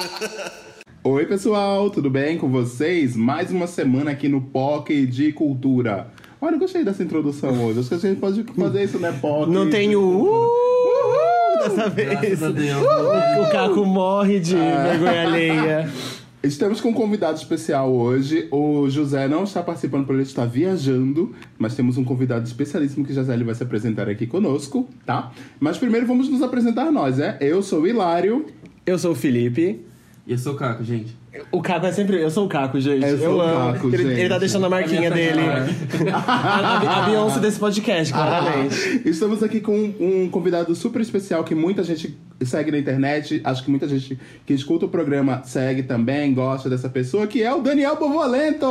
Oi, pessoal, tudo bem com vocês? Mais uma semana aqui no POC de Cultura. Olha, eu gostei dessa introdução hoje. Acho que a gente pode fazer isso, né, POC? Não tem o uh, dessa vez. Deus. O Caco morre de vergonha alheia. Estamos com um convidado especial hoje. O José não está participando porque ele está viajando, mas temos um convidado especialíssimo que José ele vai se apresentar aqui conosco, tá? Mas primeiro vamos nos apresentar nós, é? Eu sou o Hilário. Eu sou o Felipe. E eu sou Caco, gente. O Caco é sempre. Eu sou o Caco, gente. Eu sou o amo. Caco, ele, gente. ele tá deixando a marquinha É minha dele. personagem. a, a, a Beyoncé desse podcast, claramente. Estamos aqui com um convidado super especial que muita gente segue na internet. Acho que muita gente que escuta o programa segue também, gosta dessa pessoa, que é o Daniel Bovolento.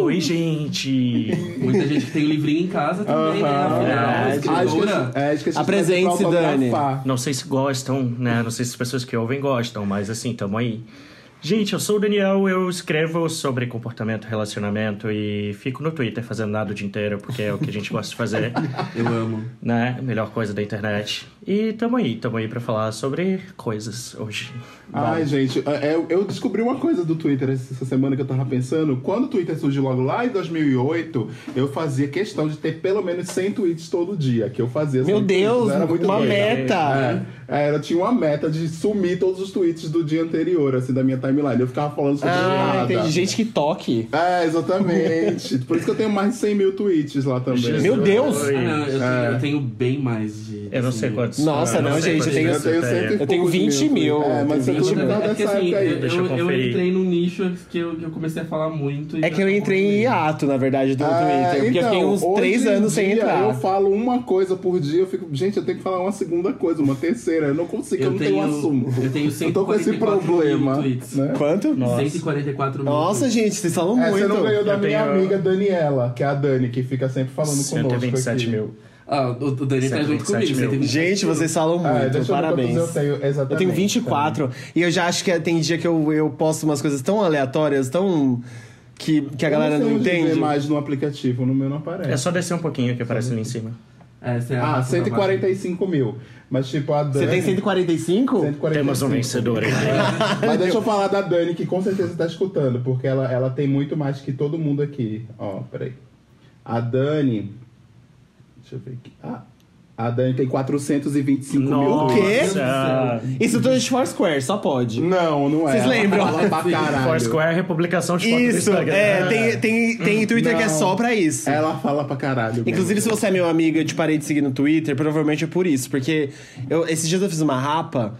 Oi, gente! Muita gente que tem o livrinho em casa também, né? Aham. Afinal, É, Ah, escritora. esqueci, é, esqueci de Apresente-se, Dani. Não sei se gostam, né? Não sei se as pessoas que ouvem gostam, mas assim, tamo aí. Gente, eu sou o Daniel, eu escrevo sobre comportamento, relacionamento e fico no Twitter fazendo nada o dia inteiro, porque é o que a gente gosta de fazer, Eu amo. né? Melhor coisa da internet. E tamo aí, tamo aí pra falar sobre coisas hoje. Ai, gente, é, eu, eu descobri uma coisa do Twitter essa semana que eu tava pensando. Quando o Twitter surgiu logo lá em 2008, eu fazia questão de ter pelo menos 100 tweets todo dia, que eu fazia. Meu 100 Deus, tweets, era muito uma doido. meta. É, é, eu tinha uma meta de sumir todos os tweets do dia anterior, assim, da minha timeline. Eu ficava falando sobre Ah, nada. tem gente que toque. É, exatamente. Por isso que eu tenho mais de 100 mil tweets lá também. Meu Deus! Ah, não, eu, tenho, É. eu tenho bem mais de. Eu não sei quantos. Nossa, eu não, sei gente, eu tenho- Eu tenho, e. Eu tenho poucos 20 mil. É, mas Eu tenho você 20 não mil. É que dessa assim, época aí. eu, eu eu, eu entrei num nicho que eu, que eu comecei a falar muito. e É que eu entrei em hiato, na verdade, do É, Twitter. Porque eu fiquei uns hoje 3 em anos sem entrar. Eu falo uma coisa por dia, eu fico, gente, eu tenho que falar uma segunda coisa, uma terceira. Eu não consigo, eu, não tenho, um assunto. Eu tenho Eu tô com esse 144 mil problema. tweets. Né? Quanto? Nossa. 144 mil. Nossa, gente, vocês falam É, muito. você não ganhou da Eu minha tenho- amiga Daniela, que é a Dani, que fica sempre falando conosco 127 aqui. mil. Ah, o, o Dani tá junto 127 comigo. mil. 127 Gente, vocês falam É, muito, parabéns. eu tenho exatamente. Eu tenho 24 e eu já acho que tem dia que eu, eu posto umas coisas tão aleatórias, tão. que, que a galera não, não, entende. mais no aplicativo, no meu não aparece. É só descer um pouquinho que aparece ali em cima. É, você Ah, arrasta pra baixo. 145 mil. Mas tipo, a Dani... Você tem 145? 145. Temos um vencedor aqui. Mas deixa eu falar da Dani, que com certeza tá escutando, porque ela, ela tem muito mais que todo mundo aqui. Ó, peraí. A Dani. Deixa eu ver aqui. Ah, a Dani tem 425 mil Nossa. O quê? Ah, Isso tudo é de Foursquare, só pode. Não, não é. Vocês Ela lembram? Fala pra caralho. Foursquare é publicação de foto do Isso, Instagram. é, tem, tem, tem Twitter que é Não. só pra isso. Ela fala pra caralho. Inclusive, se mesmo. você é meu amigo e eu te parei de seguir no Twitter, provavelmente é por isso. Porque eu, esses dias eu fiz uma rapa.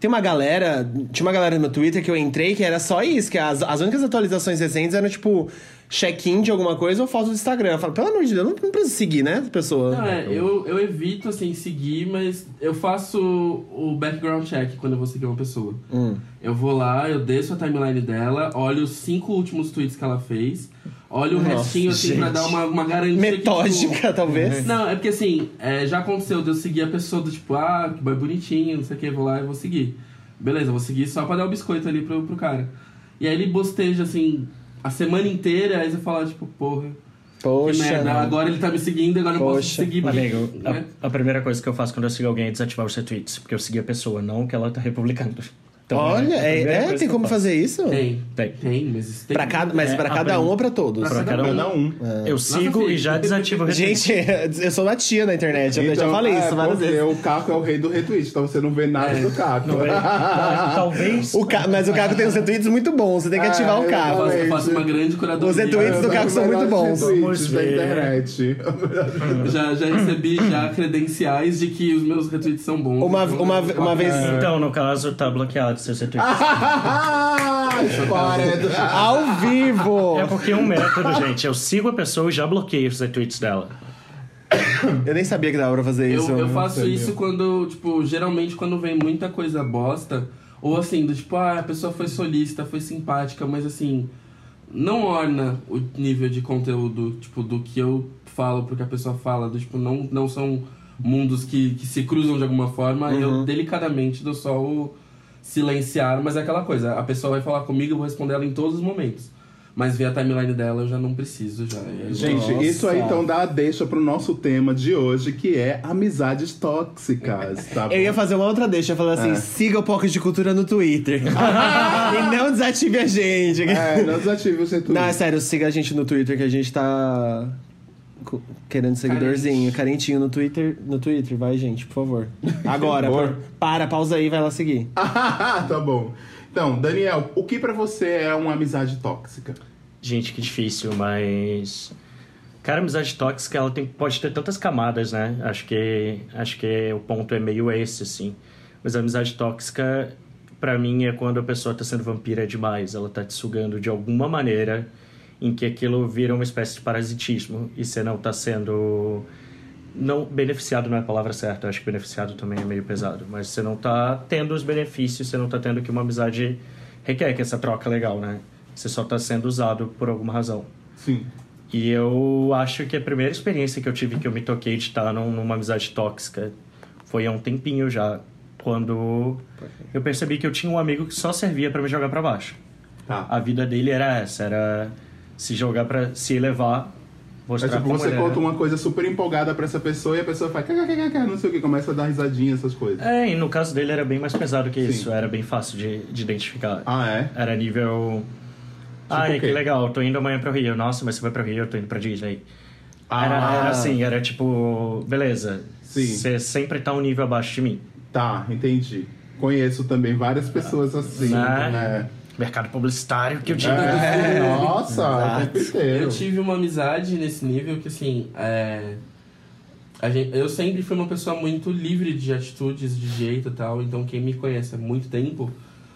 Tem uma galera. Tinha uma galera no Twitter que eu entrei que era só isso, que as, as únicas atualizações recentes eram tipo check-in de alguma coisa ou foto do Instagram. Eu falo, pelo amor de Deus, eu não, não preciso seguir, né, pessoa? Não, é, eu, eu evito, assim, seguir, mas eu faço o background check quando eu vou seguir uma pessoa. Hum. Eu vou lá, eu desço a timeline dela, olho os cinco últimos tweets que ela fez, olho o Nossa, restinho, assim, pra gente. dar uma, uma garantia que, Metódica, tipo, talvez. Não, é porque assim, é, já aconteceu de eu seguir a pessoa do tipo, ah, que boy bonitinho, não sei o que, vou lá e vou seguir. Beleza, eu vou seguir só pra dar o biscoito ali pro, pro cara. E aí ele bosteja, assim, a semana inteira, aí você fala, tipo, porra, que Poxa. merda, não. agora ele tá me seguindo, agora eu não posso Poxa. seguir. Amigo, né? a, a primeira coisa que eu faço quando eu sigo alguém é desativar os retweets, porque eu segui a pessoa, não que ela tá republicando. Então, Olha, a é, é, coisa tem como faço. fazer isso? Tem. Tem. Tem, mas tem. Pra cada, mas É, pra cada um ou pra todos? Pra cada um. Cada um. Eu sigo filho. e já desativo o retweet. Gente, eu sou da tia na internet, eu já falei é, isso várias vezes. o Caco é o rei do retweet, então você não vê nada do Caco. Não é? Talvez. O Ca- Mas o Caco tem uns retweets muito bons, você tem que Ah, ativar o Caco. eu faço uma grande curadoria. Os retweets do Caco são muito bons. Retweets Vamos da internet. Já, recebi já credenciais de que os meus retweets são bons. Uma- Então, uma- uma vez- Então, no caso, tá bloqueado seus. Ah, história do... Ao vivo! É porque é um método, gente. Eu sigo a pessoa e já bloqueio os retweets dela. Eu nem sabia que dava pra fazer isso. Eu, eu faço sabia. isso quando, tipo, geralmente quando vem muita coisa bosta, ou assim, do tipo, ah, a pessoa foi solista, foi simpática, mas assim, não orna o nível de conteúdo, tipo, do que eu falo pro que a pessoa fala, do tipo, não, não são mundos que, que se cruzam de alguma forma, Uhum. eu delicadamente dou só o silenciar, mas é aquela coisa, a pessoa vai falar comigo, eu vou responder ela em todos os momentos. Mas ver a timeline dela eu já não preciso já. Aí- Gente, Nossa. isso aí então dá a deixa pro nosso tema de hoje, que é amizades tóxicas, tá bom? Eu ia fazer uma outra deixa, falar assim, É. siga o Pocket de Cultura no Twitter. e não desative a gente. É, não desative o seu Twitter. Não, é sério, siga a gente no Twitter que a gente tá querendo seguidorzinho, carentinho no Twitter, no Twitter, vai gente, por favor. Agora, Por para, pausa aí, vai lá seguir. tá bom. Então, Daniel, o que pra você é uma amizade tóxica? Gente, que difícil, mas. Cara, amizade tóxica, ela tem, pode ter tantas camadas, né? Acho que, acho que o ponto é meio esse, assim. Mas a amizade tóxica, pra mim, é quando a pessoa tá sendo vampira demais. Ela tá te sugando de alguma maneira em que aquilo vira uma espécie de parasitismo e você não tá sendo. Não, beneficiado não é a palavra certa, eu acho que beneficiado também é meio pesado, mas você não tá tendo os benefícios, você não tá tendo o que uma amizade requer, que é essa troca legal, né? Você só tá sendo usado por alguma razão. Sim. E eu acho que a primeira experiência que eu tive que eu me toquei de estar num- numa amizade tóxica foi há um tempinho já, quando eu percebi que eu tinha um amigo que só servia para me jogar para baixo. Tá. A vida dele era essa, era se jogar para se elevar, É mostrar tipo, pra você mulher. conta uma coisa super empolgada pra essa pessoa e a pessoa faz kkkk, não sei o que, começa a dar risadinha, essas coisas. É, e no caso dele era bem mais pesado que Sim. isso, era bem fácil de, de identificar. Ah, é? Era nível. Ai, o quê? que legal, tô indo amanhã pro Rio. Nossa, mas você vai pro Rio, eu tô indo pra Disney. Ah. Era, era assim, era tipo, beleza. Sim. Você sempre tá um nível abaixo de mim. Tá, entendi. Conheço também várias pessoas assim. Né? né? Mercado publicitário que eu digo. É, nossa, inteiro. Eu tive uma amizade nesse nível que, assim, é... a gente, eu sempre fui uma pessoa muito livre de atitudes, de jeito e tal. Então, quem me conhece há muito tempo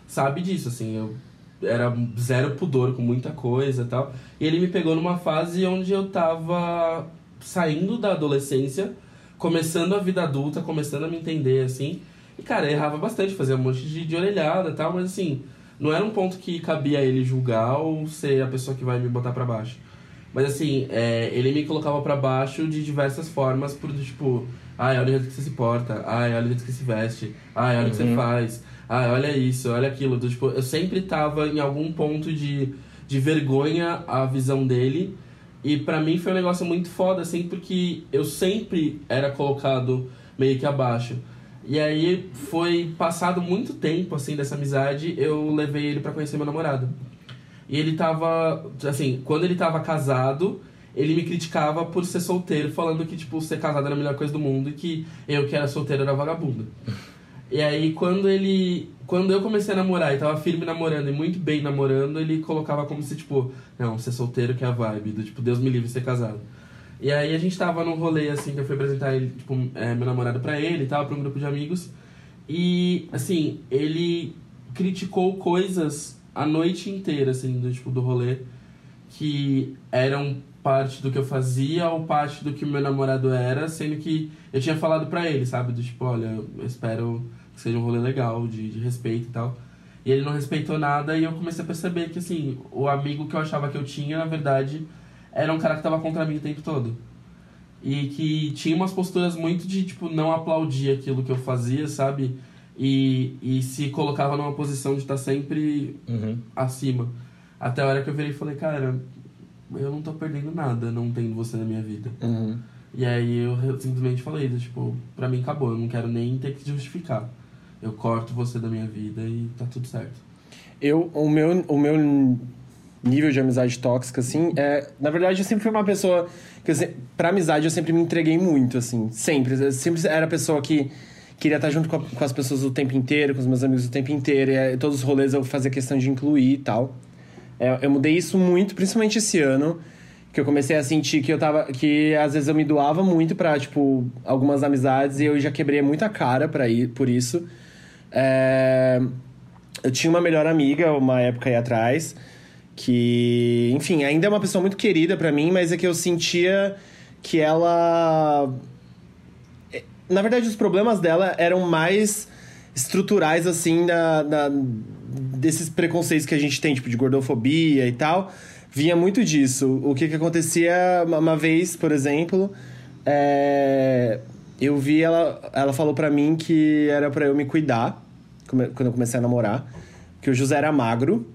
sabe disso, assim. Eu era zero pudor com muita coisa e tal. E ele me pegou numa fase onde eu tava saindo da adolescência, começando a vida adulta, começando a me entender, assim. E, cara, errava bastante, fazia um monte de, de orelhada e tal, mas, assim, não era um ponto que cabia a ele julgar ou ser a pessoa que vai me botar pra baixo. Mas assim, é, ele me colocava pra baixo de diversas formas, por tipo, ai, olha o jeito que você se porta, ai, olha o jeito que você se veste, ai, olha o que você faz, ai, olha isso, olha aquilo. Do, tipo, eu sempre tava em algum ponto de, de vergonha a visão dele. E pra mim foi um negócio muito foda, assim, porque eu sempre era colocado meio que abaixo. E aí foi passado muito tempo, assim, dessa amizade, eu levei ele pra conhecer meu namorado. E ele tava, assim, quando ele tava casado, ele me criticava por ser solteiro, falando que, tipo, ser casado era a melhor coisa do mundo e que eu que era solteiro era vagabundo. E aí, quando ele. Quando eu comecei a namorar e tava firme namorando e muito bem namorando, ele colocava como se, tipo, não, ser solteiro que é a vibe, do tipo, Deus me livre ser casado. E aí a gente tava num rolê, assim, que eu fui apresentar ele, tipo, é, meu namorado pra ele e tal, pra um grupo de amigos. E, assim, ele criticou coisas a noite inteira, assim, do tipo, do rolê, que eram parte do que eu fazia ou parte do que o meu namorado era, sendo que eu tinha falado pra ele, sabe? Do tipo, olha, eu espero que seja um rolê legal, de, de respeito e tal. E ele não respeitou nada e eu comecei a perceber que, assim, o amigo que eu achava que eu tinha, na verdade, era um cara que tava contra mim o tempo todo. E que tinha umas posturas muito de, tipo, não aplaudir aquilo que eu fazia, sabe? E, e se colocava numa posição de estar sempre Uhum. acima. Até a hora que eu virei e falei, cara, eu não tô perdendo nada não tendo você na minha vida. Uhum. E aí eu simplesmente falei, tipo, pra mim acabou, eu não quero nem ter que justificar. Eu corto você da minha vida e tá tudo certo. Eu, o meu, o meu nível de amizade tóxica, assim, é... Na verdade, eu sempre fui uma pessoa... Que se, pra amizade, eu sempre me entreguei muito, assim. Sempre. Eu sempre era a pessoa que queria estar junto com, a- com as pessoas o tempo inteiro, com os meus amigos o tempo inteiro. E todos os rolês eu fazia questão de incluir e tal. É, eu mudei isso muito, principalmente esse ano. Que eu comecei a sentir que eu tava... Que às vezes eu me doava muito pra, tipo, algumas amizades. E eu já quebrei muita cara pra ir, por isso. É... Eu tinha uma melhor amiga uma época aí atrás, que, enfim, ainda é uma pessoa muito querida pra mim, mas é que eu sentia que ela. é, Na verdade, os problemas dela eram mais estruturais, assim, da, da- desses preconceitos que a gente tem, tipo, de gordofobia e tal. Vinha muito disso. O que que acontecia uma- vez, por exemplo, é, eu vi ela, ela falou pra mim que era pra eu me cuidar quando eu comecei a namorar, que o José era magro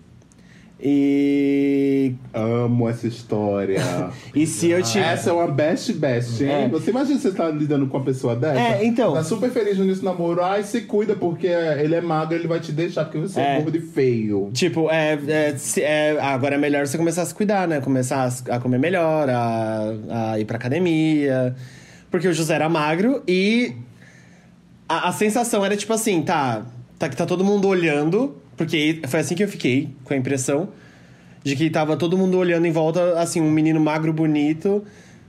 e amo essa história. E se eu te. Essa é uma best best, hein? É. Você imagina você estar lidando com uma pessoa dessa? É, então. Tá super feliz no início do namoro. Ai, se cuida porque ele é magro, ele vai te deixar porque você é, É. gordo e feio. Tipo, é, é, se- é, agora é melhor você começar a se cuidar, né? Começar a comer melhor, a, a ir pra academia. Porque o José era magro e a, a sensação era tipo assim, tá, tá que tá todo mundo olhando, porque foi assim que eu fiquei, com a impressão, de que tava todo mundo olhando em volta, assim, um menino magro bonito,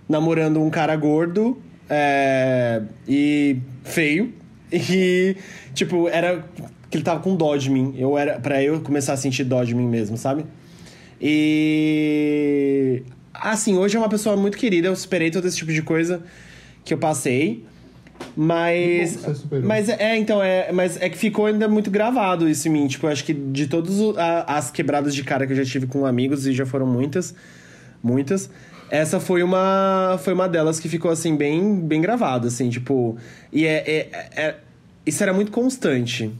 namorando um cara gordo é, e feio. E, tipo, era que ele tava com dó de mim. Eu era, pra eu começar a sentir dó de mim mesmo, sabe? E. Assim, hoje é uma pessoa muito querida, eu superei todo esse tipo de coisa que eu passei. Mas. Mas é, então, é, mas é que ficou ainda muito gravado isso em mim. Tipo, eu acho que de todas as quebradas de cara que eu já tive com amigos, e já foram muitas, muitas. Essa foi uma, foi uma delas que ficou, assim, bem, bem gravada, assim, tipo... E é, é- é- isso era muito constante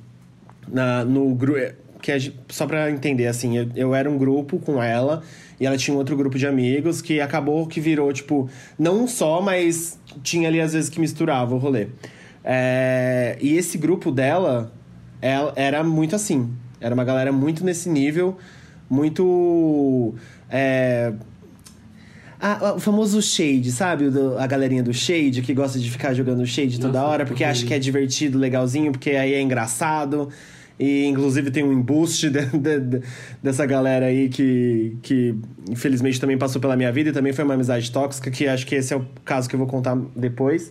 na, no grupo... Que a só pra entender, assim, eu, eu era um grupo com ela e ela tinha um outro grupo de amigos que acabou que virou, tipo, não só, mas tinha ali às vezes que misturava o rolê. É, e esse grupo dela ela, era muito assim. Era uma galera muito nesse nível, muito. é, ah, o famoso shade, sabe? Do- a galerinha do shade que gosta de ficar jogando shade toda Nossa, hora porque acha que é divertido, legalzinho, porque aí é engraçado. E inclusive tem um embuste de- de- de- dessa galera aí que, que infelizmente também passou pela minha vida e também foi uma amizade tóxica, que acho que esse é o caso que eu vou contar depois.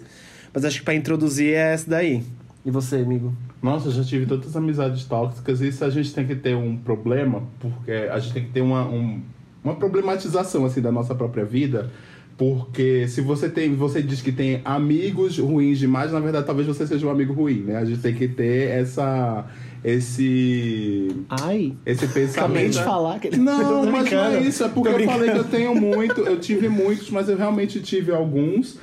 Mas acho que pra introduzir é essa daí. E você, amigo? Nossa, eu já tive tantas amizades tóxicas isso a gente tem que ter um problema, porque a gente tem que ter uma, um- uma problematização assim da nossa própria vida. Porque se você tem, você diz que tem amigos ruins demais, na verdade talvez você seja um amigo ruim, né? A gente tem que ter essa esse Ai. esse pensamento. Acabei de né? falar que Não, Tô mas não é isso. É porque eu falei que eu tenho muito, eu tive muitos, mas eu realmente tive alguns.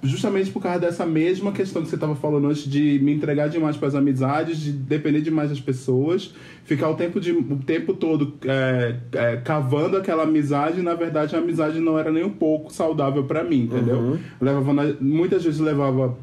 Justamente por causa dessa mesma questão que você estava falando antes de me entregar demais para as amizades, de depender demais das pessoas, ficar o tempo, de, o tempo todo é, é, cavando aquela amizade e na verdade a amizade não era nem um pouco saudável para mim, entendeu? Levava na- muitas vezes levava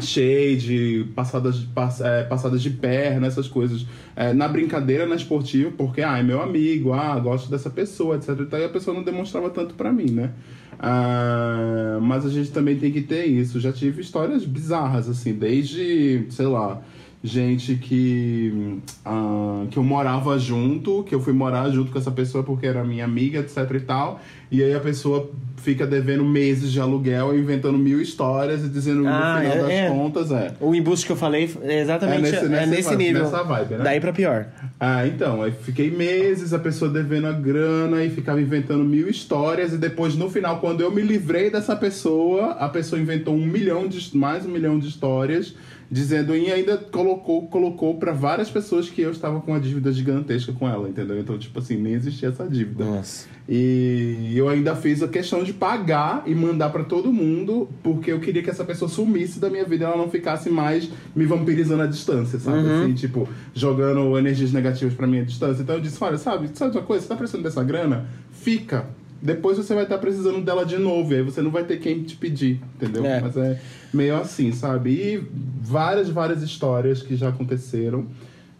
shade, passadas, de- pass- é, passadas de perna, essas coisas. É, na brincadeira, na esportiva, porque, ah, é meu amigo, ah, gosto dessa pessoa, etc. E a pessoa não demonstrava tanto pra mim, né? Ah, mas a gente também tem que ter isso. Já tive histórias bizarras, assim, desde, sei lá, gente que, ah, que eu morava junto, que eu fui morar junto com essa pessoa porque era minha amiga, etc e tal. E aí a pessoa fica devendo meses de aluguel, inventando mil histórias e dizendo Ah, no final é- das é. contas é. O embuste que eu falei é exatamente É nesse- é nesse vibe, nível. nessa vibe, né? Daí pra pior. Ah, então, aí fiquei meses a pessoa devendo a grana e ficava inventando mil histórias e depois no final, quando eu me livrei dessa pessoa, a pessoa inventou um milhão de mais um milhão de histórias dizendo e ainda colocou colocou para várias pessoas que eu estava com uma dívida gigantesca com ela, entendeu? Então, tipo assim, nem existia essa dívida. Nossa. E eu ainda fiz a questão de pagar e mandar pra todo mundo, porque eu queria que essa pessoa sumisse da minha vida e ela não ficasse mais me vampirizando à distância, sabe? Assim, tipo, jogando energias negativas pra minha distância. Então eu disse: olha, sabe, sabe uma coisa? Você tá precisando dessa grana? Fica. Depois você vai estar precisando dela de novo, e aí você não vai ter quem te pedir, entendeu? É. Mas é meio assim, sabe? E várias, várias histórias que já aconteceram.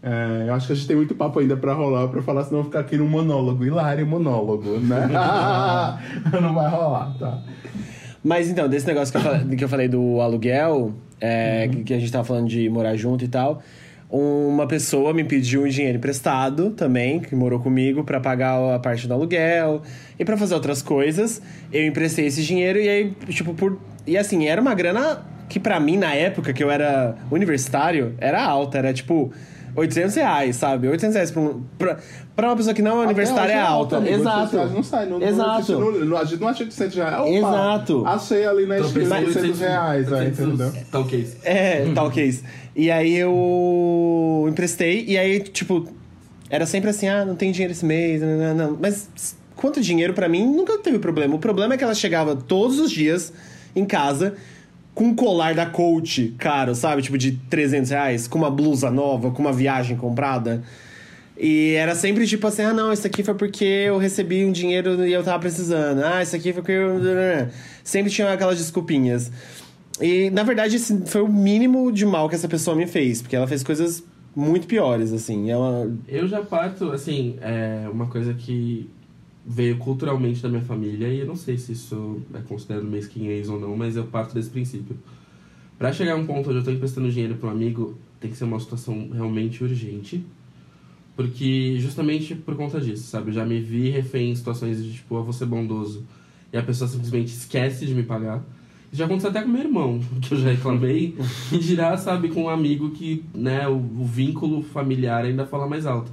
É, eu acho que a gente tem muito papo ainda pra rolar, pra falar, senão eu vou ficar aqui no monólogo. Hilário monólogo, né? não vai rolar, tá? Mas então, desse negócio que eu falei, que eu falei do aluguel, é, que- que a gente tava falando de morar junto e tal, uma pessoa me pediu um dinheiro emprestado também, que morou comigo, pra pagar a parte do aluguel e pra fazer outras coisas. Eu emprestei esse dinheiro e aí, tipo, por. E assim, era uma grana que pra mim, na época que eu era universitário, era alta, era tipo. 800 reais, sabe? 800 reais pra, um, pra, pra uma pessoa que não é universitária é alta. amigo. Exato. 800 reais Não sai, não, Exato. Não, não, não, a gente não acha 800 reais. Opa, Exato. Achei ali na esquina 800 reais, aí, entendeu? Tá ok. isso. É, tal case. E aí eu emprestei, e aí, tipo, era sempre assim, ah, não tem dinheiro esse mês, não, não, não. Mas quanto dinheiro pra mim nunca teve problema. O problema é que ela chegava todos os dias em casa com um colar da Coach caro, sabe? Tipo, de 300 reais, com uma blusa nova, com uma viagem comprada. E era sempre tipo assim: ah, não, isso aqui foi porque eu recebi um dinheiro e eu tava precisando. Ah, isso aqui foi porque eu. Sempre tinha aquelas desculpinhas. E, na verdade, esse foi o mínimo de mal que essa pessoa me fez, porque ela fez coisas muito piores, assim. Ela... Eu já parto, assim, é uma coisa que veio culturalmente da minha família, e eu não sei se isso é considerado mesquinhez ou não, mas eu parto desse princípio. Para chegar a um ponto onde eu tô emprestando dinheiro para um amigo, tem que ser uma situação realmente urgente. Porque justamente por conta disso, sabe? Eu já me vi refém em situações de tipo, eu vou ser bondoso e a pessoa simplesmente esquece de me pagar. Já aconteceu até com meu irmão, que eu já reclamei, e dirá, sabe, com um amigo que, né, o, o, vínculo familiar ainda fala mais alto.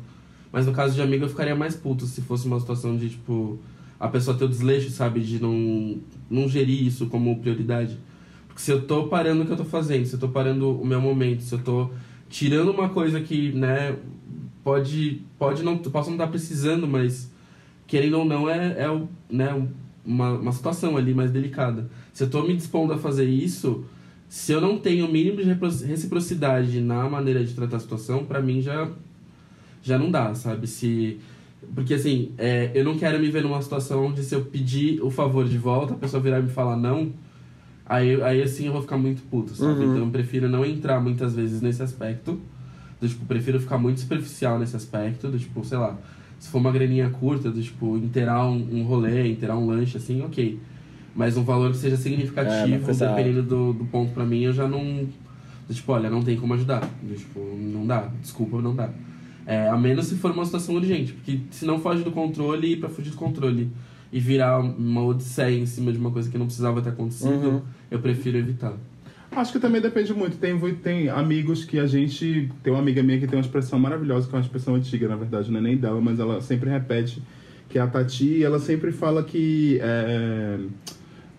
Mas no caso de amigo eu ficaria mais puto se fosse uma situação de, tipo, a pessoa ter o desleixo, sabe, de não, não gerir isso como prioridade. Porque se eu tô parando o que eu tô fazendo, se eu tô parando o meu momento, se eu tô tirando uma coisa que, né, pode, pode não, posso não estar precisando, mas querendo ou não é, é né, uma, uma situação ali mais delicada. Se eu estou me dispondo a fazer isso, se eu não tenho o mínimo de reciprocidade na maneira de tratar a situação, para mim já já não dá, sabe? Se porque assim, é, eu não quero me ver numa situação onde se eu pedir o favor de volta, a pessoa virar e me falar não, aí, aí assim eu vou ficar muito puto, sabe? Uhum. Então eu prefiro não entrar muitas vezes nesse aspecto. Do, tipo, prefiro ficar muito superficial nesse aspecto, do tipo, sei lá, se for uma graninha curta, do tipo, inteirar um, um rolê, inteirar um lanche, assim, ok. Mas um valor que seja significativo, é, dependendo do, do ponto pra mim, eu já não. Do, tipo, olha, não tem como ajudar. Do, tipo, não dá. Desculpa, não dá. É, a menos se for uma situação urgente, porque se não foge do controle, para fugir do controle e virar uma odisseia em cima de uma coisa que não precisava ter acontecido, uhum. eu prefiro evitar. Acho que também depende muito. Tem, tem amigos que a gente. Tem uma amiga minha que tem uma expressão maravilhosa, que é uma expressão antiga, na verdade, não é nem dela, mas ela sempre repete, que é a Tati, e ela sempre fala que. É,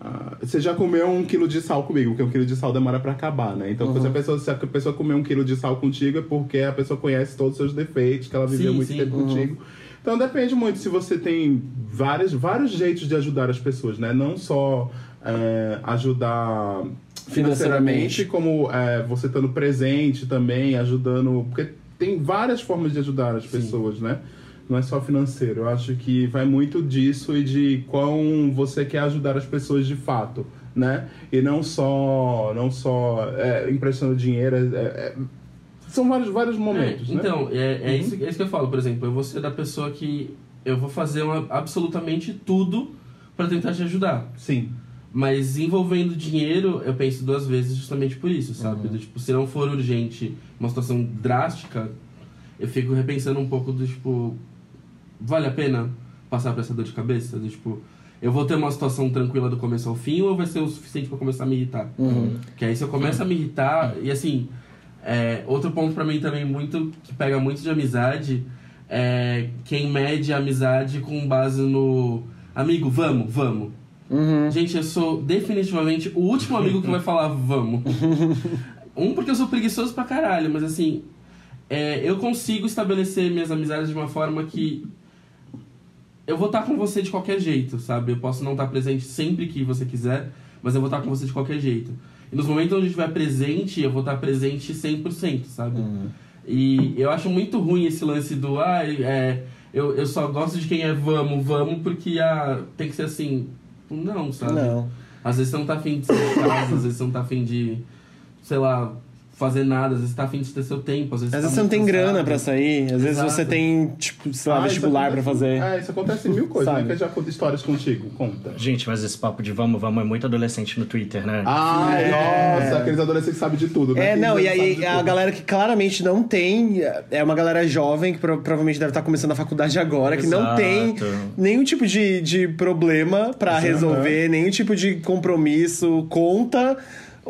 Uh, você já comeu um quilo de sal comigo, porque um quilo de sal demora para acabar, né? Então, uhum. se, a pessoa, se a pessoa comer um quilo de sal contigo, é porque a pessoa conhece todos os seus defeitos, que ela viveu sim, muito sim. tempo uhum. contigo. Então, depende muito se você tem vários, vários jeitos de ajudar as pessoas, né? Não só é, ajudar financeiramente, como é, você estando presente também, ajudando. Porque tem várias formas de ajudar as pessoas, Sim. né? Não é só financeiro. Eu acho que vai muito disso e de quão você quer ajudar as pessoas de fato, né? E não só, não só é, emprestando dinheiro. É, é, são vários, vários momentos, é, né? Então, é, é, uhum. isso, é isso que eu falo, por exemplo. Eu vou ser da pessoa que eu vou fazer uma, absolutamente tudo para tentar te ajudar. Sim. Mas envolvendo dinheiro, eu penso duas vezes justamente por isso, sabe? Uhum. Do, tipo, se não for urgente, uma situação drástica, eu fico repensando um pouco do tipo, vale a pena passar por essa dor de cabeça? Do, tipo, eu vou ter uma situação tranquila do começo ao fim ou vai ser o suficiente para começar a me irritar? Uhum. Que aí se eu começo a me irritar, e assim, é, outro ponto para mim também muito, que pega muito de amizade, é quem mede a amizade com base no amigo, vamos, vamos. Uhum. Gente, eu sou definitivamente o último amigo que vai falar vamos. um, porque eu sou preguiçoso pra caralho, mas assim, é, eu consigo estabelecer minhas amizades de uma forma que eu vou estar com você de qualquer jeito, sabe? Eu posso não estar presente sempre que você quiser, mas eu vou estar com você de qualquer jeito. E nos momentos onde eu estiver presente, eu vou estar presente 100%, sabe? Uhum. E eu acho muito ruim esse lance do, ah, é, eu, eu só gosto de quem é vamos, vamos, porque ah, tem que ser assim. Não, sabe? Não. Às vezes você não tá afim de ser de casa, às vezes você não tá afim de, sei lá, fazer nada, às vezes tá afim de ter seu tempo, às vezes, às vezes tá você não tem cansado. grana pra sair, às Exato. vezes você tem, tipo, sei lá, ah, vestibular pra fazer. É, isso acontece em mil coisas, né? Que eu já conto histórias contigo, conta. Gente, mas esse papo de vamos, vamos é muito adolescente no Twitter, né? Ah, é. nossa, aqueles adolescentes que sabem de tudo, né? É, não, e aí a tudo. galera que claramente não tem, é uma galera jovem que provavelmente deve estar começando a faculdade agora, Exato. que não tem nenhum tipo de, de problema pra Exato. resolver, nenhum tipo de compromisso, conta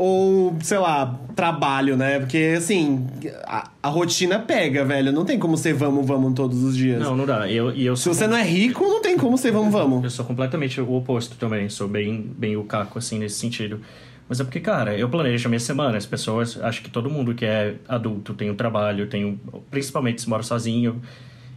ou, sei lá, trabalho, né? Porque, assim, a, a, rotina pega, velho. Não tem como ser vamos, vamos todos os dias. Não, não dá. Eu, eu Se você não é rico, não tem como ser vamos, vamos. Eu sou completamente o oposto também. Sou bem, bem o caco, assim, nesse sentido. Mas é porque, cara, eu planejo a minha semana. As pessoas, acho que todo mundo que é adulto tem um trabalho, tem um, principalmente se mora sozinho,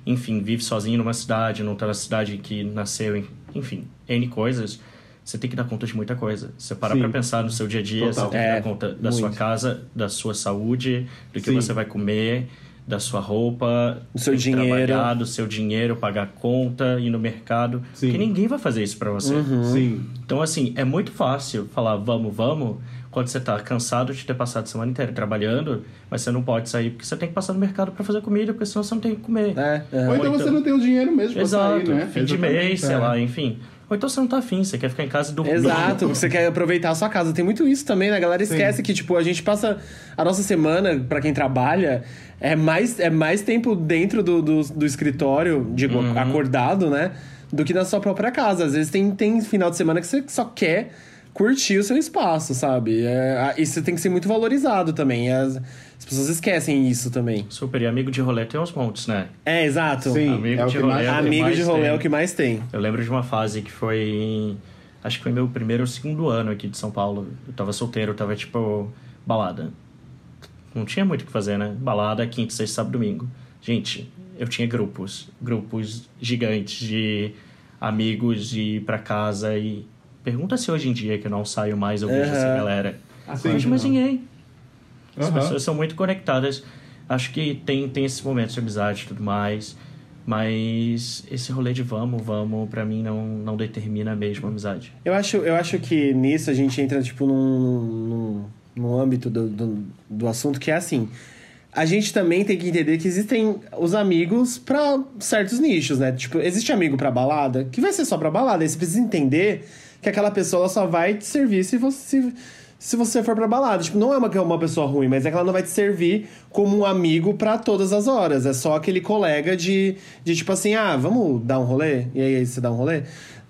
enfim, vive sozinho numa cidade, não tá na cidade que nasceu, enfim, N coisas você tem que dar conta de muita coisa. Você para para pensar no seu dia a dia, Total. você tem que é, dar conta da muito. sua casa, da sua saúde, do que Sim. você vai comer, da sua roupa, Do seu dinheiro. do seu dinheiro, pagar conta, ir no mercado. Sim. Porque ninguém vai fazer isso pra você. Uhum. Sim. Então, assim, é muito fácil falar vamos, vamos, quando você tá cansado de ter passado a semana inteira trabalhando, mas você não pode sair porque você tem que passar no mercado pra fazer comida, porque senão você não tem o que comer. É, é. Ou então Ou você então- não tem o dinheiro mesmo pra Exato, sair, né? fim de mês, sei é. lá, enfim. Ou então você não tá afim, você quer ficar em casa e dormir. Exato, você quer aproveitar a sua casa. Tem muito isso também, né? A galera Sim. esquece que, tipo, a gente passa a nossa semana, pra quem trabalha, é mais, é mais tempo dentro do, do, do escritório, digo, Uhum. acordado, né? Do que na sua própria casa. Às vezes tem, tem final de semana que você só quer curtir o seu espaço, sabe? É, isso tem que ser muito valorizado também. As, as pessoas esquecem isso também. Super, e amigo de rolê tem uns montes, né? É, exato. Sim, Amigo é o de que mais rolê. tem. Amigo mais de rolê é o que mais tem. Eu lembro de uma fase que foi. Acho que foi meu primeiro ou segundo ano aqui de São Paulo. Eu tava solteiro, eu tava tipo. balada. Não tinha muito o que fazer, né? Balada, quinta, sexta, sábado, domingo. Gente, eu tinha grupos. Grupos gigantes de amigos de ir pra casa e. Pergunta se hoje em dia que eu não saio mais, eu vejo essa Aham. galera. Ah, Sim. Não vejo mais ninguém. As Aham. pessoas são muito conectadas. Acho que tem, tem esses momentos de amizade e tudo mais. Mas esse rolê de vamos, vamos, pra mim não, não determina mesmo a amizade. Eu acho, eu acho que nisso a gente entra, tipo, num, num, num âmbito do, do, do assunto que é assim. A gente também tem que entender que existem os amigos pra certos nichos, né? Tipo, existe amigo pra balada, que vai ser só pra balada. Aí você precisa entender que aquela pessoa só vai te servir se você, se, se você for pra balada. Tipo, não é uma, é uma pessoa ruim, mas é que ela não vai te servir como um amigo pra todas as horas. É só aquele colega de, de tipo assim, ah, vamos dar um rolê? E aí você dá um rolê?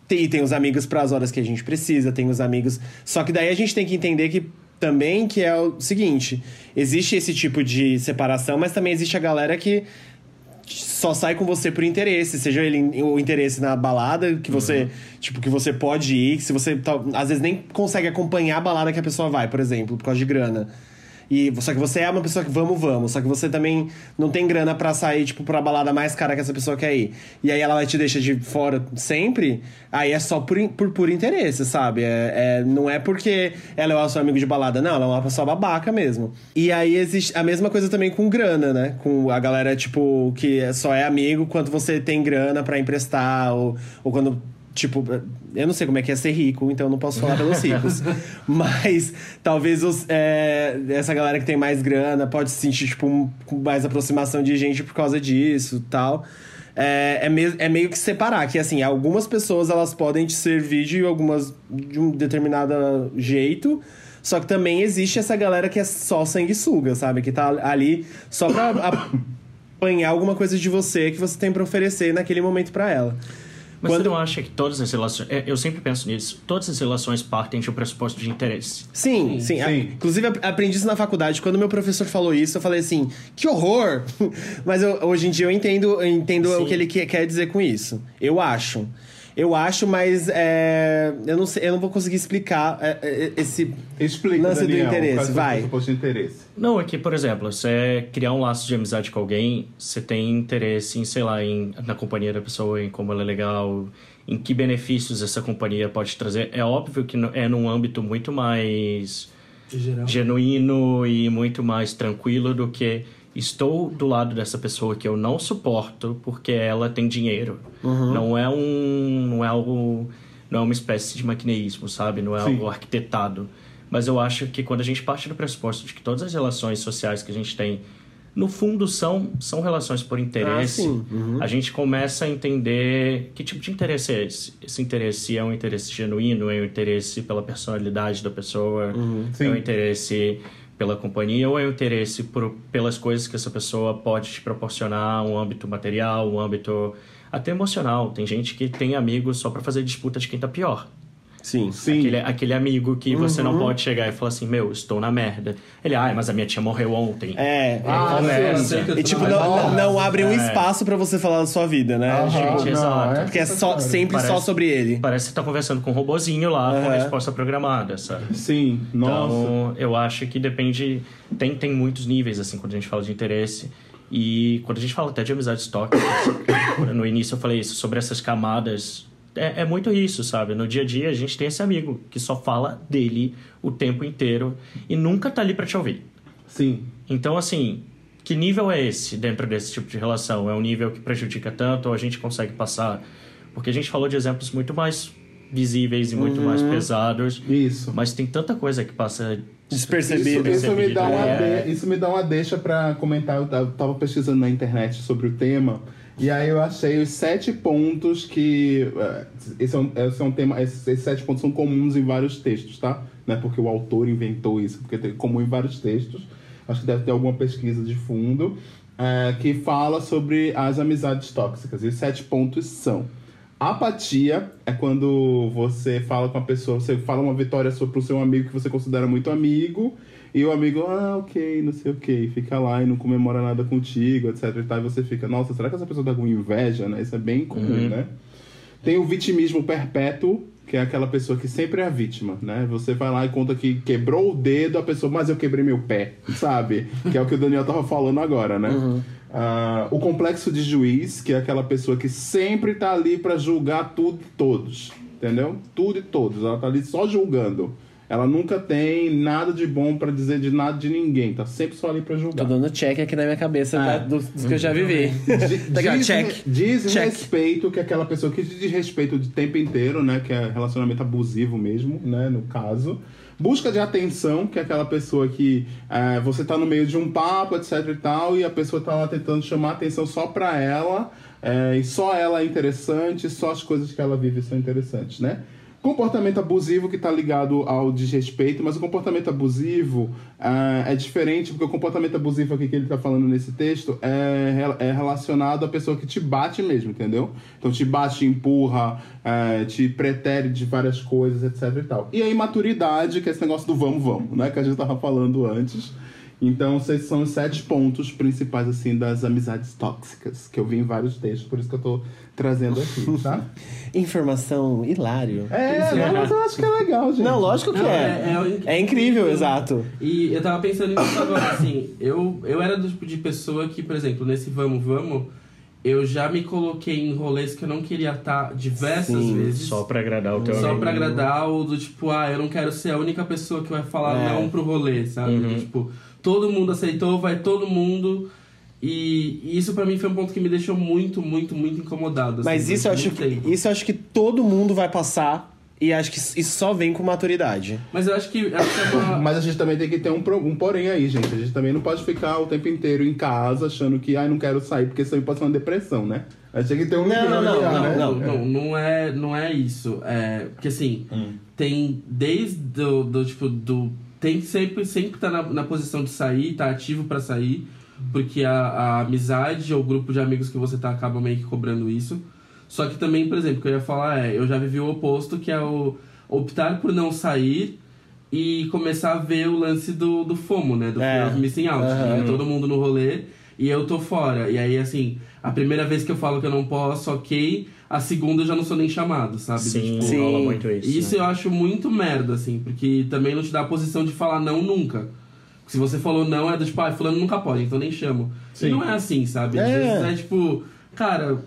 Tem, tem os amigos para as horas que a gente precisa, tem os amigos. Só que daí a gente tem que entender que também que é o seguinte: existe esse tipo de separação, mas também existe a galera que só sai com você por interesse, seja ele o interesse na balada, que você, tipo, que você pode ir, que se você tal- às vezes nem consegue acompanhar a balada que a pessoa vai, por exemplo, por causa de grana. E, só que você é uma pessoa que vamos, vamos. Só que você também não tem grana pra sair, tipo, pra balada mais cara que essa pessoa quer ir. E aí ela vai te deixar de fora sempre. Aí é só por, por puro interesse, sabe? É, é- não é porque ela é o seu amigo de balada, não. Ela é uma pessoa babaca mesmo. E aí existe a mesma coisa também com grana, né? Com a galera, tipo, que só é amigo quando você tem grana pra emprestar. Ou, ou quando Tipo, eu não sei como é que é ser rico, então eu não posso falar pelos ricos. Mas talvez os, é, essa galera que tem mais grana pode se sentir, tipo, um- com mais aproximação de gente por causa disso tal. É, é, me- é meio que separar, que assim, algumas pessoas elas podem te servir de algumas de um determinado jeito. Só que também existe essa galera que é só sanguessuga, sabe? Que tá ali só pra apanhar alguma coisa de você que você tem pra oferecer naquele momento pra ela. Mas Quando- você não acha que todas as relações. é, Eu sempre penso nisso. Todas as relações partem de um pressuposto de interesse. Sim, sim. A- Sim. inclusive, ap- aprendi isso na faculdade. Quando meu professor falou isso, eu falei assim, que horror! Mas eu- hoje em dia eu entendo, eu entendo Sim. o que ele que- quer dizer com isso. Eu acho. Eu acho, mas é, eu, não sei, eu não vou conseguir explicar é, é, esse. Explica, Lance do Daniel, interesse, qual é o vai. interesse. Não, é que, por exemplo, você criar um laço de amizade com alguém, você tem interesse em, sei lá, em, na companhia da pessoa, em como ela é legal, em que benefícios essa companhia pode trazer. É óbvio que é num âmbito muito mais geral. genuíno e muito mais tranquilo do que estou do lado dessa pessoa que eu não suporto porque ela tem dinheiro. Não é um não é algo não é uma espécie de maquineísmo, sabe? Não é Sim. algo arquitetado. Mas eu acho que quando a gente parte do pressuposto de que todas as relações sociais que a gente tem no fundo são são relações por interesse, Ah. Uhum. a gente começa a entender que tipo de interesse é esse. Esse interesse é um interesse genuíno, é um interesse pela personalidade da pessoa, Sim. é um interesse pela companhia ou é interesse por, pelas coisas que essa pessoa pode te proporcionar, um âmbito material, um âmbito até emocional. Tem gente que tem amigos só pra fazer disputa de quem tá pior. Sim. Sim. Aquele, aquele amigo que você Uhum. não pode chegar e falar assim, meu, estou na merda. Ele, ai, mas a minha tia morreu ontem. É. Ah, eu sei que eu E tipo, não, não, não abre um É. espaço pra você falar da sua vida, né? Aham, gente, não, exato. é Porque é só, sempre Parece- só sobre ele. Parece que você tá conversando com um robozinho lá, com a resposta programada, sabe? Sim, nossa. Então, eu acho que depende. Tem, tem muitos níveis, assim, quando a gente fala de interesse. E quando a gente fala até de amizades tóxicas, no início eu falei isso, sobre essas camadas. É, é muito isso, sabe? No dia a dia a gente tem esse amigo que só fala dele o tempo inteiro e nunca tá ali pra te ouvir. Sim. Então, assim, que nível é esse dentro desse tipo de relação? É um nível que prejudica tanto ou a gente consegue passar? Porque a gente falou de exemplos muito mais visíveis e muito Uhum. mais pesados, Isso. mas tem tanta coisa que passa Despercebido. Isso, isso me dá uma É. de- isso me dá uma deixa pra comentar. Eu tava- pesquisando na internet sobre o tema. E aí eu achei os sete pontos que. eh, Esse é um, esse é um tema. Esses, esses sete pontos são comuns em vários textos, tá? Não é porque o autor inventou isso, porque é comum em vários textos. Acho que deve ter alguma pesquisa de fundo. eh, que fala sobre as amizades tóxicas. E os sete pontos são. Apatia é quando você fala com a pessoa, você fala uma vitória sua pro seu amigo que você considera muito amigo, e o amigo, ah, ok, não sei o que, fica lá e não comemora nada contigo, etc e tal, e você fica, nossa, será que essa pessoa tá com inveja, né? Isso é bem comum, né? Tem o vitimismo perpétuo, que é aquela pessoa que sempre é a vítima, né? Você vai lá e conta que quebrou o dedo, a pessoa, mas eu quebrei meu pé, sabe? Que é o que o Daniel tava falando agora, né? Ah, o complexo de juiz, que é aquela pessoa que sempre tá ali pra julgar tudo e todos, entendeu? Tudo e todos. Ela tá ali só julgando. Ela nunca tem nada de bom pra dizer de nada de ninguém. Tá sempre só ali pra Tô julgar. dando check aqui na minha cabeça É. tá, dos, dos que eu já vivi. Legal, Diz- check. Diz Check. respeito, que é aquela pessoa que diz respeito o tempo inteiro, né? Que é relacionamento abusivo mesmo, né? No caso. Busca de atenção, que é aquela pessoa que é, você tá no meio de um papo, etc e tal, e a pessoa tá lá tentando chamar atenção só pra ela, é, e só ela é interessante, só as coisas que ela vive são interessantes, né? Comportamento abusivo que está ligado ao desrespeito, mas o comportamento abusivo ah, é diferente, porque o comportamento abusivo aqui que ele está falando nesse texto é, é relacionado à pessoa que te bate mesmo, entendeu? Então te bate, te empurra, eh, te pretere de várias coisas, etc e tal. E a imaturidade, que é esse negócio do vamos, vamos, né? Que a gente estava falando antes. Então, esses são os sete pontos principais, assim, das amizades tóxicas, que eu vi em vários textos, por isso que eu tô trazendo aqui, tá? Informação hilário. É, não, mas eu acho que é legal, gente. Não, lógico que Não, é. é- É, é incrível, exato. E eu tava pensando nisso agora, assim, eu, eu era do tipo de pessoa que, por exemplo, nesse Vamos Vamos, eu já me coloquei em rolês que eu não queria estar diversas Sim, vezes. Só pra agradar o teu Só amigo. pra agradar o do tipo, ah, eu não quero ser a única pessoa que vai falar É. não pro rolê, sabe? Uhum. Tipo, todo mundo aceitou, vai todo mundo. E, e isso pra mim foi um ponto que me deixou muito, muito, muito incomodado. assim, Mas isso eu, acho que, tempo. isso eu acho que todo mundo vai passar. E acho que isso só vem com maturidade. Mas eu acho que, acho que é uma. Mas a gente também tem que ter um, um porém aí, gente. A gente também não pode ficar o tempo inteiro em casa achando que, ai, não quero sair, porque isso aí pode ser uma depressão, né? A gente tem que ter um Não, nível não, ali, não, né? Não, não, não é, não é isso. É, porque assim, Hum. tem desde do, do tipo do tem que sempre sempre tá na, na posição de sair, tá ativo pra sair, porque a, a amizade ou o grupo de amigos que você tá acaba meio que cobrando isso. Só que também, por exemplo, o que eu ia falar é, eu já vivi o oposto, que é o optar por não sair e começar a ver o lance do, do FOMO, né? Do É. Missing Out. Que é todo mundo no rolê e eu tô fora. E aí, assim, a primeira vez que eu falo que eu não posso, ok. A segunda eu já não sou nem chamado, sabe? Sim, tipo, Sim. rola muito isso. isso né? eu acho muito merda, assim, porque também não te dá a posição de falar não nunca. Se você falou não, é do tipo, ah, fulano nunca pode, então nem chamo. Sim. E não é assim, sabe? Às É. vezes é tipo, cara,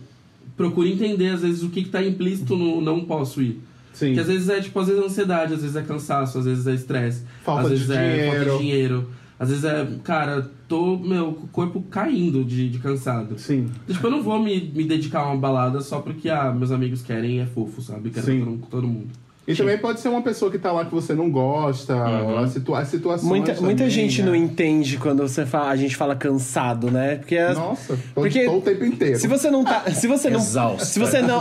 procure entender, às vezes, o que, que tá implícito no não posso ir. Sim. Que às vezes é, tipo, às vezes é ansiedade, às vezes é cansaço, às vezes é estresse. Falta às de vezes é falta dinheiro. de dinheiro. Às vezes é, cara, tô, meu, com o corpo caindo de, de cansado. Sim. Tipo, eu não vou me, me dedicar a uma balada só porque, ah, meus amigos querem e é fofo, sabe? Quero Sim. com todo, com todo mundo. E também pode ser uma pessoa que tá lá que você não gosta, Uhum. as, situa as situações. Muita, muita também, gente né? não entende quando você fala, a gente fala cansado, né? Porque as- Nossa, tô, Porque tô o tempo inteiro. se você não tá. Se você não. Exausta. Se você não.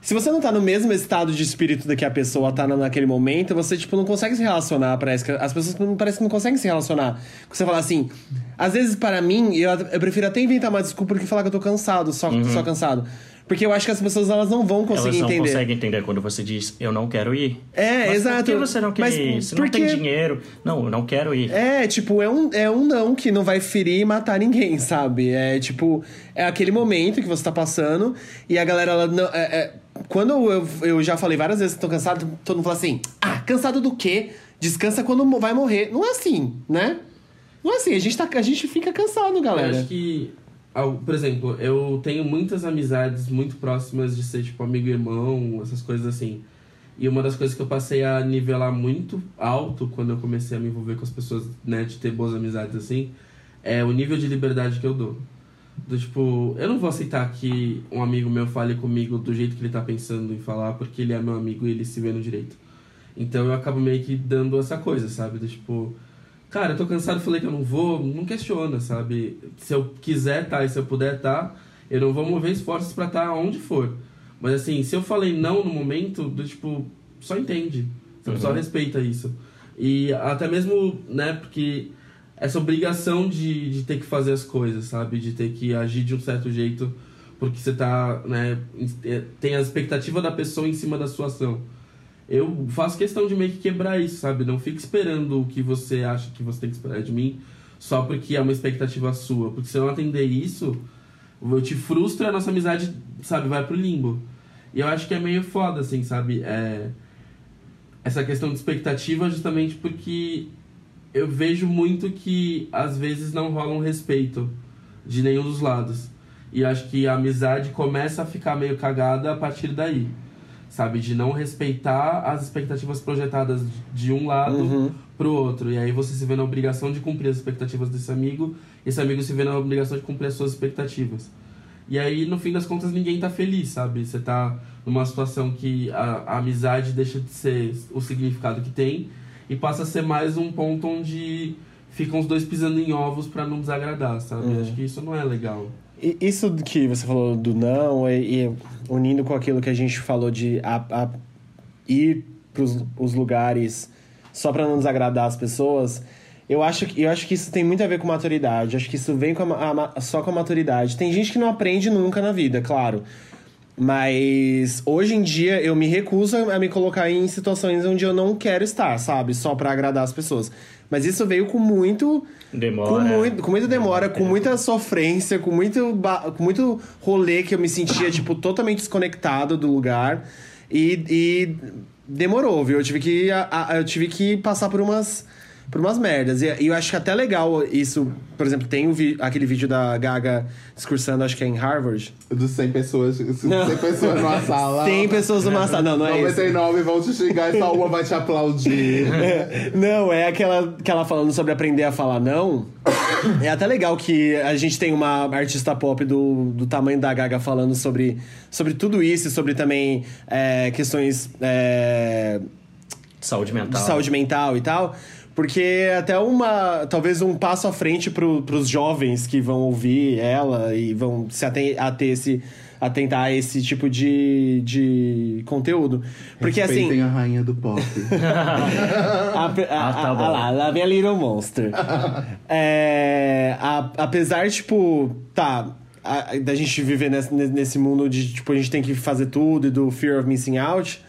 Se você não tá no mesmo estado de espírito do que a pessoa tá na- naquele momento, você, tipo, não consegue se relacionar. Parece que as pessoas não, parece que não conseguem se relacionar. Você fala assim. Às vezes, para mim, eu, eu prefiro até inventar uma desculpa do que falar que eu tô cansado, só, só cansado. Porque eu acho que as pessoas elas não vão conseguir Elas não entender. conseguem entender quando você diz, eu não quero ir. É, Mas exato. Por que você não quer Mas ir? Você porque- não tem dinheiro. Não, eu não quero ir. É, tipo, é um, é um não que não vai ferir e matar ninguém, sabe? É tipo, é aquele momento que você tá passando e a galera, ela não. é- é- quando eu, eu já falei várias vezes que tô cansado, todo mundo fala assim: ah, cansado do quê? Descansa quando vai morrer. Não é assim, né? Não é assim, a gente, tá, a gente fica cansado, Eu galera. acho que, por exemplo, eu tenho muitas amizades muito próximas de ser, tipo, amigo e irmão, essas coisas assim. E uma das coisas que eu passei a nivelar muito alto quando eu comecei a me envolver com as pessoas, né, de ter boas amizades assim, é o nível de liberdade que eu dou. Do tipo, eu não vou aceitar que um amigo meu fale comigo do jeito que ele tá pensando em falar, porque ele é meu amigo e ele se vê no direito. Então eu acabo meio que dando essa coisa, sabe? Do tipo, cara, eu tô cansado, falei que eu não vou, não questiona, sabe? Se eu quiser tá e se eu puder tá, eu não vou mover esforços pra estar tá onde for. Mas assim, se eu falei não no momento, do tipo, só entende. Uhum. Só respeita isso. E até mesmo, né, porque essa obrigação de, de ter que fazer as coisas, sabe? De ter que agir de um certo jeito porque você tá, né, é, tem a expectativa da pessoa em cima da sua ação. Eu faço questão de meio que quebrar isso, sabe? Não fique esperando o que você acha que você tem que esperar de mim só porque é uma expectativa sua. Porque se eu não atender isso, eu te frustro e a nossa amizade, sabe, vai pro limbo. E eu acho que é meio foda, assim, sabe? É... Essa questão de expectativa justamente porque eu vejo muito que às vezes não rola um respeito de nenhum dos lados. E acho que a amizade começa a ficar meio cagada a partir daí. Sabe? De não respeitar as expectativas projetadas de um lado uhum. pro outro. E aí você se vê na obrigação de cumprir as expectativas desse amigo, e esse amigo se vê na obrigação de cumprir as suas expectativas. E aí, no fim das contas, ninguém tá feliz, sabe? Você tá numa situação que a, a amizade deixa de ser o significado que tem e passa a ser mais um ponto onde ficam os dois pisando em ovos para não desagradar, sabe? Uhum. Acho que isso não é legal. Isso que você falou do não, e, e unindo com aquilo que a gente falou de a, a ir para os lugares só para não desagradar as pessoas, eu acho, que, eu acho que isso tem muito a ver com maturidade. Acho que isso vem com a, a, só com a maturidade. Tem gente que não aprende nunca na vida, claro. Mas hoje em dia eu me recuso a me colocar em situações onde eu não quero estar, sabe? Só para agradar as pessoas. Mas isso veio com muito. Demora. Com, muito, com muita demora, com muita sofrência, com muito, com muito rolê que eu me sentia, tipo, totalmente desconectado do lugar. E, e demorou, viu? Eu tive que, a, a, eu tive que passar por umas por umas merdas. E, e eu acho que até legal isso. Por exemplo, tem vi, aquele vídeo da Gaga discursando, acho que é em Harvard. Dos 100 pessoas, 100 pessoas numa sala. 100 pessoas numa sala. Não, não é 99 vão te xingar e só uma vai te aplaudir. não, é aquela que ela falando sobre aprender a falar não. É até legal que a gente tem uma artista pop do, do tamanho da Gaga falando sobre, sobre tudo isso, sobre também é, questões é, saúde mental. de saúde mental e tal. Porque é até uma. Talvez um passo à frente pro, pros jovens que vão ouvir ela e vão se ater, a ter esse. Atentar a esse tipo de, de conteúdo. Porque Respeitem assim. a rainha do pop. a, a, ah, tá bom. A, lá, lá vem a Little Monster. é, a, apesar, tipo, tá. A, da gente viver nesse, nesse mundo de, tipo, a gente tem que fazer tudo e do fear of missing out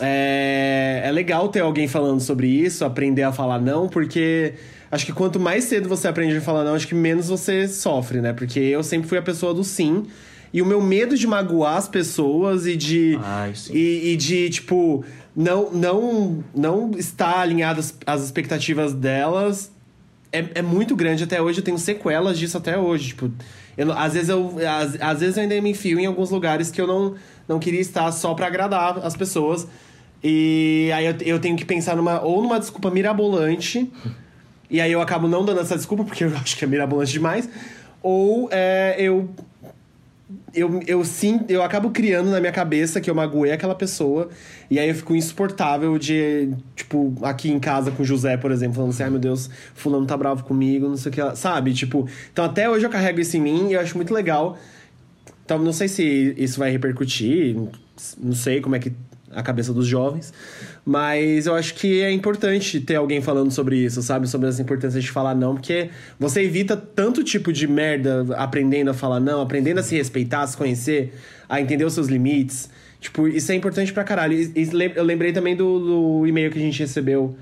é, é legal ter alguém falando sobre isso, aprender a falar não, porque acho que quanto mais cedo você aprende a falar não, acho que menos você sofre, né? Porque eu sempre fui a pessoa do sim. E o meu medo de magoar as pessoas e de. Ai, e, e, de, tipo, não, não, não estar alinhado às, às expectativas delas é, é muito grande. Até hoje eu tenho sequelas disso até hoje. Tipo, eu, às, vezes eu, às, às vezes eu ainda me enfio em alguns lugares que eu não, não queria estar só para agradar as pessoas. E aí eu, eu tenho que pensar numa ou numa desculpa mirabolante, e aí eu acabo não dando essa desculpa, porque eu acho que é mirabolante demais, ou é, eu eu, eu sim, eu acabo criando na minha cabeça que eu magoei aquela pessoa, e aí eu fico insuportável de, tipo, aqui em casa com o José, por exemplo, falando assim, ai meu Deus, fulano tá bravo comigo, não sei o que, sabe? Tipo, então até hoje eu carrego isso em mim e eu acho muito legal. Então não sei se isso vai repercutir, não sei como é que a cabeça dos jovens. Mas eu acho que é importante ter alguém falando sobre isso, sabe? Sobre essa importância de falar não, porque você evita tanto tipo de merda aprendendo a falar não, aprendendo a se respeitar, a se conhecer, a entender os seus limites. Tipo, isso é importante pra caralho. eu lembrei também do, do e-mail que a gente recebeu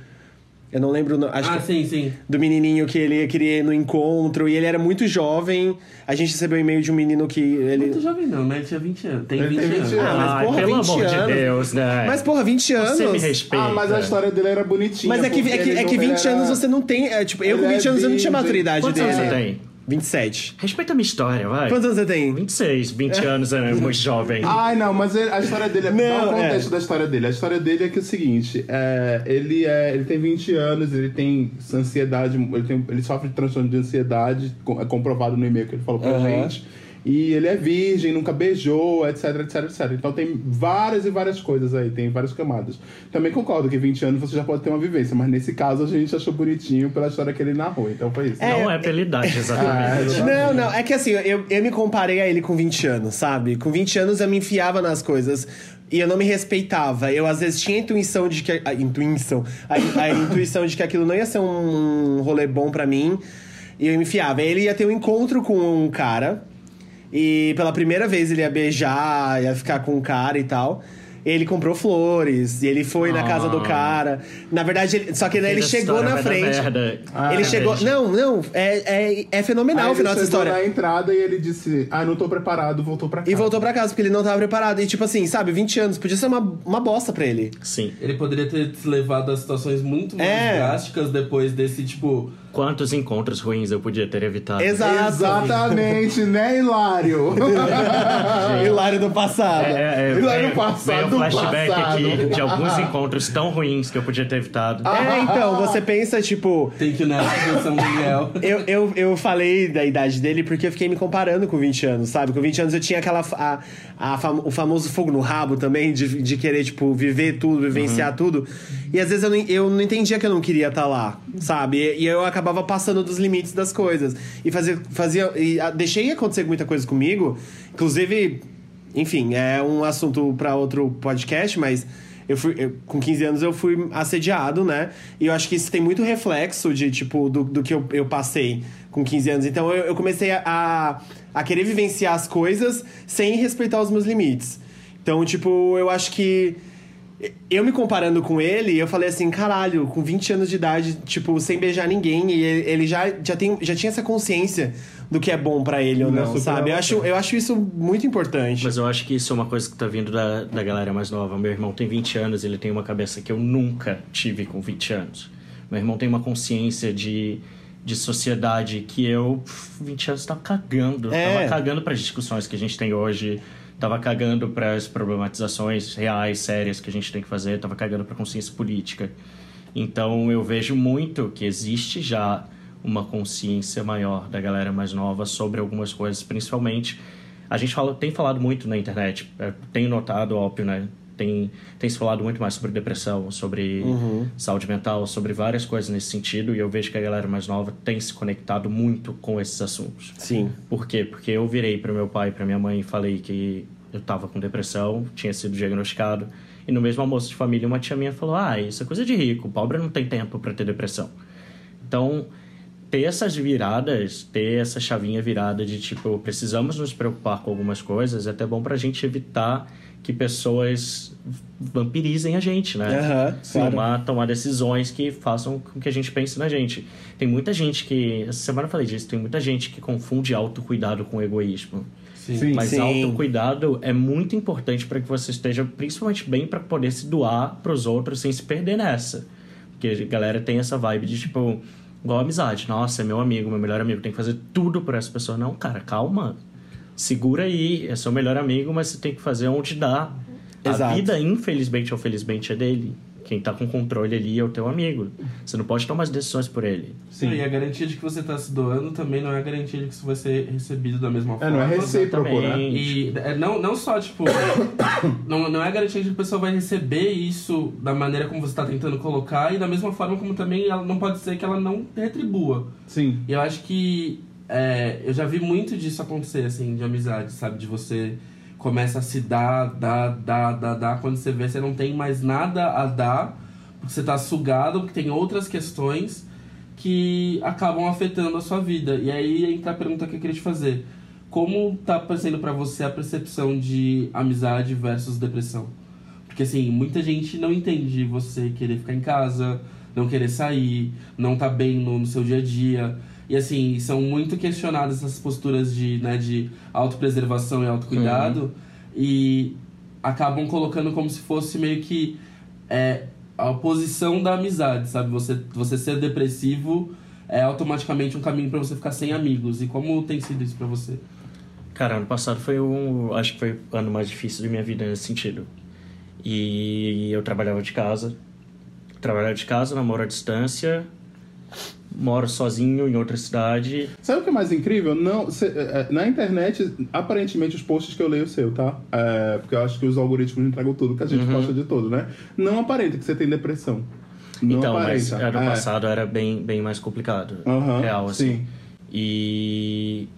eu não lembro. Acho ah, que sim, sim. Do menininho que ele queria ir no encontro e ele era muito jovem. A gente recebeu um e-mail de um menino que ele. Muito jovem não, mas ele tinha 20 anos. Tem 20, tem 20 anos. anos. Ah, mas Ai, porra, pelo 20 amor anos. de Deus, né? Mas porra, 20 anos. Você me respeita. ah, mas a história dele era bonitinha. Mas é que, é que, é que 20 era... anos você não tem. É, tipo, eu com 20 anos eu não tinha maturidade Quantos dele. anos você tem? 27. Respeita a minha história, vai. Quantos anos você tem? 26, 20 anos é muito jovem. Ai, não, mas a história dele é. Não, o contexto é. da história dele. A história dele é que é o seguinte: é, ele, é, ele tem 20 anos, ele tem ansiedade, ele, tem, ele sofre de transtorno de ansiedade, com- é comprovado no e-mail que ele falou pra Aham. gente. E ele é virgem, nunca beijou, etc, etc, etc. Então tem várias e várias coisas aí, tem várias camadas. Também concordo que 20 anos você já pode ter uma vivência, mas nesse caso a gente achou bonitinho pela história que ele narrou. Então foi isso. Não é pela idade, exatamente. Não, não, é que assim, eu, eu me comparei a ele com 20 anos, sabe? Com 20 anos eu me enfiava nas coisas e eu não me respeitava. Eu às vezes tinha a intuição de que. A intuição. A, a intuição de que aquilo não ia ser um, rolê bom pra mim. E eu me enfiava. Ele ia ter um encontro com um cara. E pela primeira vez ele ia beijar, ia ficar com um cara e tal. Ele comprou flores, e ele foi na casa do Ah. cara. Na verdade, ele- só que daí ele chegou na frente. merda. Ah, ele chegou. verdade. Não, não, é, é, é fenomenal Aí o final ele dessa chegou história. na entrada e ele disse: Ah, não tô preparado, voltou pra casa. E voltou pra casa, porque ele não tava preparado. E tipo assim, sabe, 20 anos, podia ser uma, uma bosta pra ele. Sim. Ele poderia ter levado a situações muito mais É. drásticas depois desse, tipo. Quantos encontros ruins eu podia ter evitado? Exato. Exatamente, né, Hilário? Hilário do passado. É, é, lá no vem- passado, vem um flashback passado. aqui de alguns encontros tão ruins que eu podia ter evitado. É, então, você pensa, tipo. Tem que ir nessa São Daniel. Eu, eu, eu falei da idade dele porque eu fiquei me comparando com 20 anos, sabe? Com 20 anos eu tinha aquela. A, a fam- o famoso fogo no rabo também, de, de querer, tipo, viver tudo, vivenciar tudo. E às vezes eu não, eu não entendia que eu não queria estar lá, sabe? E, e eu acabava passando dos limites das coisas. E fazia. fazia e a- deixei acontecer muita coisa comigo. Inclusive, enfim, é um assunto para outro podcast, mas. Eu fui, eu- com 15 anos eu fui assediado, né? E eu acho que isso tem muito reflexo de, tipo, do, do que eu, eu passei com 15 anos. Então eu, eu comecei a, a querer vivenciar as coisas sem respeitar os meus limites. Então, tipo, eu acho que. Eu me comparando com ele, eu falei assim, caralho, com 20 anos de idade, tipo, sem beijar ninguém, e ele já, já, tem, já tinha essa consciência do que é bom pra ele ou Não é não, sabe? Eu acho, bacana. eu acho isso muito importante. Mas eu acho que isso é uma coisa que tá vindo da, da galera mais nova. Meu irmão tem 20 anos, ele tem uma cabeça que eu nunca tive com 20 anos. Meu irmão tem uma consciência de, de sociedade que eu, pff, 20 anos, tava cagando. É. Tava cagando para as discussões que a gente tem hoje. Tava cagando para as problematizações reais, sérias que a gente tem que fazer. Tava cagando para consciência política. Então eu vejo muito que existe já uma consciência maior da galera mais nova sobre algumas coisas, principalmente a gente fala, tem falado muito na internet, é, tenho notado, óbvio, né? Tem, tem se falado muito mais sobre depressão, sobre saúde mental, sobre várias coisas nesse sentido, e eu vejo que a galera mais nova tem se conectado muito com esses assuntos. Sim. Por quê? Porque eu virei para meu pai para minha mãe e falei que eu tava com depressão, tinha sido diagnosticado, e no mesmo almoço de família uma tia minha falou: "Ah, isso é coisa de rico, pobre não tem tempo para ter depressão". Então, ter essas viradas, ter essa chavinha virada de tipo, precisamos nos preocupar com algumas coisas, é até bom pra gente evitar que pessoas vampirizem a gente, né? Aham, claro. tomar, tomar decisões que façam com que a gente pense na gente. Tem muita gente que. Essa semana eu falei disso, tem muita gente que confunde autocuidado com egoísmo. Sim. Mas Sim. autocuidado é muito importante para que você esteja principalmente bem para poder se doar para os outros sem se perder nessa. Porque a galera tem essa vibe de tipo, igual amizade. Nossa, é meu amigo, meu melhor amigo, tem que fazer tudo por essa pessoa. Não, cara, calma. Segura aí, é seu melhor amigo, mas você tem que fazer onde dá. A Exato. vida, infelizmente ou felizmente, é dele. Quem tá com controle ali é o teu amigo. Você não pode tomar as decisões por ele. Sim. E a garantia de que você tá se doando também não é a garantia de que isso vai ser recebido da mesma É, forma. não é recíproco, né? E é, não, não só, tipo, não, não é garantia de que a pessoa vai receber isso da maneira como você está tentando colocar e da mesma forma como também ela não pode ser que ela não retribua. Sim. E eu acho que é, eu já vi muito disso acontecer, assim, de amizade, sabe? De você começa a se dar, dar, dar, dar, dar, quando você vê você não tem mais nada a dar, porque você tá sugado, porque tem outras questões que acabam afetando a sua vida. E aí entra a pergunta que eu queria te fazer. Como tá sendo pra você a percepção de amizade versus depressão? Porque assim, muita gente não entende você querer ficar em casa, não querer sair, não tá bem no, no seu dia a dia. E assim, são muito questionadas essas posturas de, né, de autopreservação e autocuidado e acabam colocando como se fosse meio que é, a oposição da amizade, sabe? Você, você ser depressivo é automaticamente um caminho pra você ficar sem amigos. E como tem sido isso pra você? Cara, ano passado foi um. Acho que foi o ano mais difícil da minha vida nesse sentido. E eu trabalhava de casa. Trabalhava de casa, namoro à distância. Moro sozinho em outra cidade. Sabe o que é mais incrível? Não, cê- é, é, na internet, aparentemente, os posts que eu leio seu, tá? É, porque eu acho que os algoritmos entregam tudo que a gente posta de tudo, né? Não aparenta que você tem depressão. Não então, mas aparenta. ano É. passado era bem, bem mais complicado. Aham, real, assim. sim. E.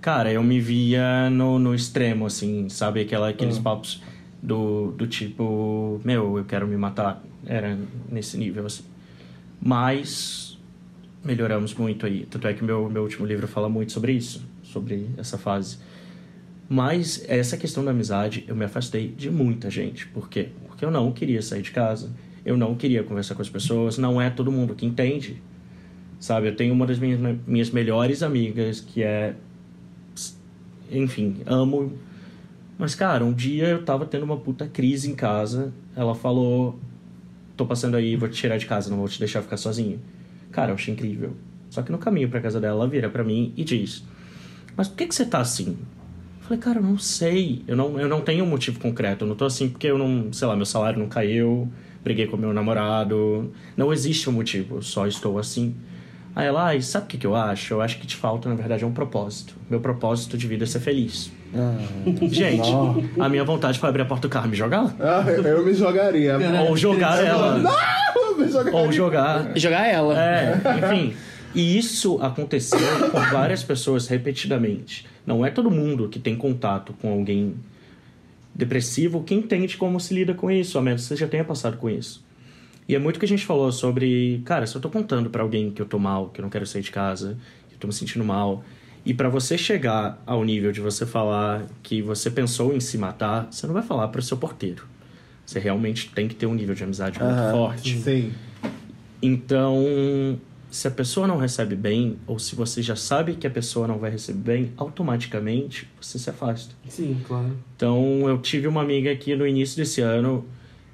Cara, eu me via no, no extremo, assim, sabe? Aquela, aqueles Ah. papos do, do tipo, meu, eu quero me matar. Era nesse nível, assim. Mas melhoramos muito aí. Tanto é que meu, meu último livro fala muito sobre isso, sobre essa fase. Mas essa questão da amizade, eu me afastei de muita gente. Por quê? Porque eu não queria sair de casa. Eu não queria conversar com as pessoas. Não é todo mundo que entende. Sabe? Eu tenho uma das minhas, minhas melhores amigas que é. Enfim, amo. Mas, cara, um dia eu tava tendo uma puta crise em casa. Ela falou: Tô passando aí, vou te tirar de casa, não vou te deixar ficar sozinho. Cara, eu achei incrível. Só que no caminho pra casa dela, ela vira pra mim e diz: Mas por que, que você tá assim? Eu falei, cara, eu não sei. Eu não, eu não tenho um motivo concreto. Eu não tô assim porque eu não, sei lá, meu salário não caiu, briguei com meu namorado. Não existe um motivo, só estou assim. Aí ela, ai, sabe o que, que eu acho? Eu acho que te falta, na verdade, é um propósito. Meu propósito de vida é ser feliz. Gente, a minha vontade foi abrir a porta do carro e me jogar lá. Ah, eu me jogaria. Ou jogar ela. Eu me jogaria. Ou jogar. Jogar ela. É, enfim. E isso aconteceu com várias pessoas repetidamente. Não é todo mundo que tem contato com alguém depressivo que entende como se lida com isso, a menos que você já tenha passado com isso. E é muito que a gente falou sobre, cara, se eu tô contando pra alguém que eu tô mal, que eu não quero sair de casa, que eu tô me sentindo mal, e pra você chegar ao nível de você falar que você pensou em se matar, você não vai falar pro seu porteiro. Você realmente tem que ter um nível de amizade muito forte. Sim. Então, se a pessoa não recebe bem, ou se você já sabe que a pessoa não vai receber bem, automaticamente você se afasta. Sim, claro. Então, eu tive uma amiga que no início desse ano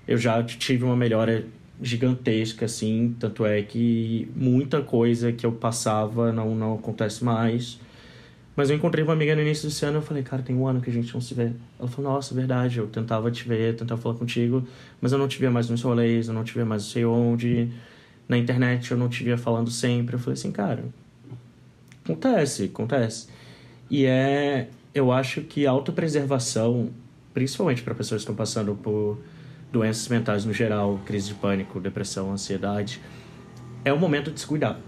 eu já tive uma melhora gigantesca, assim. Tanto é que muita coisa que eu passava não, não acontece mais. Mas eu encontrei uma amiga no início desse ano eu falei, cara, tem um ano que a gente não se vê. Ela falou, nossa, verdade, eu tentava te ver, tentava falar contigo, mas eu não te via mais nos rolês, eu não te via mais não sei onde. Na internet eu não te via falando sempre. Eu falei assim, cara, acontece, acontece. E é, eu acho que a autopreservação, principalmente para pessoas que estão passando por doenças mentais no geral, crise de pânico, depressão, ansiedade, é o momento de se cuidar.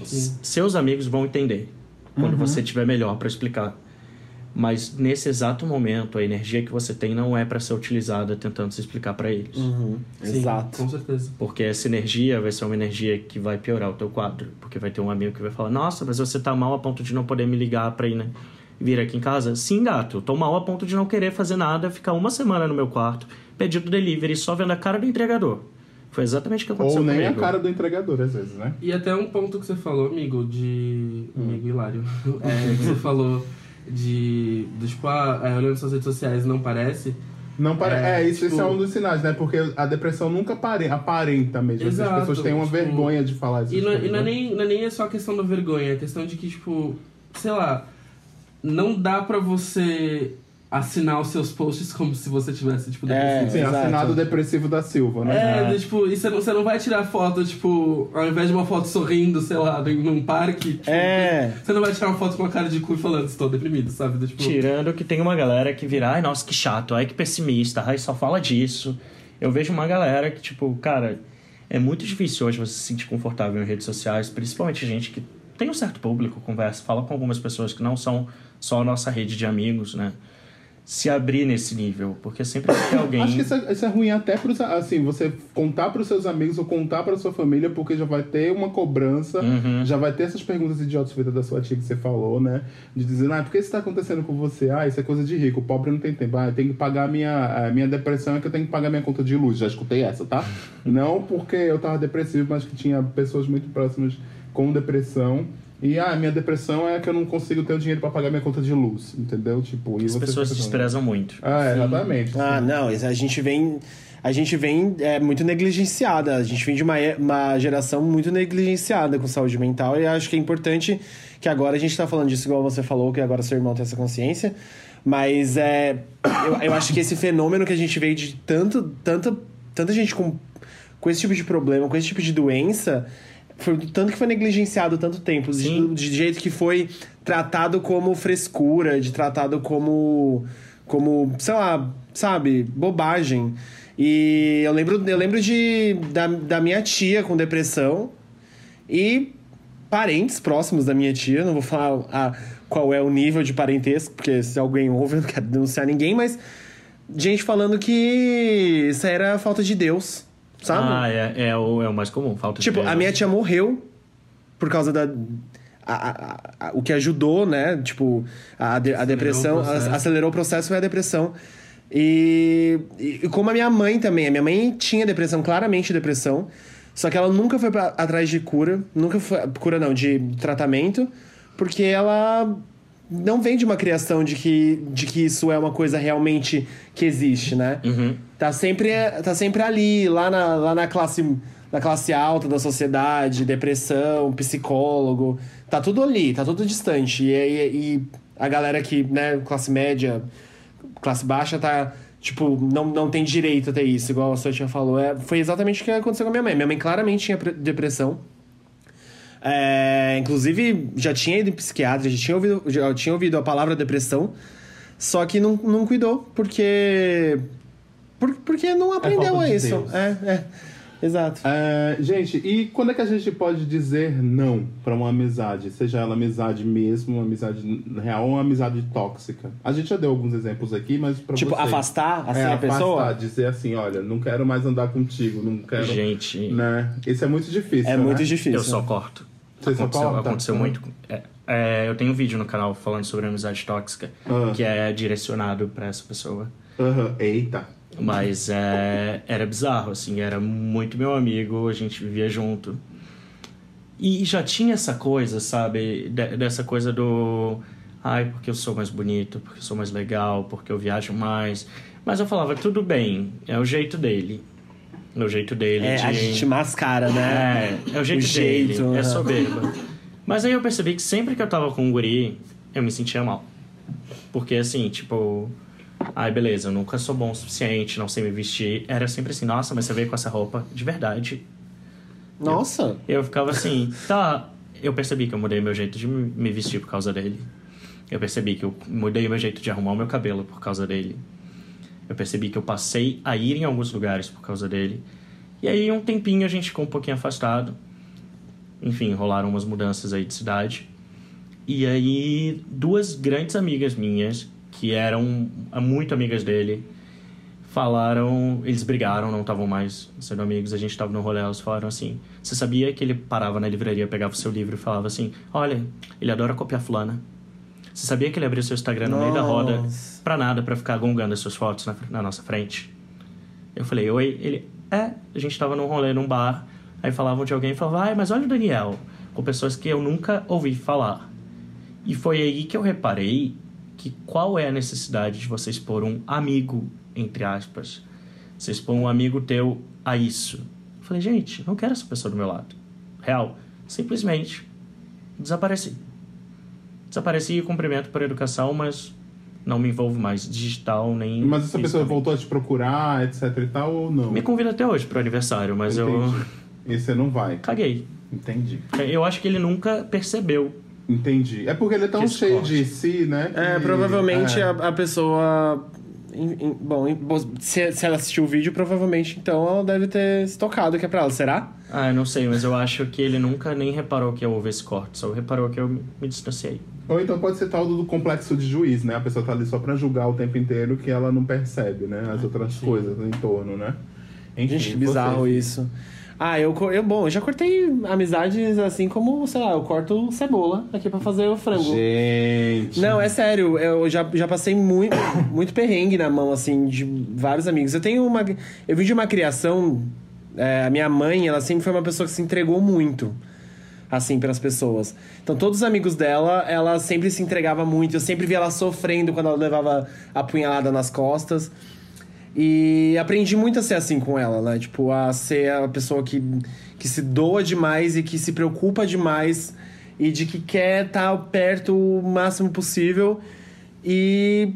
S- Seus amigos vão entender quando você estiver melhor para explicar. Mas nesse exato momento, a energia que você tem não é para ser utilizada tentando se explicar para eles. Sim, Exato. Com certeza. Porque essa energia vai ser uma energia que vai piorar o teu quadro. Porque vai ter um amigo que vai falar: Nossa, mas você tá mal a ponto de não poder me ligar pra ir né, vir aqui em casa? Sim, gato. Eu tô mal a ponto de não querer fazer nada, ficar uma semana no meu quarto, pedindo delivery, só vendo a cara do entregador. Foi exatamente o que aconteceu Ou nem comigo. a cara do entregador, às vezes, né? E até um ponto que você falou, amigo, de. Amigo Hilário. É, que você falou de. do, tipo, ah, é, olhando suas redes sociais não parece. Não pare... É, É, isso, tipo- é um dos sinais, né? Porque a depressão nunca apare- aparenta mesmo. As Exato, pessoas têm uma tipo, vergonha de falar isso. E não, é- e não é nem, não é nem só a questão da vergonha, é a questão de que, tipo, sei lá, não dá pra você assinar os seus posts como se você tivesse, tipo, É, depressivo. Sim, Exato. assinado depressivo da Silva, né? É, de, tipo, e você não, você não vai tirar foto, tipo, ao invés de uma foto sorrindo, sei lá, num parque, tipo, É. você não vai tirar uma foto com a cara de cu e falando, estou deprimido, sabe? Tipo, Tirando que tem uma galera que vira, ai, nossa, que chato, ai, que pessimista, ai, só fala disso. Eu vejo uma galera que, tipo, cara, é muito difícil hoje você se sentir confortável em redes sociais, principalmente gente que tem um certo público, conversa, fala com algumas pessoas que não são só a nossa rede de amigos, né? Se abrir nesse nível, porque sempre vai ter alguém. Acho que isso é, isso é ruim até pros, assim, você contar pros seus amigos ou contar pra sua família, porque já vai ter uma cobrança, Uhum. já vai ter essas perguntas idiotas feitas da sua tia que você falou, né? De dizer, ah, por que isso tá acontecendo com você? Ah, isso é coisa de rico, o pobre não tem tempo. Ah, eu tenho que pagar minha, a minha depressão, é que eu tenho que pagar minha conta de luz. Já escutei essa, tá? não porque eu tava depressivo, mas que tinha pessoas muito próximas com depressão. E, ah, minha depressão é que eu não consigo ter o dinheiro pra pagar minha conta de luz, entendeu? Tipo, e As você pessoas se fica- desprezam muito. Ah, exatamente. Ah, não, a gente vem. a gente vem é, muito negligenciada. A gente vem de uma, uma geração muito negligenciada com saúde mental. E acho que é importante que agora a gente tá falando disso, igual você falou, que agora seu irmão tem essa consciência. Mas é, eu, eu acho que esse fenômeno que a gente veio de tanto, tanta, tanta gente com, com esse tipo de problema, com esse tipo de doença, foi tanto que foi negligenciado tanto tempo, de, de jeito que foi tratado como frescura, de tratado como, como sei lá, sabe, bobagem. E eu lembro, eu lembro de, da, da minha tia com depressão e parentes próximos da minha tia, não vou falar a, qual é o nível de parentesco, porque se alguém ouve, eu não quero denunciar ninguém, mas gente falando que isso era falta de Deus, sabe? Ah, é, é, o, é o mais comum, falta Tipo, de a minha tia morreu por causa da. a- a- a- o que ajudou, né? Tipo, a, de- a depressão. o acelerou o processo foi a depressão. E, e como a minha mãe também. A minha mãe tinha depressão, claramente depressão. Só que ela nunca foi pra, atrás de cura. Nunca foi. Cura não, de tratamento. Porque ela não vem de uma criação de que, de que isso é uma coisa realmente que existe, né? Uhum. Tá sempre, tá sempre ali, lá na, lá na classe na classe alta da sociedade, depressão, psicólogo. Tá tudo ali, tá tudo distante. E, e, e a galera que, né, classe média, classe baixa, tá, tipo, não, não tem direito a ter isso, igual a sua tia falou. É, foi exatamente o que aconteceu com a minha mãe. Minha mãe claramente tinha pre- depressão. É, inclusive, já tinha ido em psiquiatra, já tinha ouvido, já tinha ouvido a palavra depressão, só que não, não cuidou, porque. por- porque não aprendeu falta a de isso. Deus. É, é. Exato. É, gente, e quando é que a gente pode dizer não pra uma amizade? Seja ela amizade mesmo, uma amizade real ou uma amizade tóxica? A gente já deu alguns exemplos aqui, mas pra Tipo, vocês. afastar assim é, a afastar, pessoa? dizer assim, olha, não quero mais andar contigo, não quero... Gente, Né? Isso é muito difícil, É né? muito difícil. eu só corto. Aconteceu Uhum. muito. É, é, eu tenho um vídeo no canal falando sobre amizade tóxica, Ah. que é direcionado pra essa pessoa. Aham, Eita. Mas é, era bizarro, assim, era muito meu amigo, a gente vivia junto. E já tinha essa coisa, sabe? De- dessa coisa do. Ai, porque eu sou mais bonito, porque eu sou mais legal, porque eu viajo mais. Mas eu falava, tudo bem, é o jeito dele. É o jeito dele. É, de... a gente mascara, né? É, é o jeito O dele, jeito, é aham. soberba. Mas aí eu percebi que sempre que eu tava com um guri, eu me sentia mal. Porque assim, tipo, ai beleza, eu nunca sou bom o suficiente, não sei me vestir. Era sempre assim, nossa, mas você veio com essa roupa de verdade. Nossa. Eu ficava assim, tá. Eu percebi que eu mudei meu jeito de me me vestir por causa dele. Eu percebi que eu mudei meu jeito de arrumar o meu cabelo por causa dele. Eu percebi que eu passei a ir em alguns lugares por causa dele. E aí, um tempinho, a gente ficou um pouquinho afastado. Enfim, rolaram umas mudanças aí de cidade. E aí, duas grandes amigas minhas, que eram muito amigas dele, falaram, eles brigaram, não estavam mais sendo amigos, a gente estava no rolê, elas falaram assim: "Você sabia que ele parava na livraria, pegava o seu livro e falava assim: "Olha, ele adora copiar fulana". Você sabia que ele abriu seu Instagram no meio da roda pra nada, pra ficar gongando as suas fotos na, na nossa frente? Eu falei: "Oi". Ele: "É, a gente tava num rolê num bar, aí falavam de alguém e falavam: "Ai, mas olha o Daniel", com pessoas que eu nunca ouvi falar. E foi aí que eu reparei que qual é a necessidade de você expor um amigo, entre aspas. Você expor um amigo teu a isso. Eu falei, gente, não quero essa pessoa do meu lado. Real. Simplesmente desapareci. Desapareci e cumprimento por educação, mas não me envolvo mais digital nem. Mas essa pessoa voltou a te procurar, etc e tal, ou não? Me convida até hoje pro aniversário, mas eu Entendi. E você não vai. caguei. Entendi. Eu acho que ele nunca percebeu. Entendi. É porque ele é tão cheio de si, né? É, que- provavelmente é. A, a pessoa. em- em- bom, se, se ela assistiu o vídeo, provavelmente então ela deve ter se tocado que é pra ela. Será? Ah, eu não sei, mas eu acho que ele nunca nem reparou que houve esse corte, só reparou que eu me distanciei. Ou então pode ser tal do complexo de juiz, né? A pessoa tá ali só pra julgar o tempo inteiro que ela não percebe, né? As outras coisas em torno, né? Enfim, Gente, que bizarro isso. Ah, eu, eu. Bom, eu já cortei amizades assim como, sei lá, eu corto cebola aqui pra fazer o frango. Gente. Não, é sério, eu já, já passei muito, muito perrengue na mão, assim, de vários amigos. Eu tenho uma. Eu vim de uma criação. é, a minha mãe, ela sempre foi uma pessoa que se entregou muito, assim, para as pessoas. Então, todos os amigos dela, ela sempre se entregava muito. Eu sempre via ela sofrendo quando ela levava a punhalada nas costas. E aprendi muito a ser assim com ela, né? Tipo, a ser a pessoa que, que se doa demais e que se preocupa demais e de que quer estar perto o máximo possível. E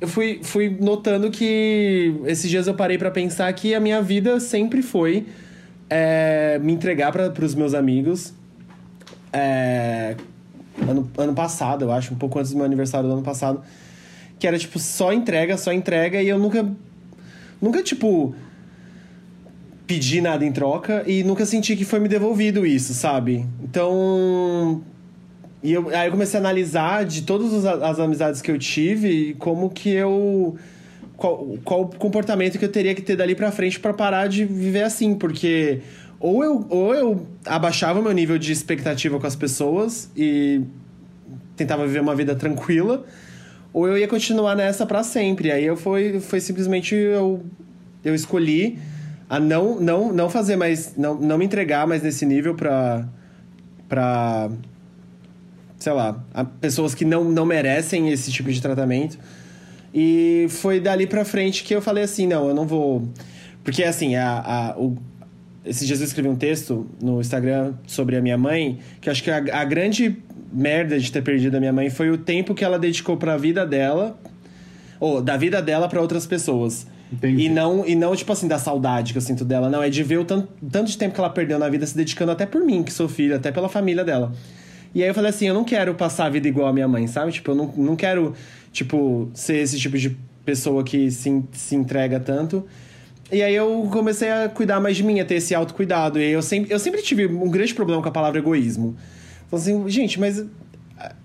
eu fui, fui notando que esses dias eu parei para pensar que a minha vida sempre foi é, me entregar para os meus amigos. É, ano, ano passado, eu acho, um pouco antes do meu aniversário do ano passado que era tipo só entrega, só entrega e eu nunca nunca tipo pedi nada em troca e nunca senti que foi me devolvido isso, sabe? Então, e eu, aí eu comecei a analisar de todas as, amizades que eu tive, como que eu qual, qual comportamento que eu teria que ter dali para frente para parar de viver assim, porque ou eu, ou eu abaixava meu nível de expectativa com as pessoas e tentava viver uma vida tranquila, ou eu ia continuar nessa para sempre. Aí eu foi, foi simplesmente eu, eu escolhi a não, não, não fazer mais, não, não me entregar mais nesse nível para para sei lá, pessoas que não, não merecem esse tipo de tratamento. E foi dali pra frente que eu falei assim, não, eu não vou... Porque, assim, a, a, o, esses dias eu escrevi um texto no Instagram sobre a minha mãe, que acho que a, a grande merda de ter perdido a minha mãe foi o tempo que ela dedicou para a vida dela, ou da vida dela para outras pessoas. Entendi. E não, e não, tipo assim, da saudade que eu sinto dela. Não, é de ver o tanto, tanto de tempo que ela perdeu na vida se dedicando até por mim, que sou filho, até pela família dela. E aí eu falei assim, eu não quero passar a vida igual a minha mãe, sabe? Tipo, eu não, não quero, tipo, ser esse tipo de pessoa que se, se entrega tanto. E aí eu comecei a cuidar mais de mim, a ter esse autocuidado. E eu sempre, eu sempre tive um grande problema com a palavra egoísmo. Falei assim, gente, mas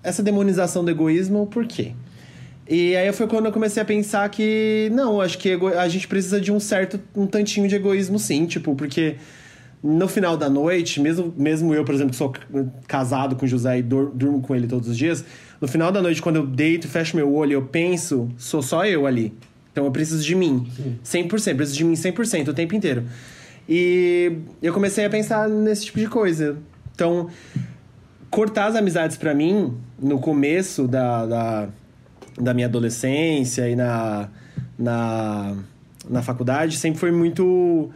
essa demonização do egoísmo, por quê? E aí foi quando eu comecei a pensar que, não, acho que a gente precisa de um certo, um tantinho de egoísmo sim, tipo, porque no final da noite, mesmo, mesmo eu, por exemplo, que sou casado com o José e durmo com ele todos os dias, no final da noite, quando eu deito, fecho meu olho, eu penso, sou só eu ali. Então eu preciso de mim, Sim. 100%, preciso de mim 100% o tempo inteiro. E eu comecei a pensar nesse tipo de coisa. Então, cortar as amizades para mim, no começo da, da, da, minha adolescência e na, na, na faculdade, sempre foi muito.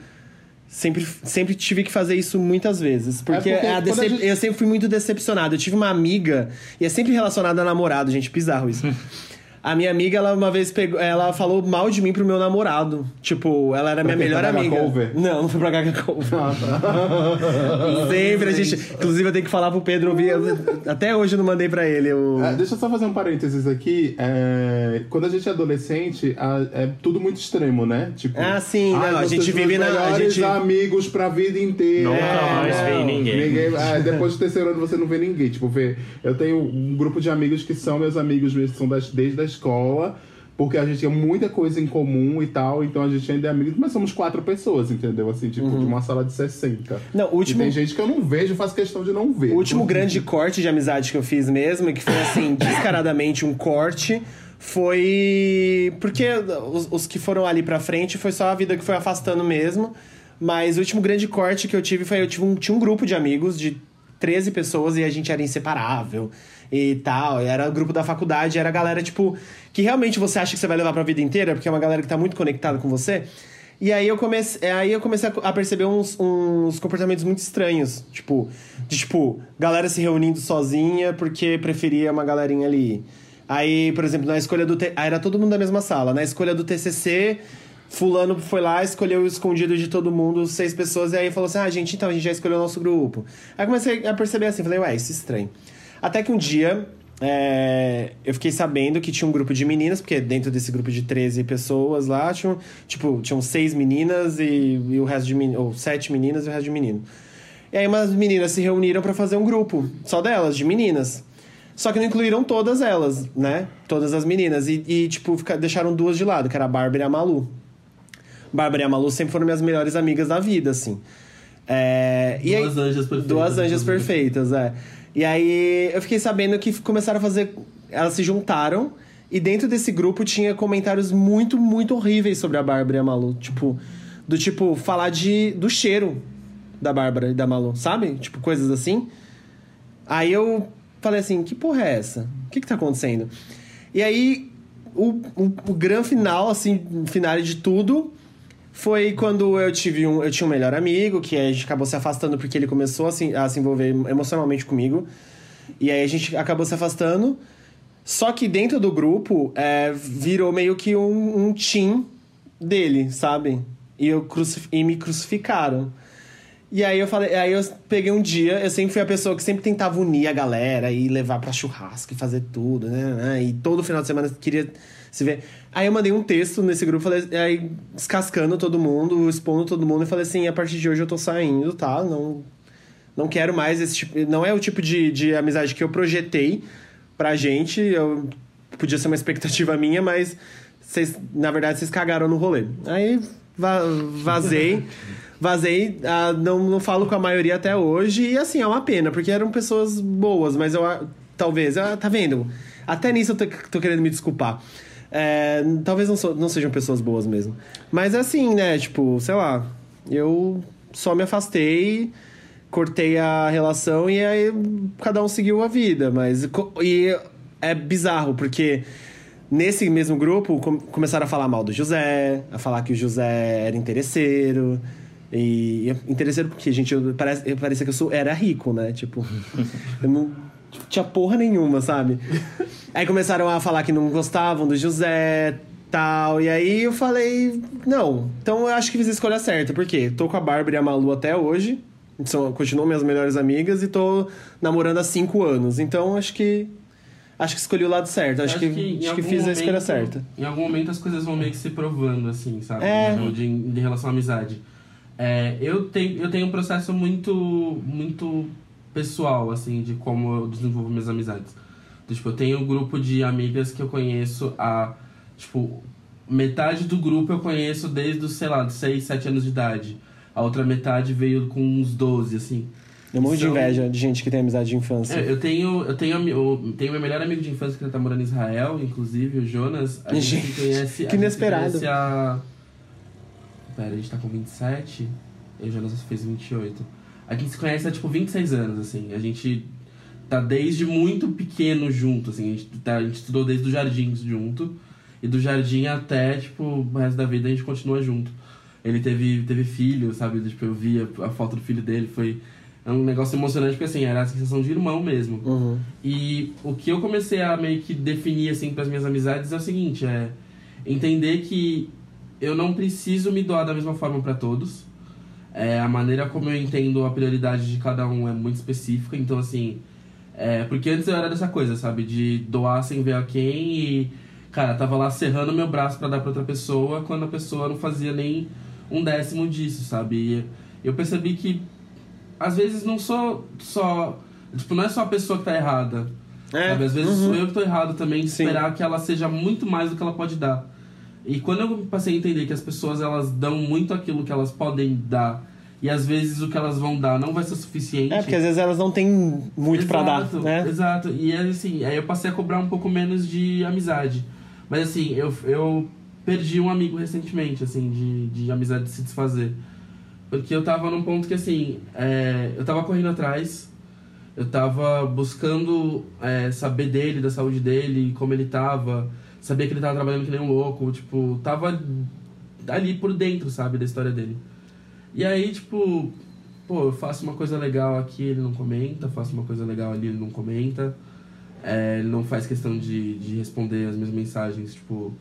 Sempre, sempre tive que fazer isso muitas vezes. Porque, é porque decep... gente... eu sempre fui muito decepcionado. Eu tive uma amiga, e é sempre relacionada a namorado, gente, bizarro isso. A minha amiga, ela uma vez pegou, ela falou mal de mim pro meu namorado. Tipo, ela era pra minha melhor amiga. Cover? Não, não foi pra Gaga Cover. Ah, tá. Sempre a gente. Inclusive, eu tenho que falar pro Pedro ouvir. Até hoje eu não mandei pra ele. Eu... É, deixa eu só fazer um parênteses aqui. É, quando a gente é adolescente, é tudo muito extremo, né? Tipo, ah, sim, ah, não, a gente vive na. A gente... amigos pra vida inteira. Nunca é, mais vi ninguém. ninguém é, depois do terceiro ano você não vê ninguém. Tipo, vê. Eu tenho um grupo de amigos que são meus amigos mesmo, são das, desde as escola, porque a gente tinha muita coisa em comum e tal, então a gente ainda é amigo, mas somos quatro pessoas, entendeu? Assim, tipo, uhum. de uma sala de 60. Não, último... E tem gente que eu não vejo, faço questão de não ver. O último grande corte de amizade que eu fiz mesmo, que foi assim, descaradamente um corte, foi. Porque os, os que foram ali pra frente foi só a vida que foi afastando mesmo. Mas o último grande corte que eu tive foi: eu tive um, tinha um grupo de amigos de 13 pessoas e a gente era inseparável e tal. E era o grupo da faculdade, era a galera, tipo, que realmente você acha que você vai levar pra vida inteira, porque é uma galera que tá muito conectada com você. E aí eu comecei, aí eu comecei a perceber uns, uns comportamentos muito estranhos. Tipo, de tipo, galera se reunindo sozinha porque preferia uma galerinha ali. Aí, por exemplo, na escolha do. T... era todo mundo da mesma sala. Na escolha do TCC, Fulano foi lá, escolheu o escondido de todo mundo, seis pessoas, e aí falou assim: ah, gente, então a gente já escolheu o nosso grupo. Aí comecei a perceber assim, falei, ué, isso é estranho. Até que um dia é, eu fiquei sabendo que tinha um grupo de meninas, porque dentro desse grupo de 13 pessoas lá, tinham, tipo, tinham seis meninas e, e o resto de meninos, ou sete meninas e o resto de menino. E aí umas meninas se reuniram para fazer um grupo, só delas, de meninas. Só que não incluíram todas elas, né? Todas as meninas. E, e tipo, fica, deixaram duas de lado, que era a Bárbara e a Malu. Bárbara e a Malu sempre foram minhas melhores amigas da vida, assim. É, duas aí, anjas perfeitas. Duas anjas perfeitas, é. E aí eu fiquei sabendo que começaram a fazer. Elas se juntaram e dentro desse grupo tinha comentários muito, muito horríveis sobre a Bárbara e a Malu. Tipo, do tipo, falar de, do cheiro da Bárbara e da Malu, sabe? Tipo, coisas assim. Aí eu falei assim: que porra é essa? O que que tá acontecendo? E aí o, o, o grande final, assim, finale de tudo, foi quando eu tive um. Eu tinha um melhor amigo, que a gente acabou se afastando porque ele começou a se, a se envolver emocionalmente comigo. E aí a gente acabou se afastando. Só que dentro do grupo é, virou meio que um, um team dele, sabe? E, eu e me crucificaram. E aí eu falei, aí eu peguei um dia, eu sempre fui a pessoa que sempre tentava unir a galera e levar pra churrasco e fazer tudo, né? né? E todo final de semana queria se ver. Aí eu mandei um texto nesse grupo, falei, aí descascando todo mundo, expondo todo mundo, e falei assim, a partir de hoje eu tô saindo, tá? Não, não quero mais esse tipo. Não é o tipo de, de amizade que eu projetei pra gente. Eu, podia ser uma expectativa minha, mas vocês, na verdade, vocês cagaram no rolê. Aí va vazei. Vazei, ah, não, não falo com a maioria até hoje. E assim, é uma pena, porque eram pessoas boas, mas eu talvez, ah, tá vendo? Até nisso eu tô, tô querendo me desculpar. É, talvez não, so, não sejam pessoas boas mesmo. Mas assim, né? Tipo, sei lá. Eu só me afastei, cortei a relação e aí cada um seguiu a vida. Mas. E é bizarro, porque nesse mesmo grupo começaram a falar mal do José, a falar que o José era interesseiro. E interesseiro porque, gente, eu, parece, parecia que eu sou, era rico, né? Tipo, eu não tinha porra nenhuma, sabe? Aí começaram a falar que não gostavam do José, tal. E aí eu falei, não. Então eu acho que fiz a escolha certa. Por quê? Tô com a Bárbara e a Malu até hoje. São, continuam minhas melhores amigas e tô namorando há cinco anos. Então acho que. Acho que escolhi o lado certo. Acho, acho que, que acho que fiz momento, a escolha certa. Em algum momento as coisas vão meio que se provando, assim, sabe? É. De, de relação à amizade. É, eu, tenho, eu tenho um processo muito, muito pessoal, assim, de como eu desenvolvo minhas amizades. Então, tipo, eu tenho um grupo de amigas que eu conheço há, tipo, metade do grupo eu conheço desde sei lá, 6, 7 anos de idade. A outra metade veio com uns 12, assim. Tem um monte de inveja de gente que tem amizade de infância. É, eu tenho, eu tenho, eu tenho meu melhor amigo de infância que tá morando em Israel, inclusive, o Jonas. A gente, gente conhece. Que inesperado. Conhece a... Pera, a gente tá com 27 e o Jonas fez 28. A gente se conhece há tipo 26 anos, assim. A gente tá desde muito pequeno junto, assim. A gente, tá, a gente estudou desde o jardim junto. E do jardim até, tipo, o resto da vida a gente continua junto. Ele teve, teve filho, sabe? Tipo, eu via a foto do filho dele, foi é um negócio emocionante, porque assim, era a sensação de irmão mesmo. Uhum. E o que eu comecei a meio que definir, assim, para as minhas amizades é o seguinte, é entender que eu não preciso me doar da mesma forma para todos. É, a maneira como eu entendo a prioridade de cada um é muito específica, então assim. É, porque antes eu era dessa coisa, sabe? De doar sem ver a quem e. Cara, tava lá serrando meu braço para dar pra outra pessoa quando a pessoa não fazia nem um décimo disso, sabe? E eu percebi que às vezes não sou só. Tipo, não é só a pessoa que tá errada. É. Sabe? Às vezes uhum. sou eu que tô errado também de Sim. esperar que ela seja muito mais do que ela pode dar. E quando eu passei a entender que as pessoas elas dão muito aquilo que elas podem dar e às vezes o que elas vão dar não vai ser suficiente. É, porque às vezes elas não têm muito para dar, né? Exato. E assim, aí eu passei a cobrar um pouco menos de amizade. Mas assim, eu, eu perdi um amigo recentemente, assim, de, de amizade de se desfazer. Porque eu tava num ponto que assim, é, eu tava correndo atrás, eu tava buscando é, saber dele, da saúde dele, como ele tava sabia que ele tava trabalhando que nem um louco, tipo, tava ali por dentro, sabe, da história dele. E aí, tipo, pô, eu faço uma coisa legal aqui, ele não comenta, faço uma coisa legal ali, ele não comenta. É, ele não faz questão de, de responder as minhas mensagens, tipo,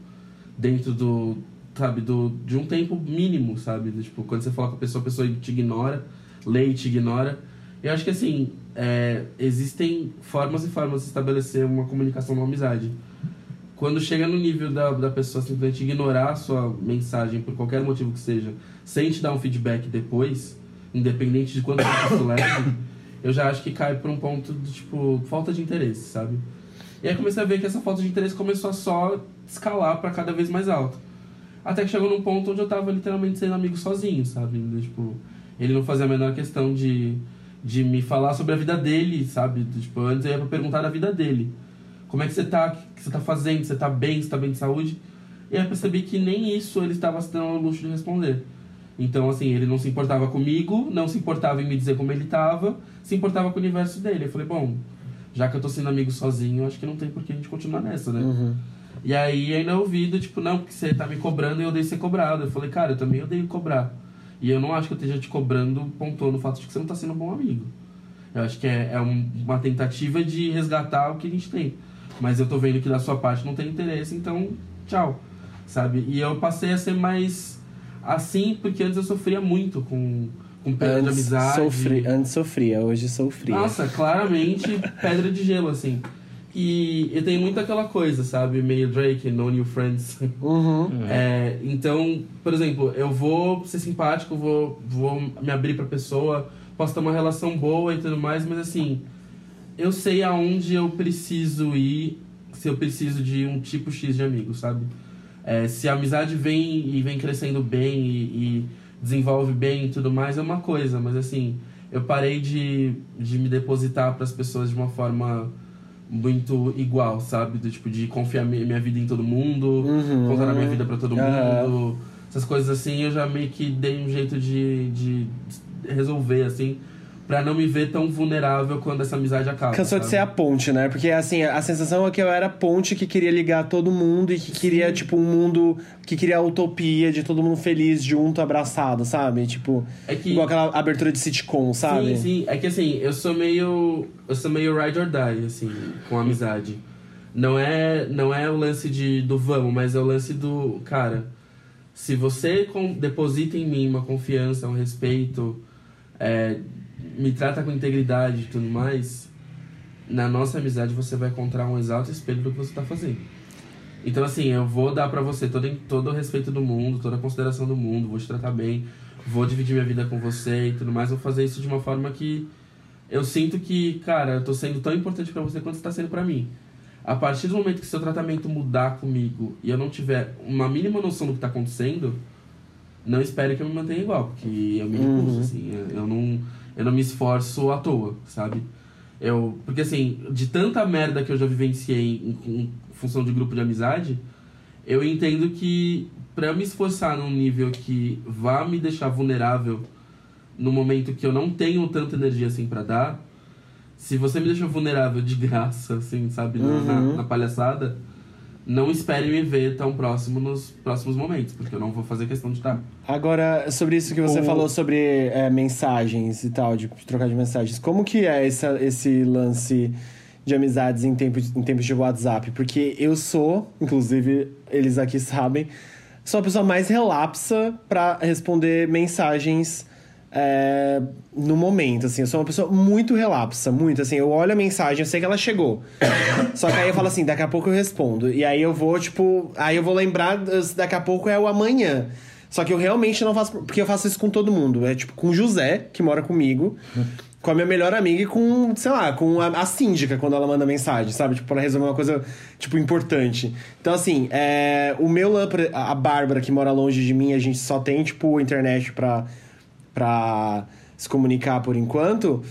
dentro do, sabe, do, de um tempo mínimo, sabe? Tipo, quando você fala com a pessoa, a pessoa te ignora, lê e te ignora. Eu acho que, assim, é, existem formas e formas de estabelecer uma comunicação, uma amizade. Quando chega no nível da, da pessoa simplesmente ignorar a sua mensagem por qualquer motivo que seja, sem te dar um feedback depois, independente de quanto isso leve, eu já acho que cai por um ponto de, tipo, falta de interesse, sabe? E aí comecei a ver que essa falta de interesse começou a só escalar para cada vez mais alto. Até que chegou num ponto onde eu tava literalmente sendo amigo sozinho, sabe? Tipo, ele não fazia a menor questão de, de me falar sobre a vida dele, sabe? Tipo, antes eu ia pra perguntar da vida dele. Como é que você tá? O que você tá fazendo? Você tá bem? Você tá bem de saúde? E aí eu percebi que nem isso ele estava se dando ao luxo de responder. Então, assim, ele não se importava comigo, não se importava em me dizer como ele estava, se importava com o universo dele. Eu falei, bom, já que eu tô sendo amigo sozinho, acho que não tem por que a gente continuar nessa, né? Uhum. E aí ainda ouvido, tipo, não, porque você tá me cobrando e eu odeio ser cobrado. Eu falei, cara, eu também odeio cobrar. E eu não acho que eu esteja te cobrando pontuando o fato de que você não tá sendo um bom amigo. Eu acho que é, é um- uma tentativa de resgatar o que a gente tem. Mas eu tô vendo que da sua parte não tem interesse, então tchau. Sabe? E eu passei a ser mais assim, porque antes eu sofria muito com, com de Antes, amizade. sofri, antes sofria, hoje sou fria. Nossa, claramente pedra de gelo, assim. E eu tenho muito aquela coisa, sabe? Meio Drake, No New Friends. Uhum. É, então, por exemplo, eu vou ser simpático, vou, vou me abrir pra pessoa, posso ter uma relação boa e tudo mais, mas assim, eu sei aonde eu preciso ir se eu preciso de um tipo X de amigo, sabe? É, se a amizade vem e vem crescendo bem e, e desenvolve bem e tudo mais, é uma coisa, mas assim, eu parei de, de me depositar para as pessoas de uma forma muito igual, sabe? Do tipo, de confiar mi- minha vida em todo mundo, Uhum. contar a minha vida para todo Aham. mundo. Essas coisas assim, eu já meio que dei um jeito de, de resolver, assim, pra não me ver tão vulnerável quando essa amizade acaba. Cansou de sabe? ser a ponte, né? Porque, assim, a sensação é que eu era a ponte que queria ligar todo mundo e que queria, tipo, um mundo... Que queria a utopia de todo mundo feliz, junto, abraçado, sabe? Tipo, É que- igual aquela abertura de sitcom, sabe? Sim, sim. É que assim, eu sou meio. Eu sou meio ride or die, assim, com amizade. Não é, não é o lance de, do vamos, mas é o lance do. Cara, se você com- deposita em mim uma confiança, um respeito, é, me trata com integridade e tudo mais, na nossa amizade você vai encontrar um exato espelho do que você tá fazendo. Então, assim, eu vou dar pra você todo, todo o respeito do mundo, toda a consideração do mundo, vou te tratar bem, vou dividir minha vida com você e tudo mais, vou fazer isso de uma forma que eu sinto que, cara, eu tô sendo tão importante pra você quanto você tá sendo pra mim. A partir do momento que seu tratamento mudar comigo e eu não tiver uma mínima noção do que tá acontecendo, não espere que eu me mantenha igual, porque eu me recuso, assim, eu não, eu não me esforço à toa, sabe? Eu, porque assim, de tanta merda que eu já vivenciei em, em função de grupo de amizade, eu entendo que pra eu me esforçar num nível que vá me deixar vulnerável no momento que eu não tenho tanta energia assim pra dar, se você me deixa vulnerável de graça, assim, sabe, na, na, Uhum. na palhaçada, não espere me ver tão próximo nos próximos momentos, porque eu não vou fazer questão de estar. Agora, sobre isso que você O- falou sobre é, mensagens e tal, de trocar de mensagens, como que é essa, esse lance de amizades em tempos, em tempos de WhatsApp? Porque eu sou, inclusive eles aqui sabem, sou a pessoa mais relapsa pra responder mensagens é, no momento, assim. Eu sou uma pessoa muito relapsa, muito, assim. Eu olho a mensagem, eu sei que ela chegou. Só que aí eu falo assim, daqui a pouco eu respondo. E aí eu vou, tipo... Aí eu vou lembrar, daqui a pouco é o amanhã. Só que eu realmente não faço... Porque eu faço isso com todo mundo. É tipo com o José, que mora comigo. Com a minha melhor amiga e com, sei lá, com a, a síndica, quando ela manda mensagem, sabe? Tipo, pra resolver uma coisa, tipo, importante. Então, assim, é, o meu lã, a Bárbara, que mora longe de mim, a gente só tem, tipo, internet pra, pra se comunicar por enquanto.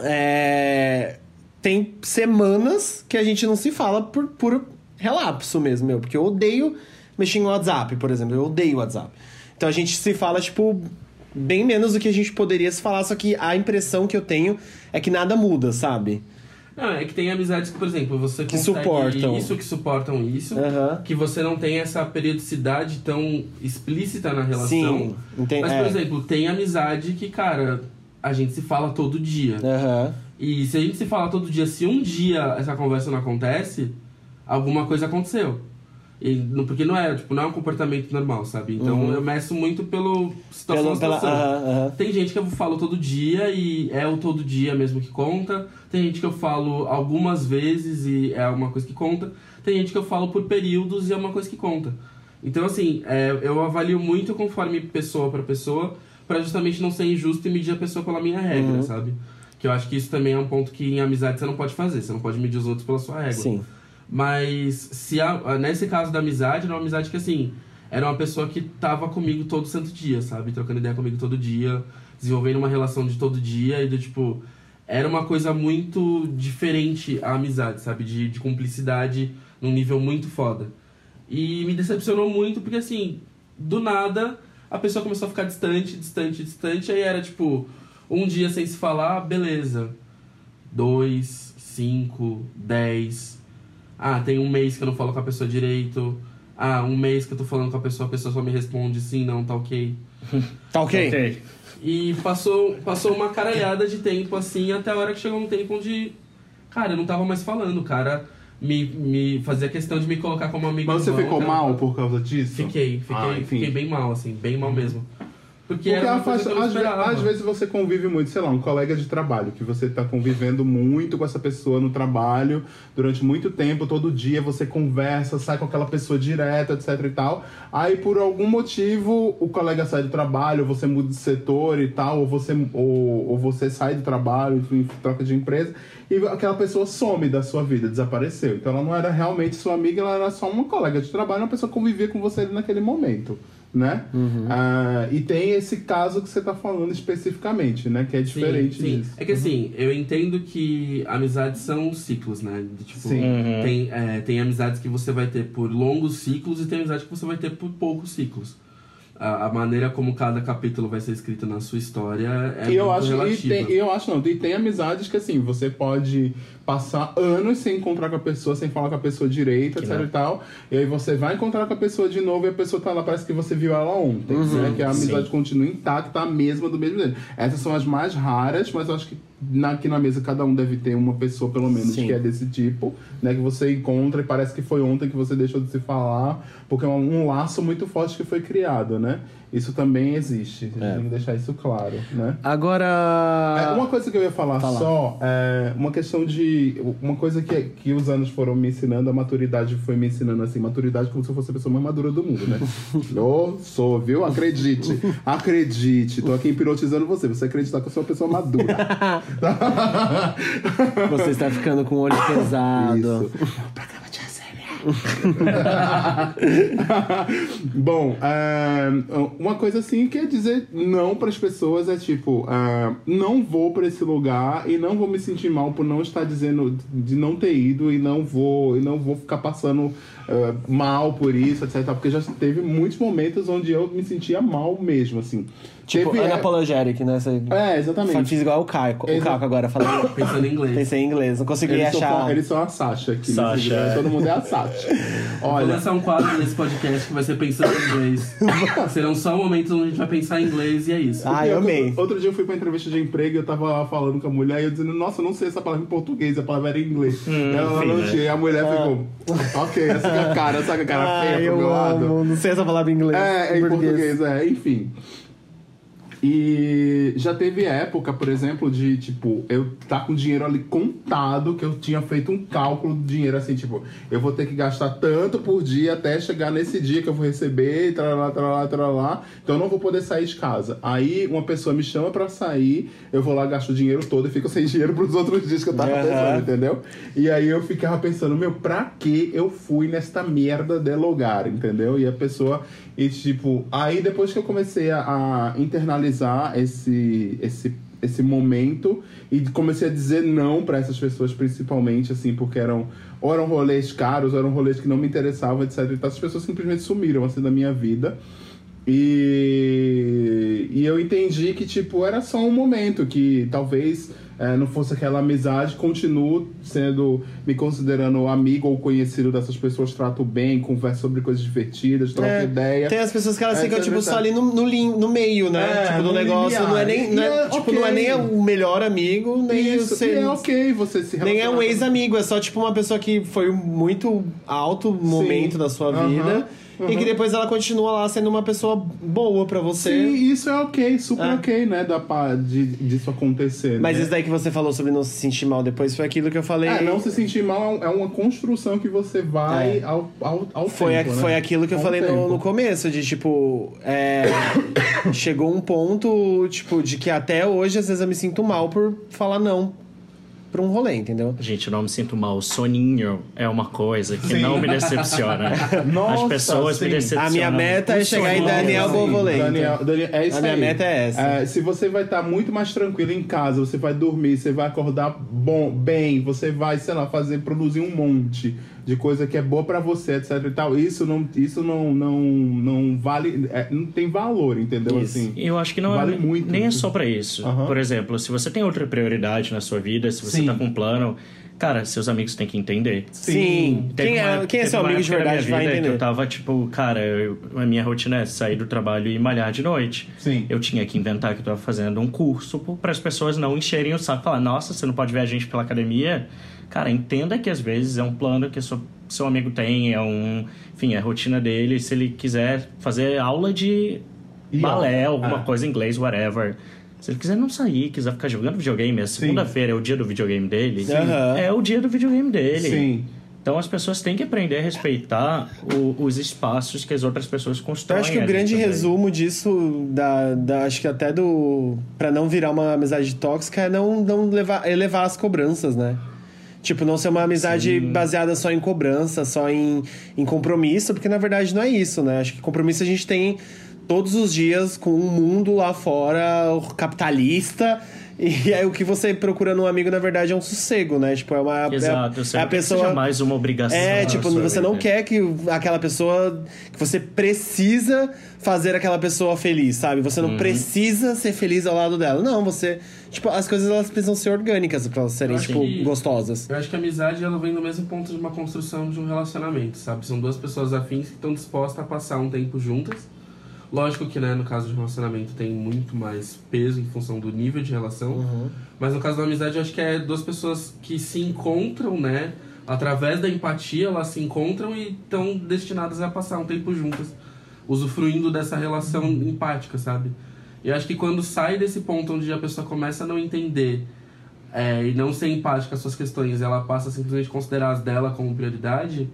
É, tem semanas que a gente não se fala por, por relapso mesmo, meu. Porque eu odeio mexer em WhatsApp, por exemplo. Eu odeio WhatsApp. Então a gente se fala, tipo, bem menos do que a gente poderia se falar, só que a impressão que eu tenho é que nada muda, sabe? Não, é que tem amizades que, por exemplo, você Que suportam. isso, que suportam isso, Aham. que você não tem essa periodicidade tão explícita na relação. Sim, entendi. Mas, por é. exemplo, tem amizade que, cara, a gente se fala todo dia. Aham. E se a gente se fala todo dia, se um dia essa conversa não acontece, alguma coisa aconteceu. E, não- porque não é, tipo, não é um comportamento normal, sabe? Então eu meço muito pelo situação Uhum. Pelo, a pela, situação. aham, aham. Tem gente que eu falo todo dia e é o todo dia mesmo que conta. Tem gente que eu falo algumas vezes e é uma coisa que conta. Tem gente que eu falo por períodos e é uma coisa que conta. Então, assim, é, eu avalio muito conforme pessoa para pessoa, para justamente não ser injusto e medir a pessoa pela minha regra, Uhum. sabe? Que eu acho que isso também é um ponto que em amizade você não pode fazer. Você não pode medir os outros pela sua régua. Sim. Mas se a- nesse caso da amizade, era uma amizade que assim, era uma pessoa que tava comigo todo santo dia, sabe? Trocando ideia comigo todo dia, desenvolvendo uma relação de todo dia e do tipo. Era uma coisa muito diferente a amizade, sabe? De, de cumplicidade num nível muito foda. E me decepcionou muito porque assim, do nada, a pessoa começou a ficar distante, distante, distante. Aí era tipo, um dia sem se falar, beleza. Dois, cinco, dez. Ah, tem um mês que eu não falo com a pessoa direito. Ah, um mês que eu tô falando com a pessoa, a pessoa só me responde sim, não, tá ok. Tá ok? Ok. E passou, passou uma caralhada de tempo assim, até a hora que chegou um tempo onde, cara, eu não tava mais falando, o cara me, me fazia questão de me colocar como amigo Mas você ficou cara. mal por causa disso? Fiquei, fiquei, Ah, fiquei bem mal, assim, bem mal mesmo. Porque, Porque eu não às, às vezes você convive muito, sei lá, um colega de trabalho, que você tá convivendo muito com essa pessoa no trabalho durante muito tempo, todo dia você conversa, sai com aquela pessoa direto, etc e tal. Aí por algum motivo o colega sai do trabalho, ou você muda de setor e tal, ou você, ou, ou você sai do trabalho, enfim, troca de empresa, e aquela pessoa some da sua vida, desapareceu. Então ela não era realmente sua amiga, ela era só uma colega de trabalho, uma pessoa que convivia com você ali naquele momento. Né? Ah, e tem esse caso que você tá falando especificamente, né? Que é diferente sim, sim. disso. É que assim, eu entendo que amizades são ciclos, né? De, tipo, Sim. Uhum. tem, é, tem amizades que você vai ter por longos ciclos e tem amizades que você vai ter por poucos ciclos. A, a maneira como cada capítulo vai ser escrito na sua história é e eu muito acho, e relativa. tem, e eu acho não, e tem amizades que assim, você pode passar anos sem encontrar com a pessoa, sem falar com a pessoa direito, etc e tal. E aí você vai encontrar com a pessoa de novo e a pessoa tá lá, parece que você viu ela ontem, né? Que a amizade sim. continua intacta, a mesma do mesmo jeito. Essas são as mais raras, mas eu acho que na- aqui na mesa cada um deve ter uma pessoa, pelo menos, Sim. que é desse tipo, né? Que você encontra e parece que foi ontem que você deixou de se falar, porque é um, um laço muito forte que foi criado, né? Isso também existe. A gente É. tem que deixar isso claro, né? Agora. É, uma coisa que eu ia falar Fala. só, é uma questão de. Uma coisa que, que os anos foram me ensinando, a maturidade foi me ensinando assim, maturidade como se eu fosse a pessoa mais madura do mundo, né? eu sou, viu? Acredite. Acredite. Tô aqui hipnotizando você. Você acreditar que eu sou uma pessoa madura. Você está ficando com o olho pesado. Isso. Bom, é, uma coisa assim que é dizer não para as pessoas é tipo, é, não vou para esse lugar e não vou me sentir mal por não estar dizendo de não ter ido e não vou e não vou ficar passando é, mal por isso, etc. Porque já teve muitos momentos onde eu me sentia mal mesmo, assim. Tipo, teve, unapologetic, né? Você é, exatamente. Fiz igual o Caco. O Exa- Caco agora falando. Pensando em inglês. Pensei em inglês, não consegui Eles achar. são, eles são a Sasha aqui. nesse Sasha, vídeo, né? é. Todo mundo é a Sasha. Vou Olha, lançar um quadro nesse podcast que vai ser pensando em inglês. Serão só momentos onde a gente vai pensar em inglês e é isso. Ah, eu outro, amei. Outro dia eu fui pra entrevista de emprego e eu tava falando com a mulher e eu dizendo, nossa, eu não sei essa palavra em português, a palavra era em inglês. ela enfim, não né? tinha, e a mulher ficou, ok, essa que é a cara, sabe a cara feia Ai, pro eu meu lado? amo. Não sei essa palavra em inglês. É, é em português, é, enfim. E já teve época, por exemplo, de tipo, eu tá com dinheiro ali contado, que eu tinha feito um cálculo do dinheiro assim, tipo, eu vou ter que gastar tanto por dia até chegar nesse dia que eu vou receber, e tralá, tralá, tralá. Então eu não vou poder sair de casa. Aí uma pessoa me chama pra sair, eu vou lá, gasto o dinheiro todo e fico sem dinheiro pros outros dias que eu tava Aham. pensando, entendeu? E aí eu ficava pensando, meu, pra que eu fui nesta merda de lugar, entendeu? E a pessoa, e tipo, aí depois que eu comecei a, a internalizar esse, esse, esse momento e comecei a dizer não pra essas pessoas, principalmente, assim, porque eram, ou eram rolês caros, ou eram rolês que não me interessavam, etc. Então as pessoas simplesmente sumiram, assim, da minha vida. E, e eu entendi que, tipo, era só um momento, que talvez é, não fosse aquela amizade, continuo sendo, me considerando amigo ou conhecido dessas pessoas, trato bem, converso sobre coisas divertidas, troco É, ideia. Tem as pessoas que elas É, ficam, é tipo, só ali no, no, no meio, né? É, tipo, do no negócio. limiar. Não é nem. não é- é tipo, não é nem o melhor amigo, nem Isso, o ser- é ok você se Nem é um ex-amigo, é só tipo uma pessoa que foi muito alto momento da sua Aham, vida e que depois ela continua lá sendo uma pessoa boa pra você. Sim, isso é ok, super É. ok, né? Da, de, disso acontecer. Mas né? isso daí que você falou sobre não se sentir mal depois foi aquilo que eu falei. É, não se sentir mal é uma construção que você vai É. ao, ao, ao Foi, tempo, a- né? foi aquilo que eu Com o falei no, no começo, de tipo, é, chegou um ponto, tipo, de que até hoje às vezes eu me sinto mal por falar não pra um rolê, entendeu? Gente, eu não me sinto mal. Soninho é uma coisa que Sim. não me decepciona. Nossa, As pessoas me sim. decepcionam. A minha meta é chegar em. Daniel Bovolento. Daniel, Daniel, é isso A minha aí. meta é essa. É, se você vai estar muito mais tranquilo em casa, você vai dormir, você vai acordar bom, bem, você vai, sei lá, fazer, produzir um monte de coisa que é boa pra você, etc e tal. Isso não, isso não, não, não vale, é, não tem valor, entendeu? Isso. Assim. E eu acho que não Vale é, muito. nem é só pra isso. Por exemplo, se você tem outra prioridade na sua vida, se você Sim. tá com um plano, cara, seus amigos têm que entender. Sim. Teve Quem uma é, quem é seu amigo de verdade vai entender. Eu tava tipo, cara, eu- a minha rotina é sair do trabalho e malhar de noite. Sim. Eu tinha que inventar que eu tava fazendo um curso para as pessoas não encherem o saco. Falar, nossa, você não pode ver a gente pela academia? Cara, entenda que às vezes é um plano que seu, seu amigo tem, é um. Enfim, é a rotina dele. Se ele quiser fazer aula de Yoga. balé, alguma Ah. coisa em inglês, whatever. Se ele quiser não sair, quiser ficar jogando videogame, a segunda-feira é o dia do videogame dele. Aham. É o dia do videogame dele. Sim. Então as pessoas têm que aprender a respeitar o- os espaços que as outras pessoas Eu constroem. acho que o grande também. resumo disso, da, da, acho que até do. pra não virar uma amizade tóxica, é não, não levar, elevar as cobranças, né? Tipo, não ser uma amizade baseada só em cobrança, só em, em compromisso, porque na verdade não é isso, né? Acho que compromisso a gente tem todos os dias com um mundo lá fora capitalista. E aí o que você procura num amigo, na verdade, é um sossego, né? Tipo, é uma. Exato, é, é a que pessoa. seja mais uma obrigação. É, na tipo, você não quer que aquela pessoa. que você precisa fazer aquela pessoa feliz, sabe? Você Uhum. não precisa ser feliz ao lado dela. Não, você. Tipo, as coisas elas precisam ser orgânicas pra elas serem, tipo, que- gostosas. Eu acho que a amizade ela vem do mesmo ponto de uma construção de um relacionamento, sabe? São duas pessoas afins que estão dispostas a passar um tempo juntas. Lógico que, né, no caso de relacionamento tem muito mais peso em função do nível de relação. Uhum. Mas no caso da amizade, eu acho que é duas pessoas que se encontram, né? Através da empatia, elas se encontram e estão destinadas a passar um tempo juntas, usufruindo dessa relação empática, sabe? E eu acho que quando sai desse ponto onde a pessoa começa a não entender é, e não ser empática às suas questões, ela passa a simplesmente considerar as dela como prioridade,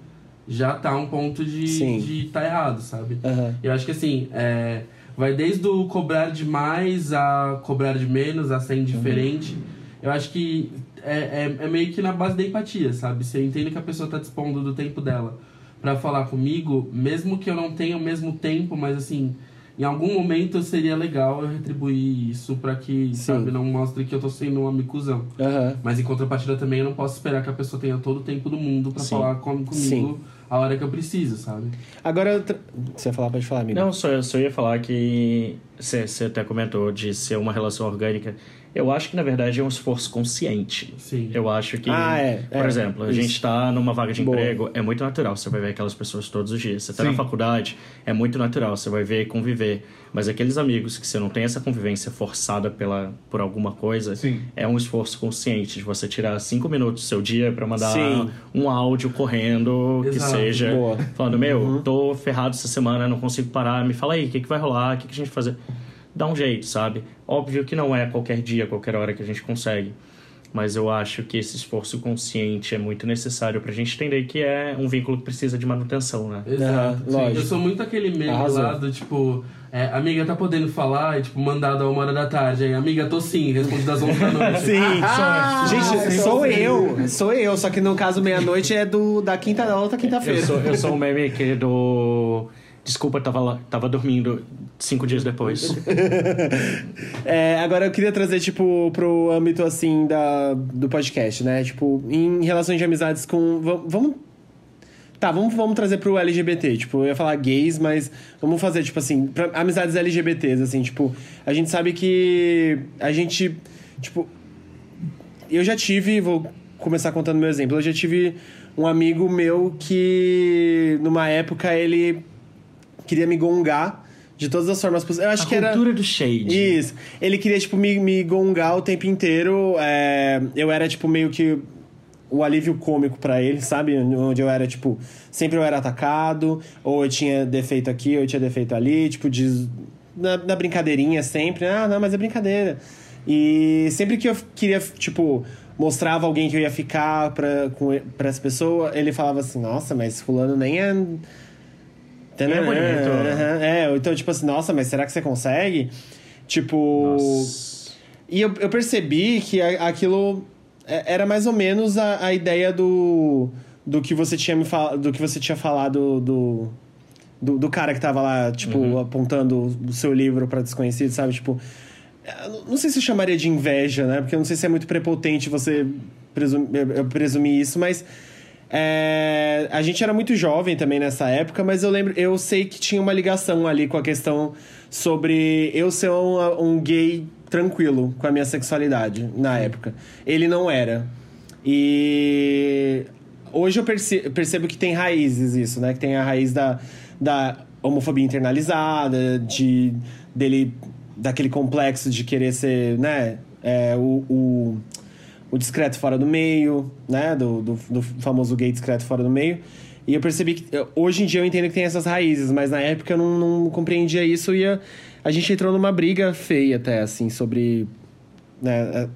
já tá um ponto de, Sim. de tá errado, sabe? Aham. Eu acho que assim, é, vai desde o cobrar demais a cobrar de menos, a ser indiferente. Eu acho que é, é, é meio que na base da empatia, sabe? Você entende que a pessoa tá dispondo do tempo dela pra falar comigo, mesmo que eu não tenha o mesmo tempo, mas assim, em algum momento seria legal eu retribuir isso pra que, Sim. sabe, não mostre que eu tô sendo um amicuzão. Aham. Mas em contrapartida também eu não posso esperar que a pessoa tenha todo o tempo do mundo pra Sim. falar com, comigo Sim. a hora que eu preciso, sabe? Agora, você ia falar, pode falar, amigo. Não, só, só ia falar que você até comentou de ser uma relação orgânica. Eu acho que, na verdade, é um esforço consciente. Sim. Eu acho que, Ah, é, por é, exemplo, a gente tá numa vaga de Boa. emprego, é muito natural, você vai ver aquelas pessoas todos os dias. Você tá na faculdade, é muito natural, você vai ver e conviver. Mas aqueles amigos que você não tem essa convivência forçada pela, por alguma coisa, Sim. é um esforço consciente de você tirar cinco minutos do seu dia pra mandar Sim. um áudio correndo, que Exato. seja, Boa. falando, meu, Uhum. tô ferrado essa semana, não consigo parar, me fala aí, o que, que vai rolar, o que, que a gente vai fazer? Dá um jeito, sabe? Óbvio que não é qualquer dia, qualquer hora que a gente consegue. Mas eu acho que esse esforço consciente é muito necessário pra gente entender que é um vínculo que precisa de manutenção, né? Exato. Sim, lógico. Eu sou muito aquele meme Arrasou. lá do tipo, é, amiga, tá podendo falar? E tipo, mandado a uma hora da tarde. Aí, amiga, tô sim, responde das 11 da noite. Sim, Ah, gente, eu sou sei. eu, sou eu, só que no caso meia-noite é do da quinta da outra Eu quinta-feira. sou, eu sou um meme aqui do. Desculpa, tava, lá, tava dormindo cinco dias depois. É, agora eu queria trazer, tipo, pro âmbito, assim, da, do podcast, né? Tipo, em relações de amizades com... va- Vamos... Tá, vamos, vamos trazer pro LGBT. Tipo, eu ia falar gays, mas vamos fazer, tipo assim, pra amizades LGBTs, assim, tipo... A gente sabe que a gente, tipo... Eu já tive, vou começar contando meu exemplo. Eu já tive um amigo meu que, numa época, ele queria me gongar de todas as formas possíveis. Eu acho a que era... cultura do shade. Isso. Ele queria, tipo, me, me gongar o tempo inteiro. É, eu era, tipo, meio que o alívio cômico pra ele, sabe? Onde eu era, tipo, sempre eu era atacado, ou eu tinha defeito aqui, ou eu tinha defeito ali, tipo, de, na, na brincadeirinha sempre. Ah, não, mas é brincadeira. E sempre que eu queria, tipo, mostrava alguém que eu ia ficar pra, com, pra essa pessoa, ele falava assim, nossa, mas fulano nem é... Nem é bonito. Aham, É, ou então, tipo assim, nossa, mas será que você consegue? Tipo. Nossa. E eu, eu percebi que aquilo é- era mais ou menos a, a ideia do, do que você tinha me fal, do que você tinha falado do, do, do cara que tava lá, tipo, apontando o seu livro pra desconhecido, sabe? Tipo, eu não sei se eu chamaria de inveja, né? Porque eu não sei se é muito prepotente você presum, eu- eu presumir isso, mas é, a gente era muito jovem também nessa época, mas eu lembro, eu sei que tinha uma ligação ali com a questão sobre eu ser um, um gay tranquilo com a minha sexualidade na época. Ele não era. E hoje eu perce- percebo que tem raízes isso, né? Que tem a raiz da, da homofobia internalizada, de dele daquele complexo de querer ser, né? é, o, o, o discreto fora do meio, né? Do, do, do famoso gay discreto fora do meio. E eu percebi que eu- hoje em dia eu entendo que tem essas raízes, mas na época eu não, não compreendia isso e a, a gente entrou numa briga feia até, assim, sobre. Né, é,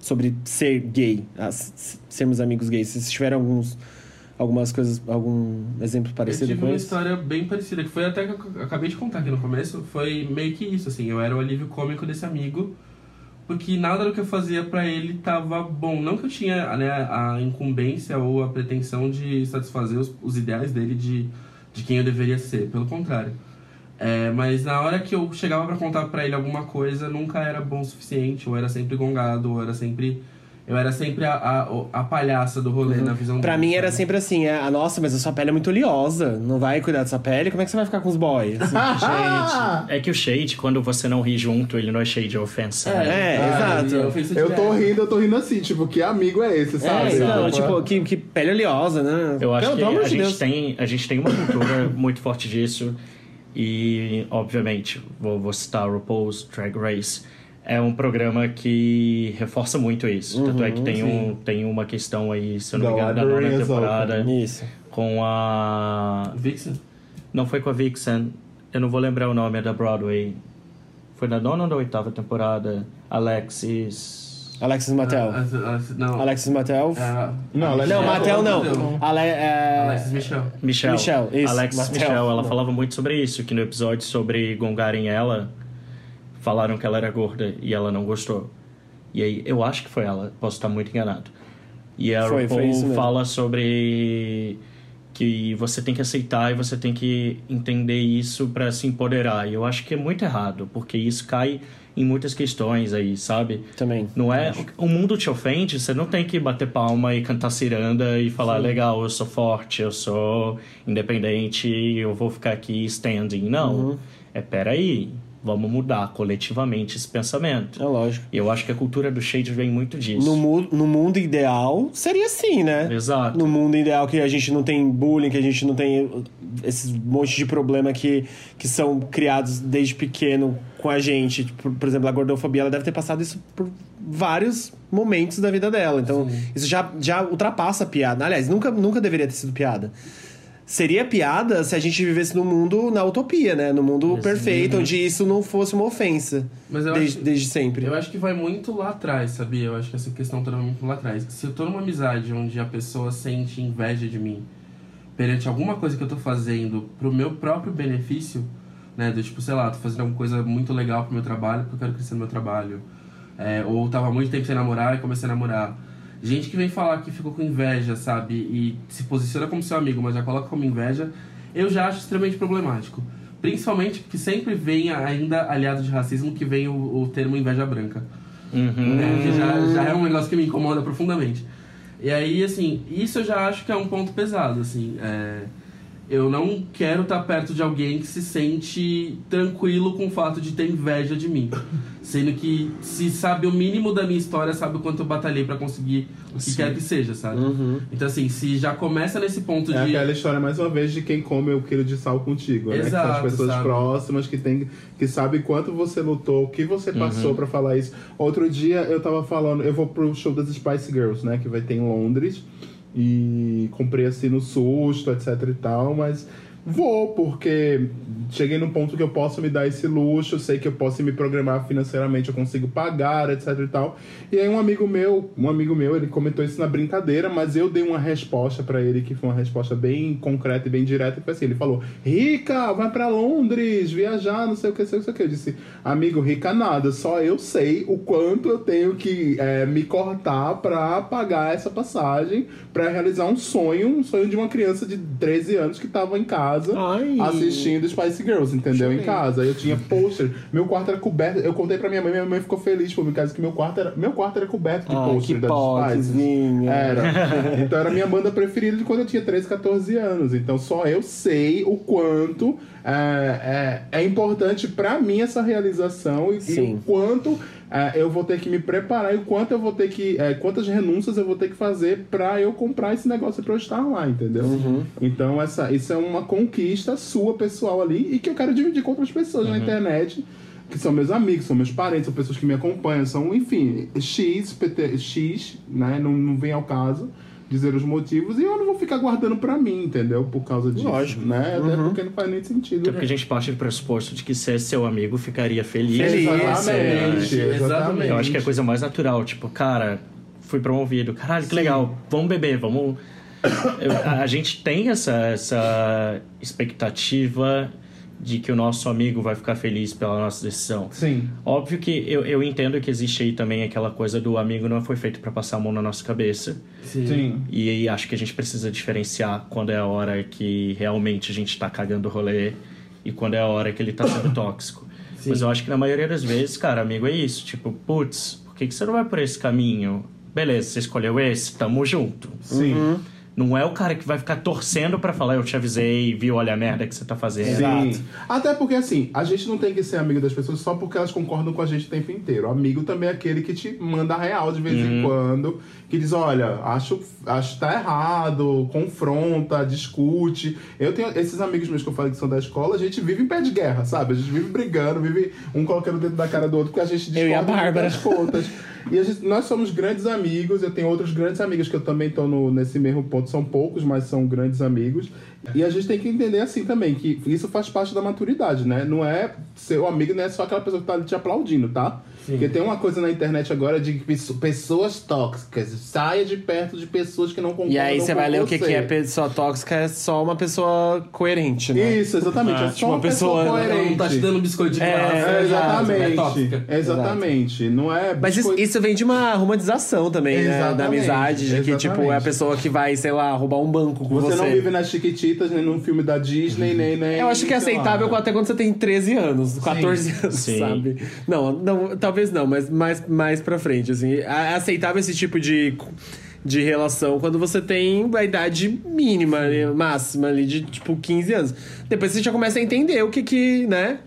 sobre ser gay, as- sermos amigos gays. Vocês tiveram alguns, algumas coisas, algum exemplo Eu parecido tive com uma isso? história bem parecida, que foi até que eu acabei de contar aqui no começo, foi meio que isso, assim, eu era o alívio cômico desse amigo, porque nada do que eu fazia pra ele tava bom. Não que eu tinha né, a incumbência ou a pretensão de satisfazer os, os ideais dele de, de quem eu deveria ser, pelo contrário. É, mas na hora que eu chegava pra contar pra ele alguma coisa, nunca era bom o suficiente, ou era sempre gongado, ou era sempre... Eu era sempre a, a, a palhaça do rolê na visão Uhum. Pra mim era sabe? sempre assim, é, ah, nossa, mas a sua pele é muito oleosa, não vai cuidar dessa pele, como é que você vai ficar com os boys? Gente. É que o shade, quando você não ri junto, ele não é shade, é ofensa. né? É, Ah, exato. Eu tô rindo, eu tô rindo assim, tipo, que amigo é esse, sabe? É, então, Tipo, tipo, que, que pele oleosa, né? Eu acho Pelo- que a de gente, Deus. tem, a gente tem uma cultura muito forte disso. E, obviamente, vou, vou citar o RuPaul's Drag Race. É um programa que reforça muito isso. Tanto é que tem, um, tem uma questão aí, se eu não me The engano, da nona temporada. Isso. Com a... Vixen? Não foi com a Vixen. Eu não vou lembrar o nome, é da Broadway. Foi na nona ou na oitava temporada? Alexis... Alexis Mattel. Ah, não. Alexis Mattel. Ah, Não, não, é, Mattel não. É... Alexis Michel. Michelle. Michelle, isso, Alex Mattel. Michelle, ela falava muito sobre isso, que no episódio sobre gongarem ela, falaram que ela era gorda e ela não gostou. E aí, eu acho que foi ela, posso estar muito enganado. E a Foi, foi RuPaul mesmo. fala sobre que você tem que aceitar e você tem que entender isso para se empoderar. E eu acho que é muito errado, porque isso cai em muitas questões aí, sabe? Também. Não é. O mundo te ofende, você não tem que bater palma e cantar ciranda e falar, legal, eu sou forte, eu sou independente, eu vou ficar aqui standing. Não. Uhum. É peraí, vamos mudar coletivamente esse pensamento. É lógico. E eu acho que a cultura do shade vem muito disso. No, mu no mundo ideal, seria assim, né? Exato. No mundo ideal que a gente não tem bullying, que a gente não tem esses monte de problema que, que são criados desde pequeno com a gente. Tipo, por exemplo, a gordofobia, ela deve ter passado isso por vários momentos da vida dela. Então, isso já, já ultrapassa a piada. Aliás, nunca, nunca deveria ter sido piada. Seria piada se a gente vivesse no mundo, na utopia, né? No mundo perfeito, onde isso não fosse uma ofensa. Mas eu desde, acho- desde sempre. Eu acho que vai muito lá atrás, sabia? Eu acho que essa questão tá muito lá atrás. Se eu tô numa amizade onde a pessoa sente inveja de mim perante alguma coisa que eu tô fazendo pro meu próprio benefício, né? Do tipo, sei lá, tô fazendo alguma coisa muito legal pro meu trabalho, porque eu quero crescer no meu trabalho. É, ou tava muito tempo sem namorar e comecei a namorar. Gente que vem falar que ficou com inveja, sabe? E se posiciona como seu amigo, mas já coloca como inveja, eu já acho extremamente problemático. Principalmente porque sempre vem ainda aliado de racismo que vem o, o termo inveja branca. Uhum. né? Que já, já é um negócio que me incomoda profundamente. E aí, assim, isso eu já acho que é um ponto pesado, assim. é, eu não quero estar perto de alguém que se sente tranquilo com o fato de ter inveja de mim. Sendo que, se sabe o mínimo da minha história, sabe o quanto eu batalhei pra conseguir o que quer que seja, sabe? Então, assim, se já começa nesse ponto É de. aquela história, mais uma vez, de quem come o quilo de sal contigo, né? Que são as Exato, pessoas sabe? próximas que tem, que sabem quanto você lutou, o que você passou pra falar isso. Outro dia eu tava falando, eu vou pro show das Spice Girls, né? Que vai ter em Londres. E comprei assim no susto, etc e tal, mas vou, porque cheguei num ponto que eu posso me dar esse luxo, sei que eu posso me programar financeiramente, eu consigo pagar, etc e tal. E aí um amigo meu, um amigo meu, ele comentou isso na brincadeira, mas eu dei uma resposta pra ele que foi uma resposta bem concreta e bem direta, foi assim, ele falou: "Rica, vai pra Londres, viajar, não sei o que, sei o que, não sei o que". Eu disse: "Amigo, rica nada, só eu sei o quanto eu tenho que é, me cortar pra pagar essa passagem, pra realizar um sonho, um sonho de uma criança de 13 anos que tava em casa casa Ai. assistindo Spice Girls, entendeu? Em casa. Eu tinha pôster. Meu quarto era coberto. Eu contei pra minha mãe, minha mãe ficou feliz por mim, caso que meu quarto era, meu quarto era coberto de Ai, pôster das Spice. Era. Então era minha banda preferida de quando eu tinha 13, 14 anos. Então só eu sei o quanto é, é, é importante pra mim essa realização e, e o quanto é, eu vou ter que me preparar e o quanto eu vou ter que. é, quantas renúncias eu vou ter que fazer pra eu comprar esse negócio pra eu estar lá, entendeu? Uhum. Então essa, isso é uma conquista sua pessoal ali e que eu quero dividir com outras pessoas na internet. Que são meus amigos, são meus parentes, são pessoas que me acompanham, são, enfim, X, PT, X, né? Não, não vem ao caso dizer os motivos e eu não vou ficar guardando pra mim, entendeu? Por causa disso. Lógico. Né? Até porque não faz nem sentido. Até porque a gente parte do pressuposto de que ser seu amigo ficaria feliz. Feliz, Exatamente, é. exatamente. Eu acho que é a coisa mais natural. Tipo, cara, fui promovido. Caralho, que legal. Vamos beber, vamos. Eu- a, a gente tem essa, essa expectativa de que o nosso amigo vai ficar feliz pela nossa decisão. Sim. Óbvio que eu, eu entendo que existe aí também aquela coisa do amigo não foi feito para passar a mão na nossa cabeça. Sim. Sim. E aí acho que a gente precisa diferenciar quando é a hora que realmente a gente tá cagando o rolê e quando é a hora que ele tá sendo tóxico. Sim. Mas eu acho que na maioria das vezes, cara, amigo é isso. Tipo, putz, por que, que você não vai por esse caminho? Beleza, você escolheu esse, tamo junto. Sim. Não é o cara que vai ficar torcendo pra falar, eu te avisei, viu, olha a merda que você tá fazendo. Sim. Até porque, assim, a gente não tem que ser amigo das pessoas só porque elas concordam com a gente o tempo inteiro. Amigo também é aquele que te manda real de vez em quando, que diz, olha, acho, acho que tá errado, confronta, discute. Eu tenho esses amigos meus que eu falei que são da escola, a gente vive em pé de guerra, sabe? A gente vive brigando, vive um colocando dentro da cara do outro, porque a gente Eu e a discorda Bárbara. das contas. E gente- nós somos grandes amigos, eu tenho outros grandes amigos que eu também no, nesse mesmo ponto, são poucos, mas são grandes amigos. E a gente tem que entender assim também, que isso faz parte da maturidade, né? Não é seu amigo, não é só aquela pessoa que tá ali te aplaudindo, tá? Porque tem uma coisa na internet agora de pessoas tóxicas, saia de perto de pessoas que não concordam E aí você com vai ler o que, você. que é pessoa tóxica, é só uma pessoa coerente, né? Isso, exatamente. Ah, é só tipo, uma pessoa, pessoa- coerente. não tá te dando biscoito de É, graça. É, É exatamente. tóxica. exatamente. Não é Mas isso, vem de uma romantização também, né? Da amizade, de que, tipo, é a pessoa que vai, sei lá, roubar um banco com Você você. não vive nas Chiquititas, nem num filme da Disney, nem... nem Eu acho que é sei lá. aceitável até quando você tem 13 anos, 14 anos, Sim. sabe? Não, não, talvez não, mas mais, mais pra frente, assim. É aceitável esse tipo de, de relação quando você tem a idade mínima, ali, máxima ali, de tipo 15 anos. Depois você já começa a entender o que que, né?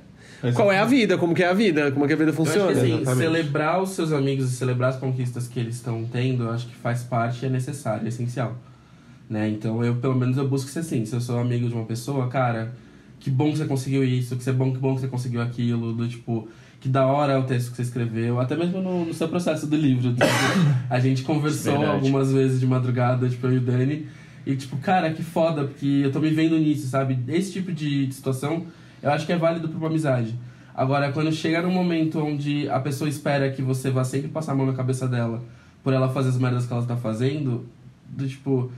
Qual é a vida, como que é a vida, como que a vida Eu acho funciona. que assim, Exatamente. celebrar os seus amigos e celebrar as conquistas que eles estão tendo, eu acho que faz parte, é necessário, é essencial. Né? Então eu, pelo menos, eu busco ser assim. Se eu sou amigo de uma pessoa, cara, que bom que você conseguiu isso, que é bom, que bom que você conseguiu aquilo, do tipo, que da hora o texto que você escreveu, até mesmo no, no seu processo do livro. tipo, a gente conversou Verdade. algumas vezes de madrugada, tipo, eu e o Dani, e tipo, cara, que foda, porque eu tô me vendo nisso, sabe? Esse tipo de situação, eu acho que é válido pra uma amizade. Agora, quando chega num momento onde a pessoa espera que você vá sempre passar a mão na cabeça dela por ela fazer as merdas que ela tá fazendo, do tipo,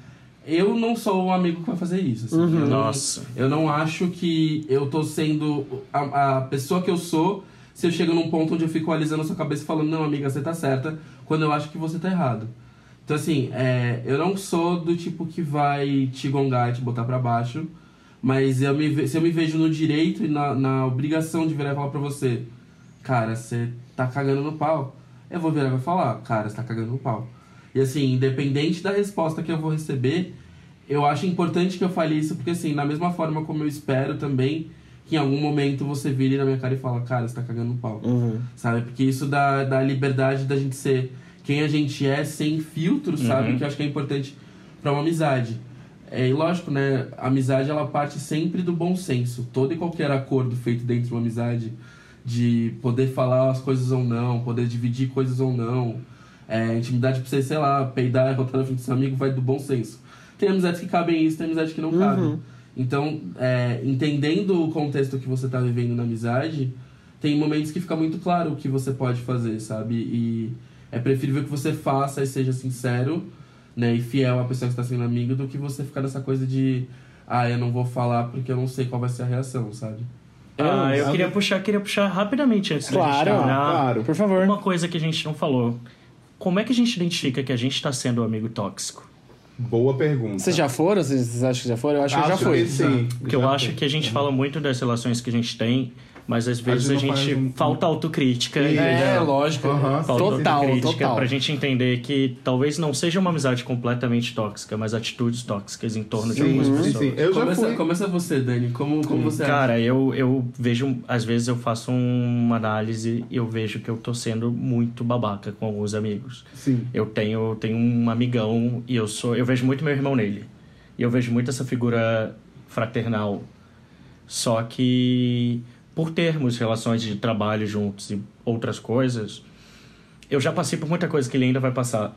eu não sou um amigo que vai fazer isso. assim. Eu não- Nossa. eu não acho que eu tô sendo a, a pessoa que eu sou se eu chego num ponto onde eu fico alisando a sua cabeça e falando, não, amiga, você tá certa, quando eu acho que você tá errado. Então, assim, é, eu não sou do tipo que vai te gongar e te botar pra baixo, mas eu me, se eu me vejo no direito e na, na obrigação de virar e falar pra você, cara, você tá cagando no pau, eu vou virar e falar, cara, você tá cagando no pau. E assim, independente da resposta que eu vou receber, eu acho importante que eu fale isso, porque assim, na mesma forma como eu espero também que em algum momento você vire na minha cara e fala, cara, você tá cagando no pau. Uhum. Sabe? Porque isso dá, dá liberdade da gente ser quem a gente é, sem filtro, sabe? Uhum. Que eu acho que é importante pra uma amizade. É, e lógico, né? A amizade ela parte sempre do bom senso. Todo e qualquer acordo feito dentro de uma amizade, de poder falar as coisas ou não, poder dividir coisas ou não, é, intimidade pra você, sei lá, peidar e botar na frente do seu amigo, vai do bom senso. Tem amizades que cabem isso, tem amizades que não cabem. Então, é, entendendo o contexto que você tá vivendo na amizade, tem momentos que fica muito claro o que você pode fazer, sabe? E é preferível que você faça e seja sincero, né, e fiel à pessoa que está sendo amigo, do que você ficar nessa coisa de, ah, eu não vou falar porque eu não sei qual vai ser a reação, sabe? Ah, eu Eu- queria puxar, queria puxar rapidamente antes da gente Claro, terminar. claro. Por favor. Uma coisa que a gente não falou. Como é que a gente identifica que a gente tá sendo um amigo tóxico? Boa pergunta. Vocês já foram? Vocês acham que já foram? Eu acho, que eu já Acho fui. que sim. Porque eu acho que a gente fala muito das relações que a gente tem, mas às vezes a gente não gente faz um- falta autocrítica. É, e É, lógico. Aham. falta Total, autocrítica total. pra gente entender que talvez não seja uma amizade completamente tóxica, mas atitudes tóxicas em torno de Sim, algumas sim, pessoas. sim. Eu já começa, fui. começa você, Dani. Como, como você acha? Cara, eu, eu vejo, às vezes eu faço uma análise e eu vejo que eu tô sendo muito babaca com alguns amigos. Sim. Eu tenho, tenho um amigão e eu sou, eu vejo muito meu irmão nele. E eu vejo muito essa figura fraternal. Só que por termos relações de trabalho juntos e outras coisas, eu já passei por muita coisa que ele ainda vai passar.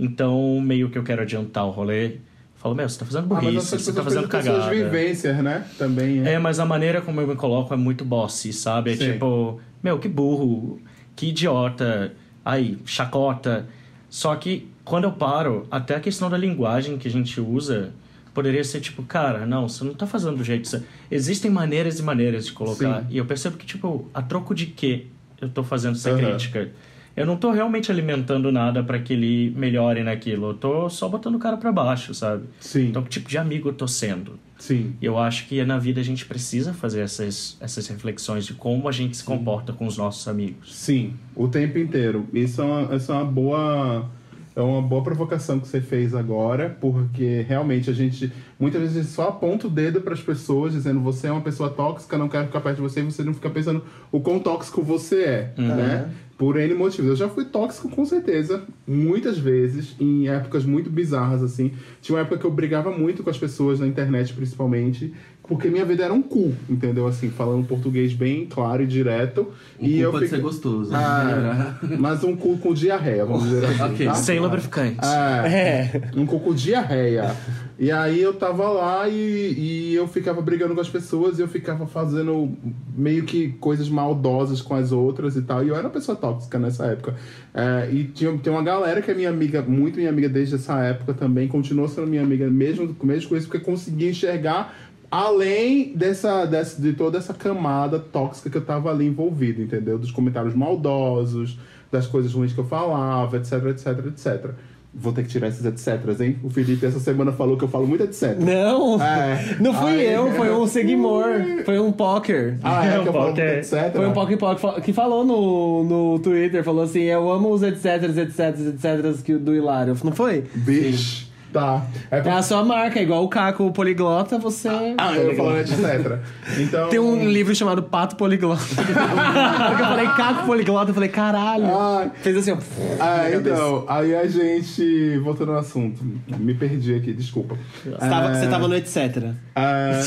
Então, meio que eu quero adiantar o rolê. Falo, meu, você tá fazendo Ah, burrice, essas você tá fazendo têm suas cagada. vivências, né? Também é. É, mas a maneira como eu me coloco é muito bossy, sabe? É Sim. tipo, meu, que burro, que idiota, aí, chacota. Só que quando eu paro, até a questão da linguagem que a gente usa poderia ser tipo, cara, não, você não tá fazendo do jeito. Você... Existem maneiras e maneiras de colocar. Sim. E eu percebo que, tipo, a troco de quê eu tô fazendo essa Aham. crítica? Eu não tô realmente alimentando nada para que ele melhore naquilo. Eu tô só botando o cara pra baixo, sabe? Sim, Então, que tipo de amigo eu tô sendo? sim. E eu acho que na vida a gente precisa fazer essas, essas reflexões de como a gente se comporta com os nossos amigos. Sim, o tempo inteiro. Isso é uma, isso é uma boa. É uma boa provocação que você fez agora, porque realmente a gente muitas vezes só aponta o dedo para as pessoas dizendo você é uma pessoa tóxica, não quero ficar perto de você, e você não fica pensando o quão tóxico você é, né? Por N motivos. Eu já fui tóxico com certeza, muitas vezes, em épocas muito bizarras assim. Tinha uma época que eu brigava muito com as pessoas na internet, principalmente, porque minha vida era um cu, entendeu? Assim, falando português bem claro e direto. Um e cu eu pode fico- ser gostoso. Ah, mas um cu com diarreia, vamos dizer assim. Ok. tá? Sem lubrificante. É, um cu com diarreia. E aí eu tava lá e, e eu ficava brigando com as pessoas e eu ficava fazendo meio que coisas maldosas com as outras e tal. E eu era uma pessoa tóxica nessa época. É, e tinha, tem uma galera que é minha amiga, muito minha amiga desde essa época também, continuou sendo minha amiga mesmo, mesmo com isso, porque conseguia enxergar além dessa, dessa, de toda essa camada tóxica que eu tava ali envolvido, entendeu? Dos comentários maldosos, das coisas ruins que eu falava, etc, etc, etc. Vou ter que tirar esses etc, hein? O Felipe essa semana falou que eu falo muito etc. Não! É. Não fui Aí- eu, foi um seguidor. Foi um poker. Ah, é, que eu falo muito etc. Foi um poker poker que falou no, no Twitter, falou assim, eu amo os etc, etc, etc que do Hilário. Não foi? Bicho. Tá. É É a sua marca, igual o Caco o Poliglota, você... Ah, eu falando etc. Então. Tem um livro chamado Pato Poliglota. Porque eu falei Caco Poliglota, eu falei, caralho. Ai. Fez assim, ó. Ah, então, aí a gente. Voltando ao assunto. Me perdi aqui, desculpa. Você tava, você tava no etc. Ah,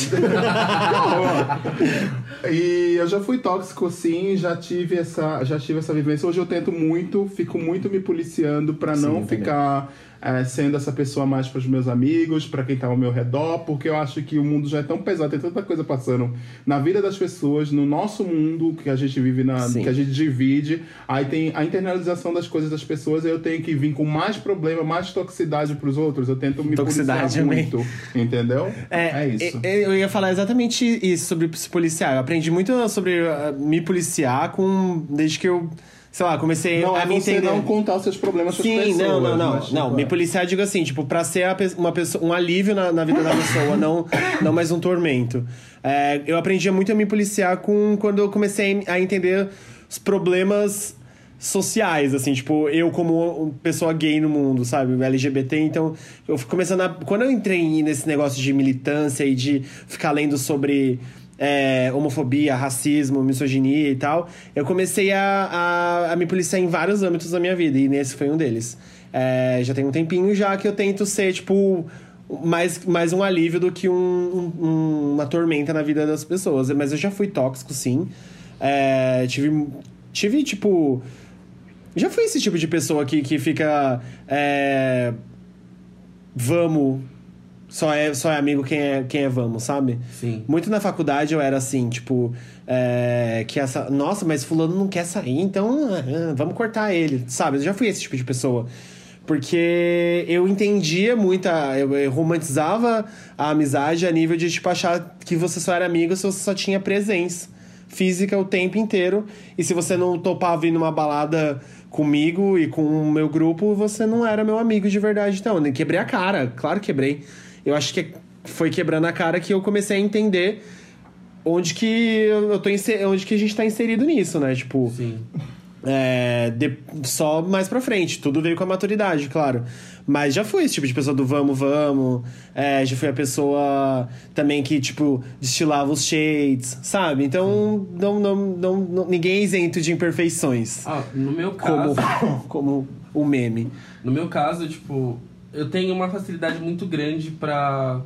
e eu já fui tóxico sim, já tive essa, já tive essa vivência. Hoje eu tento muito, fico muito me policiando pra Sim, não eu também. É, sendo essa pessoa mais para os meus amigos, pra quem tá ao meu redor, porque eu acho que o mundo já é tão pesado, tem tanta coisa passando na vida das pessoas, no nosso mundo que a gente vive na, Sim. que a gente divide. Aí tem a internalização das coisas das pessoas, eu tenho que vir com mais problema, mais toxicidade pros outros. Eu tento me Toxicidade policiar também. muito, entendeu? É, isso. e- Eu ia falar exatamente isso sobre se policiar. Eu aprendi muito sobre uh, me policiar com desde que eu, sei lá, comecei Não a é me você entender. não contar os seus problemas Sim, pessoas. não, não, não. mas, tipo, não, é. me policiar, eu digo assim, tipo, pra ser uma pessoa, um alívio na, na vida da pessoa, não, não mais um tormento. É, eu aprendi muito a me policiar com quando eu comecei a entender os problemas sociais, assim, tipo, eu como pessoa gay no mundo, sabe, LGBT, então eu fui começando a... Quando eu entrei nesse negócio de militância e de ficar lendo sobre é, homofobia, racismo, misoginia e tal, eu comecei a, a, a me policiar em vários âmbitos da minha vida, e nesse foi um deles. É, já tem um tempinho já que eu tento ser, tipo, mais, mais um alívio do que um- um- uma tormenta na vida das pessoas. Mas eu já fui tóxico, sim. É, tive, tive, tipo... Já fui esse tipo de pessoa que, que fica... é, vamos... Só é, só é amigo quem é, quem é vamos, sabe? Sim. Muito na faculdade eu era assim, tipo, é, que essa. Nossa, mas fulano não quer sair, então ah, vamos cortar ele, sabe? Eu já fui esse tipo de pessoa. Porque eu entendia muita. Eu, eu romantizava a amizade a nível de, tipo, achar que você só era amigo se você só tinha presença física o tempo inteiro. E se você não topava ir numa balada comigo e com o meu grupo, você não era meu amigo de verdade. Então, eu quebrei a cara, claro que quebrei. Eu acho que foi quebrando a cara que eu comecei a entender onde que eu tô onde que a gente tá inserido nisso, né? Tipo, Sim. é, de- só mais pra frente. Tudo veio com a maturidade, claro. Mas já fui esse tipo de pessoa do vamos, vamos. É, já fui a pessoa também que, tipo, destilava os shades, sabe? Então, não, não, não, não- ninguém é isento de imperfeições. Ah, no meu Como, caso. como o meme. No meu caso, tipo, eu tenho uma facilidade muito grande pra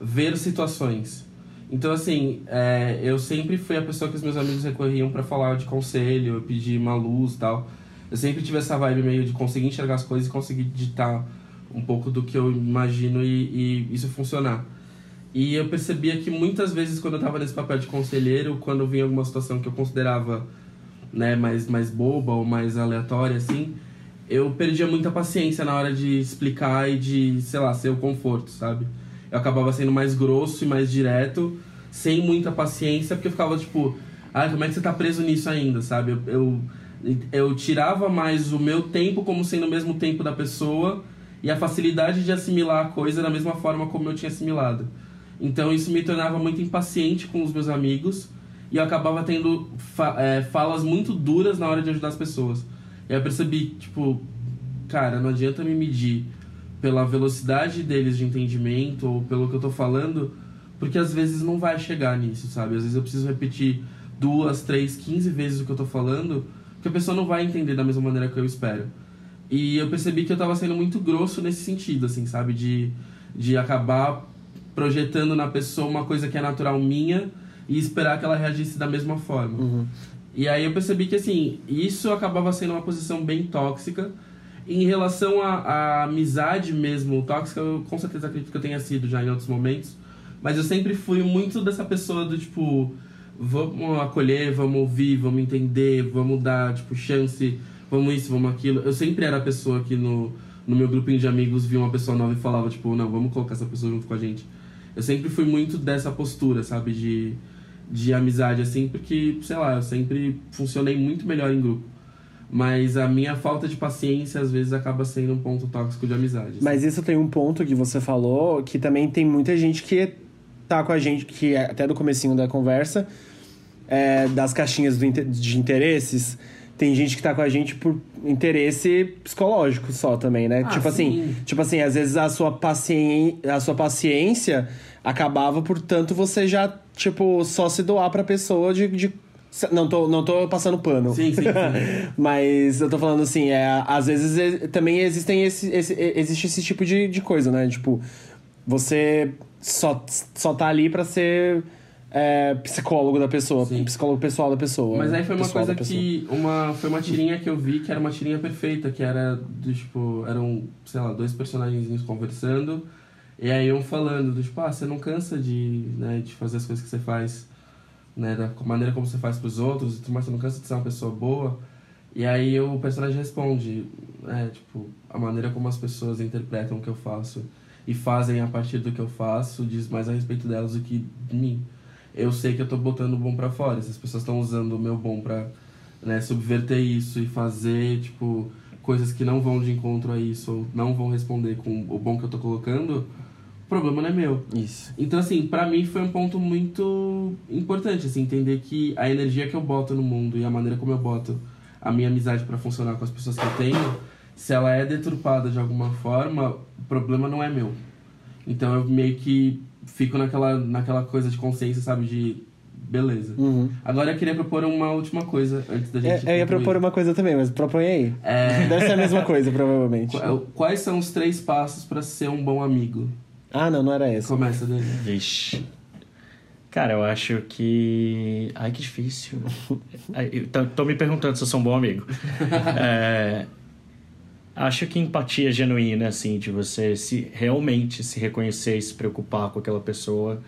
ver situações. Então, assim, é, eu sempre fui a pessoa que os meus amigos recorriam pra falar de conselho, pedir uma luz tal. Eu sempre tive essa vibe meio de conseguir enxergar as coisas e conseguir ditar um pouco do que eu imagino e, e isso funcionar. E eu percebia que muitas vezes, quando eu tava nesse papel de conselheiro, quando vinha alguma situação que eu considerava né, mais, mais boba ou mais aleatória, assim, eu perdia muita paciência na hora de explicar e de, sei lá, ser o conforto, sabe? Eu acabava sendo mais grosso e mais direto, sem muita paciência, porque eu ficava tipo, ah, como é que você tá preso nisso ainda, sabe? Eu, eu, eu tirava mais o meu tempo como sendo o mesmo tempo da pessoa e a facilidade de assimilar a coisa da mesma forma como eu tinha assimilado. Então isso me tornava muito impaciente com os meus amigos e eu acabava tendo fa é, falas muito duras na hora de ajudar as pessoas. E eu percebi, tipo, cara, não adianta me medir pela velocidade deles de entendimento ou pelo que eu tô falando, porque às vezes não vai chegar nisso, sabe? Às vezes eu preciso repetir duas, três, quinze vezes o que eu tô falando, porque a pessoa não vai entender da mesma maneira que eu espero. E eu percebi que eu tava sendo muito grosso nesse sentido, assim, sabe? De, de acabar projetando na pessoa uma coisa que é natural minha e esperar que ela reagisse da mesma forma. E aí eu percebi que, assim, isso acabava sendo uma posição bem tóxica. Em relação à, amizade mesmo tóxica, eu com certeza acredito que eu tenha sido já em outros momentos. Mas eu sempre fui muito dessa pessoa do tipo, vamos acolher, vamos ouvir, vamos entender, vamos dar, tipo, chance, vamos isso, vamos aquilo. Eu sempre era a pessoa que no, no meu grupinho de amigos via uma pessoa nova e falava, tipo, não, vamos colocar essa pessoa junto com a gente. Eu sempre fui muito dessa postura, sabe, de, de amizade, assim, porque, sei lá, eu sempre funcionei muito melhor em grupo. Mas a minha falta de paciência, às vezes, acaba sendo um ponto tóxico de amizade. assim. Mas isso tem um ponto que você falou, que também tem muita gente que tá com a gente, que é até do comecinho da conversa, é, das caixinhas de interesses, tem gente que tá com a gente por interesse psicológico só também, né? Ah, tipo assim, sim. tipo assim, às vezes a sua, pacien... a sua paciência acabava, portanto, você já, tipo, só se doar pra pessoa de... de... Não tô, não tô passando pano. Sim, sim, sim. Mas eu tô falando assim, é, às vezes é, também existem esse, esse, existe esse tipo de, de coisa, né? Tipo, você só, só tá ali pra ser é, psicólogo da pessoa, Sim. psicólogo pessoal da pessoa. Mas aí foi uma coisa que. Uma, foi uma tirinha que eu vi que era uma tirinha perfeita, que era do tipo. Eram, sei lá, dois personagens conversando. E aí um falando, do tipo, ah, você não cansa de, né, de fazer as coisas que você faz, né? Da maneira como você faz pros outros, mais, você não cansa de ser uma pessoa boa. E aí o personagem responde, né, tipo, a maneira como as pessoas interpretam o que eu faço e fazem a partir do que eu faço diz mais a respeito delas do que de mim. Eu sei que eu tô botando o bom pra fora, as pessoas estão usando o meu bom pra né, subverter isso e fazer, tipo, coisas que não vão de encontro a isso ou não vão responder com o bom que eu tô colocando, problema não é meu. Isso. Então, assim, pra mim foi um ponto muito importante, assim, entender que a energia que eu boto no mundo e a maneira como eu boto a minha amizade pra funcionar com as pessoas que eu tenho, se ela é deturpada de alguma forma, o problema não é meu. Então eu meio que fico naquela, naquela coisa de consciência, sabe, de beleza. Uhum. Agora eu queria propor uma última coisa antes da É, gente. eu ia concluir. propor uma coisa também, mas propõe aí. É, Deve ser a mesma coisa, provavelmente. qu- Quais são os três passos pra ser um bom amigo? Ah, não, não era esse. Começa dele. Vixe. Cara, eu acho que. Ai, que difícil. Tô, tô me perguntando se eu sou um bom amigo. É, Acho que empatia genuína, assim, de você se realmente se reconhecer e se preocupar com aquela pessoa.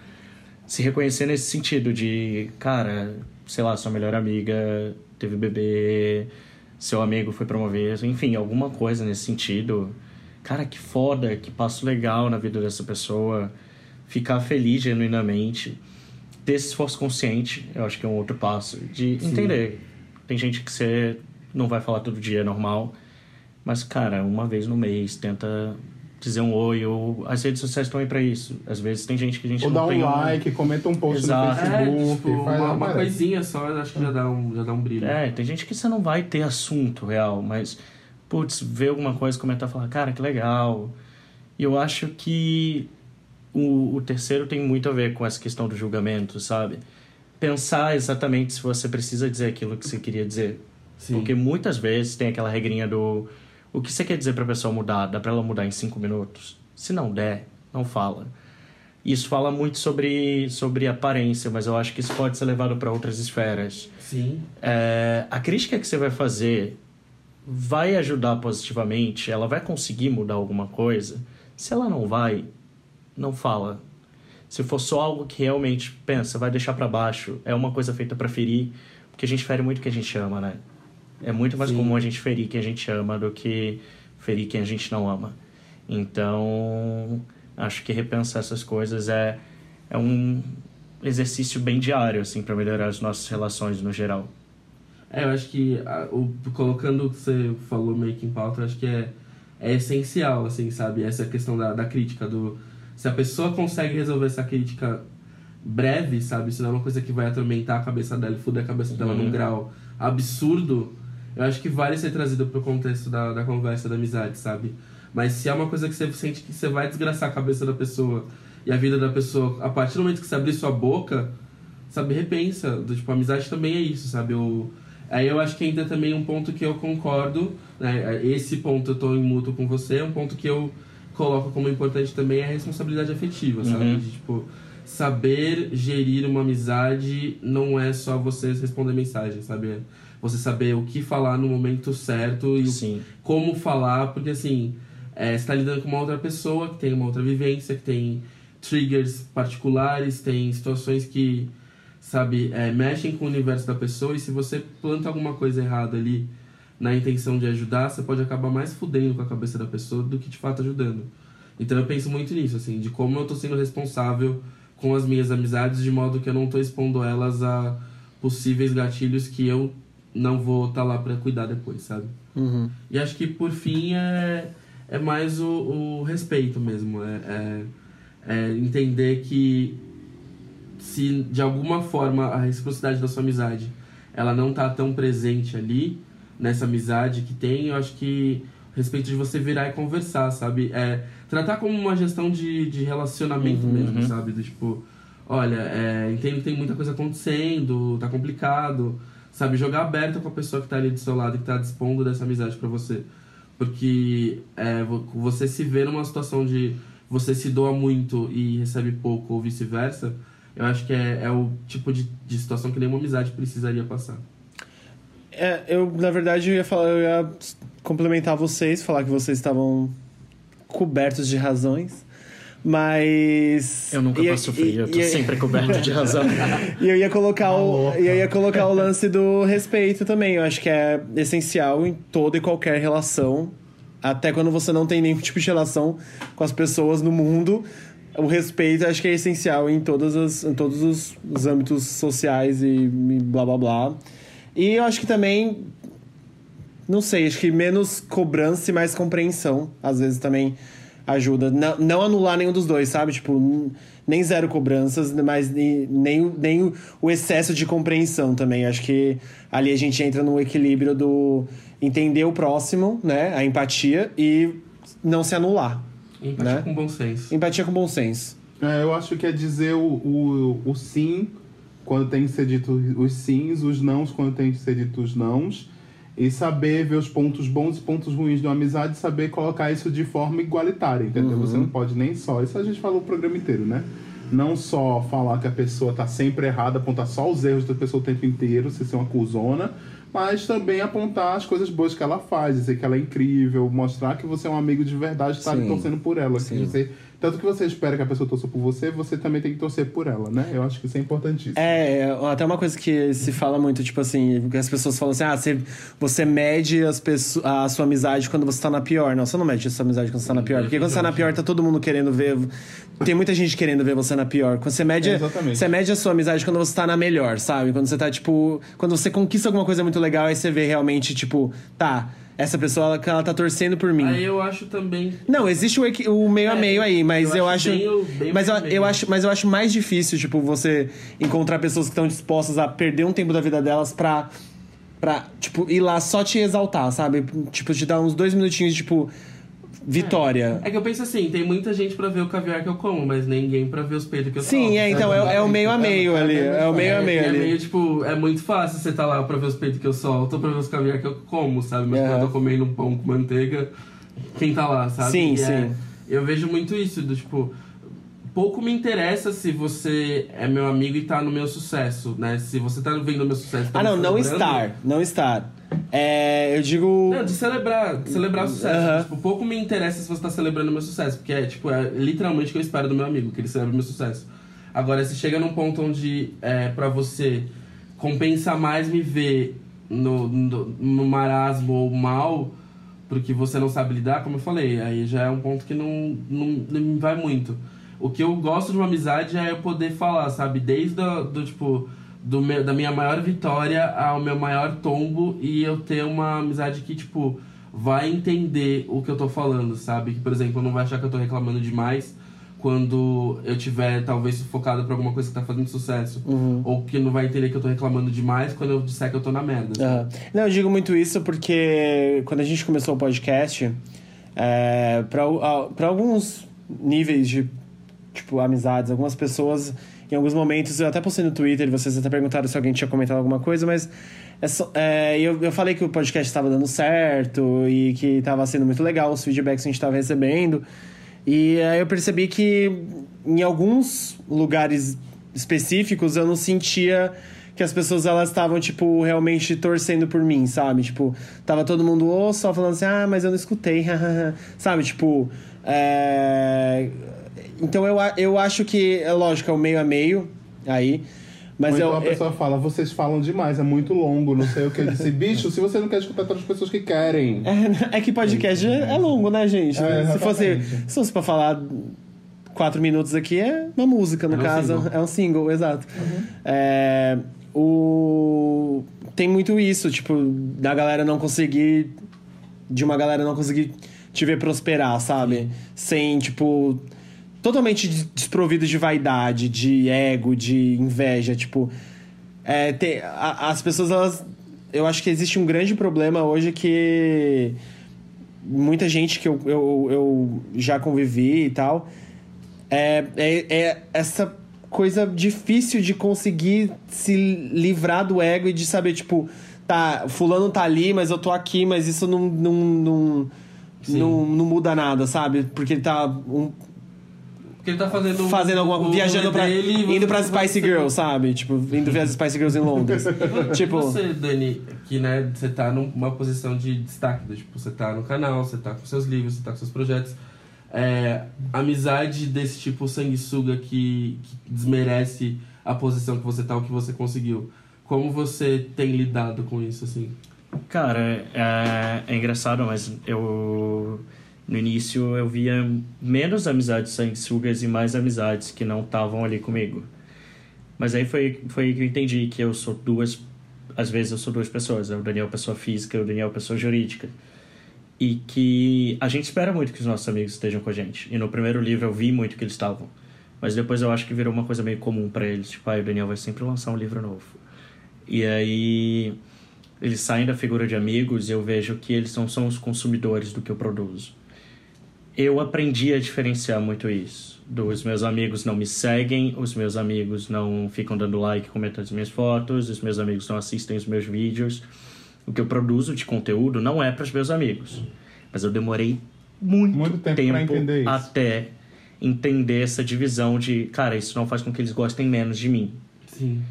Se reconhecer nesse sentido de, cara, sei lá, sua melhor amiga teve bebê, seu amigo foi promovido, enfim, alguma coisa nesse sentido. Cara, que foda, que passo legal na vida dessa pessoa. Ficar feliz genuinamente. ter esse esforço consciente, eu acho que é um outro passo, de entender. Tem gente que você não vai falar todo dia, é normal, mas, cara, uma vez no mês, tenta dizer um oi, ou as redes sociais estão aí pra isso. Às vezes tem gente que a gente Ou não dá um tem like, comenta um post Exato. no É, Facebook, tipo, faz uma, uma coisinha só, eu acho que já dá um, já dá um brilho. É, tem gente que você não vai ter assunto real, mas, putz, ver alguma coisa, comentar, falar, cara, que legal. E eu acho que o, o terceiro tem muito a ver com essa questão do julgamento, sabe? Pensar exatamente se você precisa dizer aquilo que você queria dizer. Sim. Porque muitas vezes tem aquela regrinha do o que você quer dizer pra pessoa mudar, dá pra ela mudar em cinco minutos? Se não der, não fala. Isso fala muito sobre, sobre aparência, mas eu acho que isso pode ser levado para outras esferas. Sim. É, a crítica que você vai fazer vai ajudar positivamente, ela vai conseguir mudar alguma coisa. Se ela não vai, não fala. Se for só algo que realmente pensa, vai deixar para baixo, é uma coisa feita para ferir, porque a gente fere muito o que a gente ama, né? É muito mais Sim. comum a gente ferir quem a gente ama do que ferir quem a gente não ama. Então, acho que repensar essas coisas é, é um exercício bem diário, assim, para melhorar as nossas relações no geral. É, eu acho que a- o, colocando o que você falou meio que em pauta, eu acho que é, é essencial, assim, sabe? Essa questão da, da crítica, do... Se a pessoa consegue resolver essa crítica breve, sabe? Se não é uma coisa que vai atormentar a cabeça dela e fuder a cabeça dela Uhum. num grau absurdo, eu acho que vale ser trazido pro contexto da, da conversa, da amizade, sabe? Mas se é uma coisa que você sente que você vai desgraçar a cabeça da pessoa e a vida da pessoa, a partir do momento que você abrir sua boca, sabe, repensa. Do, tipo, amizade também é isso, sabe? Eu, aí eu acho que entra também um ponto que eu concordo, né? Esse ponto eu tô em mútuo com você, um ponto que eu coloco como importante também é a responsabilidade afetiva, sabe? Uhum. De, tipo, saber gerir uma amizade não é só você responder mensagem, sabe? É Você saber o que falar no momento certo e Sim. como falar, porque assim, é, você tá lidando com uma outra pessoa que tem uma outra vivência, que tem triggers particulares, tem situações que, sabe, é, mexem com o universo da pessoa e se você planta alguma coisa errada ali na intenção de ajudar, você pode acabar mais fudendo com a cabeça da pessoa do que de fato ajudando. Então eu penso muito nisso, assim, de como eu tô sendo responsável com as minhas amizades, de modo que eu não tô expondo elas a possíveis gatilhos que eu não vou estar lá para cuidar depois, sabe? Uhum. E acho que por fim é, é mais o, o respeito mesmo. É, é, é entender que se de alguma forma a reciprocidade da sua amizade ela não tá tão presente ali, nessa amizade que tem, eu acho que respeito de você virar e conversar, sabe? É, tratar como uma gestão de, de relacionamento Uhum. mesmo, sabe? Do tipo, olha, é, entendo que tem muita coisa acontecendo, tá complicado, sabe? Jogar aberto com a pessoa que tá ali do seu lado, que tá dispondo dessa amizade para você. Porque é, vo- você se vê numa situação de você se doa muito e recebe pouco, ou vice-versa, eu acho que é, é o tipo de, de situação que nenhuma amizade precisaria passar. É, eu, na verdade, eu ia falar, eu ia complementar vocês, falar que vocês estavam cobertos de razões. Mas. Eu nunca passo frio, eu tô e- sempre coberto de razão. E eu ia colocar Tá o, e eu ia colocar o lance do respeito também. Eu acho que é essencial em toda e qualquer relação, até quando você não tem nenhum tipo de relação com as pessoas no mundo. O respeito acho que é essencial em, todas as, em todos os, os âmbitos sociais e, e blá blá blá. E eu acho que também não sei, acho que menos cobrança e mais compreensão, às vezes também ajuda. Não, não anular nenhum dos dois, sabe? Tipo, nem zero cobranças, mas nem, nem, nem o excesso de compreensão também. Acho que ali a gente entra no equilíbrio do entender o próximo, né? A empatia e não se anular. Empatia Né? com bom senso. Empatia com bom senso. É, eu acho que é dizer o, o, o sim quando tem que ser dito os sims, os nãos quando tem que ser dito os nãos. E saber ver os pontos bons e pontos ruins de uma amizade e saber colocar isso de forma igualitária, entendeu? Você não pode nem só. Isso a gente falou o programa inteiro, né? Não só falar que a pessoa tá sempre errada, apontar só os erros da pessoa o tempo inteiro, você ser uma cuzona, mas também apontar as coisas boas que ela faz, dizer que ela é incrível, mostrar que você é um amigo de verdade, que tá Sim. torcendo por ela. Que Sim. você, tanto que você espera que a pessoa torça por você, você também tem que torcer por ela, né? Eu acho que isso é importantíssimo. É, é, até uma coisa que se fala muito, tipo assim, que as pessoas falam assim, ah, você, você mede as pessoas, a sua amizade quando você tá na pior. Não, você não mede a sua amizade quando você tá na pior. Porque quando você tá na pior, tá todo mundo querendo ver tem muita gente querendo ver você na pior. Quando você mede, É, você mede a sua amizade quando você tá na melhor, sabe? Quando você tá, tipo. Quando você conquista alguma coisa muito legal, aí você vê realmente, tipo, tá, essa pessoa ela, ela tá torcendo por mim. Aí eu acho também. Não, existe o, equi- o meio a É, meio aí, mas eu eu, acho acho. bem bem mas, eu, meio a eu meio. acho, mas eu acho mais difícil, tipo, você encontrar pessoas que estão dispostas a perder um tempo da vida delas pra. Pra, tipo, ir lá só te exaltar, sabe? Tipo, te dar uns dois minutinhos, tipo, vitória. É que eu penso assim, tem muita gente pra ver o caviar que eu como, mas ninguém pra ver os peitos que eu Sim, solto. é, então, é, é o meio a meio ali. É o meio a meio é, ali. É meio, tipo, é muito fácil você tá lá pra ver os peitos que eu solto ou pra ver os caviar que eu como, sabe? Mas quando eu tô comendo um pão com manteiga, quem tá lá, sabe? Sim, E é- sim. eu vejo muito isso, do tipo... Pouco me interessa se você é meu amigo e tá no meu sucesso, né? Se você tá vendo o meu sucesso... tá Ah, não, não estar. Não estar. É, eu digo. Não, de celebrar, de celebrar o sucesso. Aham. Tipo, pouco me interessa se você tá celebrando o meu sucesso, porque é, tipo, é literalmente o que eu espero do meu amigo, que ele celebre o meu sucesso. Agora, se chega num ponto onde é pra você compensa mais me ver no, no, no marasmo ou mal, porque você não sabe lidar, como eu falei, aí já é um ponto que não, não, não me vai muito. O que eu gosto de uma amizade é eu poder falar, sabe? Desde do, do tipo, meu, da minha maior vitória ao meu maior tombo e eu ter uma amizade que, tipo, vai entender o que eu tô falando, sabe? Que, por exemplo, não vai achar que eu tô reclamando demais quando eu tiver, talvez, sufocado por alguma coisa que tá fazendo sucesso. Ou que não vai entender que eu tô reclamando demais quando eu disser que eu tô na merda. sabe? Aham. Não, eu digo muito isso porque quando a gente começou o podcast, é, para alguns níveis de tipo amizades, algumas pessoas, em alguns momentos, eu até postei no Twitter, vocês até perguntaram se alguém tinha comentado alguma coisa, mas é só- é, eu, eu falei que o podcast estava dando certo e que estava sendo muito legal os feedbacks que a gente estava recebendo. E aí eu percebi que em alguns lugares específicos eu não sentia que as pessoas elas estavam tipo realmente torcendo por mim, sabe? Tipo, tava todo mundo ou só falando assim: "Ah, mas eu não escutei". sabe? Tipo, é... então eu, eu acho que é lógico, é o meio a meio aí, mas Ou então eu a pessoa fala, vocês falam demais, é muito longo, não sei o que. Eu disse, bicho, se você não quer escutar todas as pessoas que querem. É, é que podcast é é longo, né, gente? É, se, fosse, se fosse pra falar quatro minutos aqui, é uma música, no É um caso. single. É um single, exato. É, o... Tem muito isso, tipo, da galera não conseguir. De uma galera não conseguir te ver prosperar, sabe? Sem, tipo. Totalmente des- desprovido de vaidade, de ego, de inveja, tipo. É, tem, a- as pessoas, elas. Eu acho que existe um grande problema hoje que muita gente que eu, eu, eu já convivi e tal. É, é, é essa coisa difícil de conseguir se livrar do ego e de saber, tipo, tá, fulano tá ali, mas eu tô aqui, mas isso não, não, não, não, não muda nada, sabe? Porque ele tá um, Porque ele tá fazendo. fazendo alguma o viajando pra. dele indo pra tá Spice Girls, sabe? Tipo, indo ver as Spice Girls em Londres. E tipo. você, Dani, que né, você tá numa posição de destaque, do tipo, você tá no canal, você tá com seus livros, você tá com seus projetos. É, amizade desse tipo sanguessuga que, que desmerece a posição que você tá, o que você conseguiu. Como você tem lidado com isso, assim? Cara, é, é engraçado, mas eu. No início eu via menos amizades sanguessugas e mais amizades que não estavam ali comigo. Mas aí foi, foi que eu entendi que eu sou duas. Às vezes eu sou duas pessoas. O Daniel é pessoa física, o Daniel é pessoa jurídica. E que a gente espera muito que os nossos amigos estejam com a gente. E no primeiro livro eu vi muito que eles estavam. Mas depois eu acho que virou uma coisa meio comum para eles. Tipo, ah, o Daniel vai sempre lançar um livro novo. E aí eles saem da figura de amigos e eu vejo que eles não são os consumidores do que eu produzo. Eu aprendi a diferenciar muito isso. Dos meus amigos não me seguem, os meus amigos não ficam dando like, comentando as minhas fotos, os meus amigos não assistem os meus vídeos. O que eu produzo de conteúdo não é para os meus amigos. Mas eu demorei muito, Muito tempo pra entender isso. até entender essa divisão de, cara, isso não faz com que eles gostem menos de mim. Sim.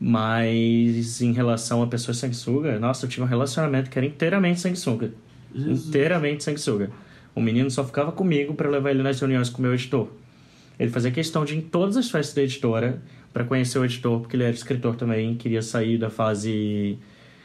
Mas em relação a pessoas sanguessuga, nossa, eu tive um relacionamento que era inteiramente sanguessuga. Jesus. Inteiramente sanguessuga. O menino só ficava comigo para levar ele nas reuniões com o meu editor. Ele fazia questão de ir em todas as festas da editora para conhecer o editor, porque ele era escritor também, queria sair da fase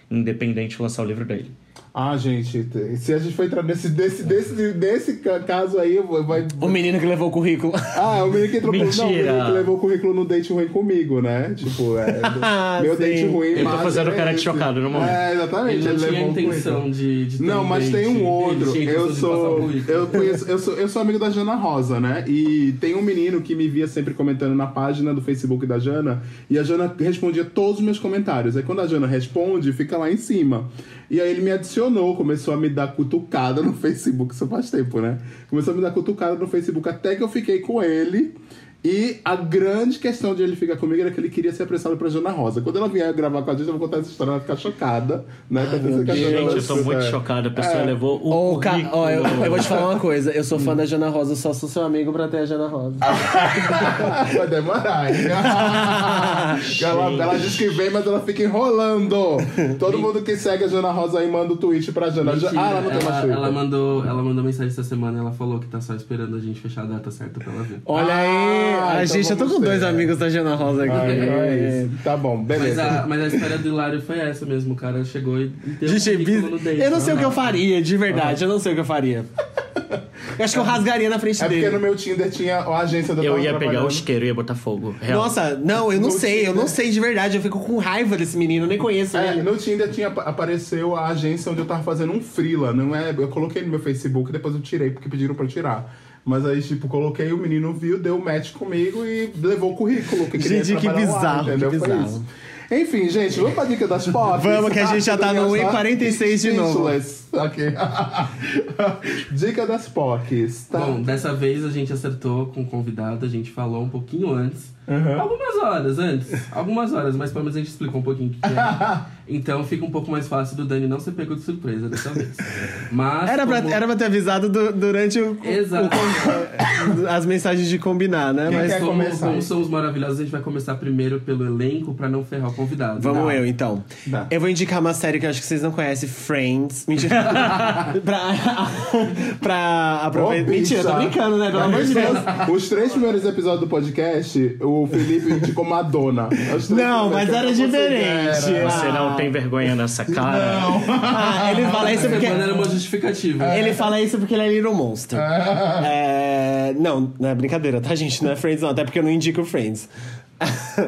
independente e lançar o livro dele. Ah, gente, se a gente for entrar nesse, desse, desse, desse ca- caso aí, vai. O menino que levou o currículo. Ah, o menino que entrou com- Não, o Mentira. menino que levou o currículo no date ruim comigo, né? Tipo, é. Ah, meu sim. date ruim. Eu tô mas fazendo é cara de chocado no momento. É, exatamente. Ele não tinha levou o intenção de, de ter Não, um mas tem date. um outro. Ele tinha Eu sou, eu, conheço, eu, sou, eu sou amigo da Jana Rosa, né? E tem um menino que me via sempre comentando na página do Facebook da Jana. E a Jana respondia todos os meus comentários. Aí quando a Jana responde, fica lá em cima. E aí ele me adicionou, começou a me dar cutucada no Facebook. Isso faz tempo, né? Começou a me dar cutucada no Facebook até que eu fiquei com ele. E a grande questão de ele ficar comigo era que ele queria ser apressado pra Jana Rosa. Quando ela vier gravar com a gente, eu vou contar essa história, ela vai ficar chocada, né? Pra dizer que a Jana Gente, eu tô muito é. chocado. A pessoa É. levou o Ô, ca- ó, eu, eu vou te falar uma coisa. Eu sou fã da Jana Rosa, só sou seu amigo pra ter a Jana Rosa. Vai demorar, hein? ela, ela diz que vem, mas ela fica enrolando. Todo mundo que segue a Jana Rosa aí manda o tweet pra Jana. Mentira, ah, ela não tem mais ela, mandou, ela mandou mensagem essa semana ela falou que tá só esperando a gente fechar a data certa pra ela ver. Olha aí. Ah, a então gente, eu tô com dois amigos da Jana Rosa aqui. Ah, então é isso. Tá bom, Mas beleza. a, mas a história do Hilário foi essa mesmo. O cara chegou e deu Gente, um currículo no date. eu não sei o que eu Ah. faria, de verdade. Eu não sei o que eu faria. Eu acho que eu rasgaria na frente É porque dele. no meu Tinder tinha a agência do Eu ia pegar o isqueiro e ia botar fogo. Real. Nossa, não, eu não No sei, eu não Tinder. sei de verdade. Eu fico com raiva desse menino, eu nem conheço É, ele. no Tinder tinha, apareceu a agência onde eu tava fazendo um freela, não é? Eu coloquei no meu Facebook, depois eu tirei, porque pediram pra eu tirar. Mas aí, tipo, coloquei, o menino viu, deu match comigo e levou o currículo. Que queria Gente, que trabalhar lá, bizarro, que entendeu? Foi bizarro. isso. Enfim, gente, vamos pra dica das POCs? Vamos, que a gente já tá no Daniel 1,46 de novo. Dica das POCs. Tá. Bom, dessa vez a gente acertou com o convidado, a gente falou um pouquinho antes. Uhum. Algumas horas antes. Algumas horas, mas pelo menos a gente explicou um pouquinho o que que é. Então fica um pouco mais fácil do Dani não ser pego de surpresa dessa vez. Mas. Era pra, como- era pra ter avisado du- durante o, Exato. o- as mensagens de combinar, né? Quem Mas quer como, começar? como somos maravilhosos, a gente vai começar primeiro pelo elenco pra não ferrar o convidado. Vamos Dá. eu, então. Dá. Eu vou indicar uma série que eu acho que vocês não conhecem, Friends. Mentira. pra pra aproveitar. Mentira, tô brincando, né? Pelo amor de Deus. Os três primeiros episódios do podcast, o Felipe indicou Madonna. Não, mas era não diferente. considero. Você não Ah. tem vergonha nessa cara? Ah, ele fala isso porque. Era uma justificativa. Ele fala isso porque ele é Little Monster. É, não, não é brincadeira, tá, gente? Não é Friends, não, até porque eu não indico Friends.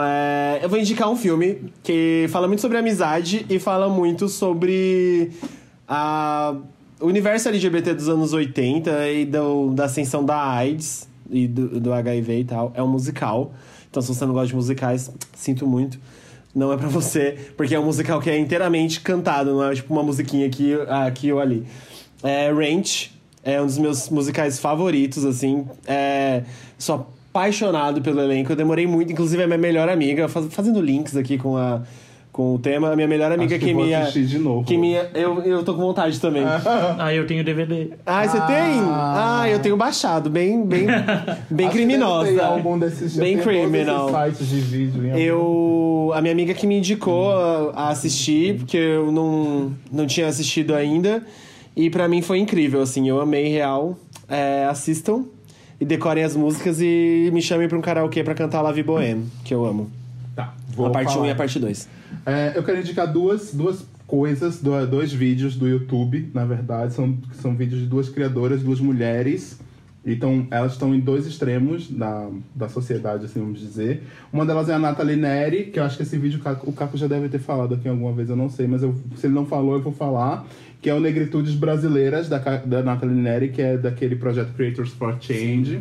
É, eu vou indicar um filme que fala muito sobre amizade e fala muito sobre a, o universo LGBT dos anos 80 e do, da ascensão da AIDS e do, do HIV e tal. É um musical. Então, se você não gosta de musicais, sinto muito. Não é pra você, porque é um musical que é inteiramente cantado, não é tipo uma musiquinha aqui, aqui ou ali. É Ranch é um dos meus musicais favoritos, assim. É, sou apaixonado pelo elenco. Eu demorei muito, inclusive a minha melhor amiga, faz- fazendo links aqui com, a, com o tema, a minha melhor amiga Acho que vou me. assistir de novo. Que me, eu, eu tô com vontade também. Ah, eu tenho DVD. Ah, você tem? Ah, eu tenho baixado, bem, bem, bem Acho que criminosa. algum desses Bem criminal. sites de vídeo. Eu. A minha amiga que me indicou a, a assistir, porque eu não, não tinha assistido ainda. E pra mim foi incrível, assim, eu amei real. É, assistam e decorem as músicas e me chamem pra um karaokê pra cantar La Vie Bohème, que eu amo. Tá, vou a parte 1 falar. e a parte 2. É, eu quero indicar duas, duas coisas, do- dois vídeos do YouTube, na verdade. São, são vídeos de duas criadoras, duas mulheres. Então, elas estão em dois extremos da, da sociedade, assim, vamos dizer. Uma delas é a Nathalie Neri, que eu acho que esse vídeo o Caco, já deve ter falado aqui alguma vez, eu não sei, mas eu- se ele não falou, eu vou falar. Que é o Negritudes Brasileiras, da, da Nathalie Neri, que é daquele projeto Creators for Change.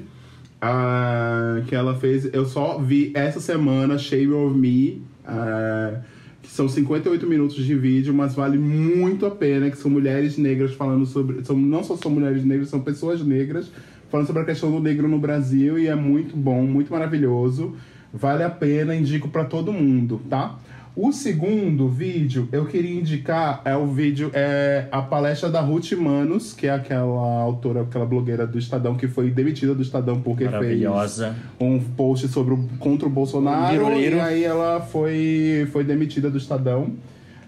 ah, que ela fez. Eu só vi essa semana Shame of Me. que são 58 minutos de vídeo, mas vale muito a pena, que são mulheres negras falando sobre. São, não só são mulheres negras, são pessoas negras falando sobre a questão do negro no Brasil e é muito bom, muito maravilhoso. Vale a pena, indico pra todo mundo, tá? O segundo vídeo eu queria indicar é o vídeo é a palestra da Ruth Manos, que é aquela autora, aquela blogueira do Estadão que foi demitida do Estadão porque fez um post sobre o, contra o Bolsonaro Viroleiro. e aí ela foi, foi demitida do Estadão.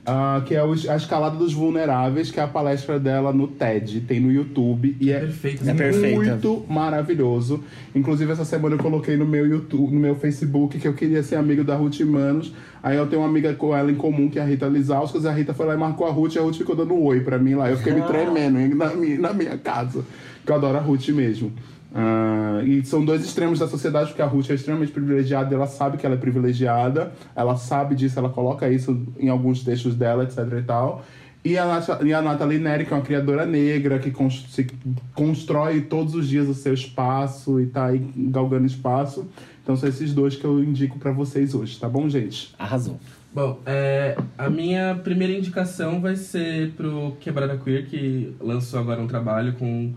Ah, que é o- a Escalada dos Vulneráveis, que é a palestra dela no TED, tem no YouTube e é, Perfeito. É perfeita. muito maravilhoso. Inclusive, essa semana eu coloquei no meu YouTube, no meu Facebook, que eu queria ser amigo da Ruth Manos. Aí eu tenho uma amiga com ela em comum, que é a Rita Lisauskas. A Rita foi lá e marcou a Ruth, e a Ruth ficou dando um oi pra mim lá. Eu fiquei me tremendo na minha, na minha casa. Que eu adoro a Ruth mesmo. Ah, e são dois extremos da sociedade, porque a Ruth é extremamente privilegiada e ela sabe que ela é privilegiada, ela sabe disso, ela coloca isso em alguns textos dela, etc e tal. E a, Nat- e a Nathalie Neri, que é uma criadora negra, que cons- se constrói todos os dias o seu espaço e tá aí galgando espaço. Então são esses dois que eu indico pra vocês hoje, tá bom, gente? Arrasou. Bom, é, a minha primeira indicação vai ser pro Quebrada Queer, que lançou agora um trabalho com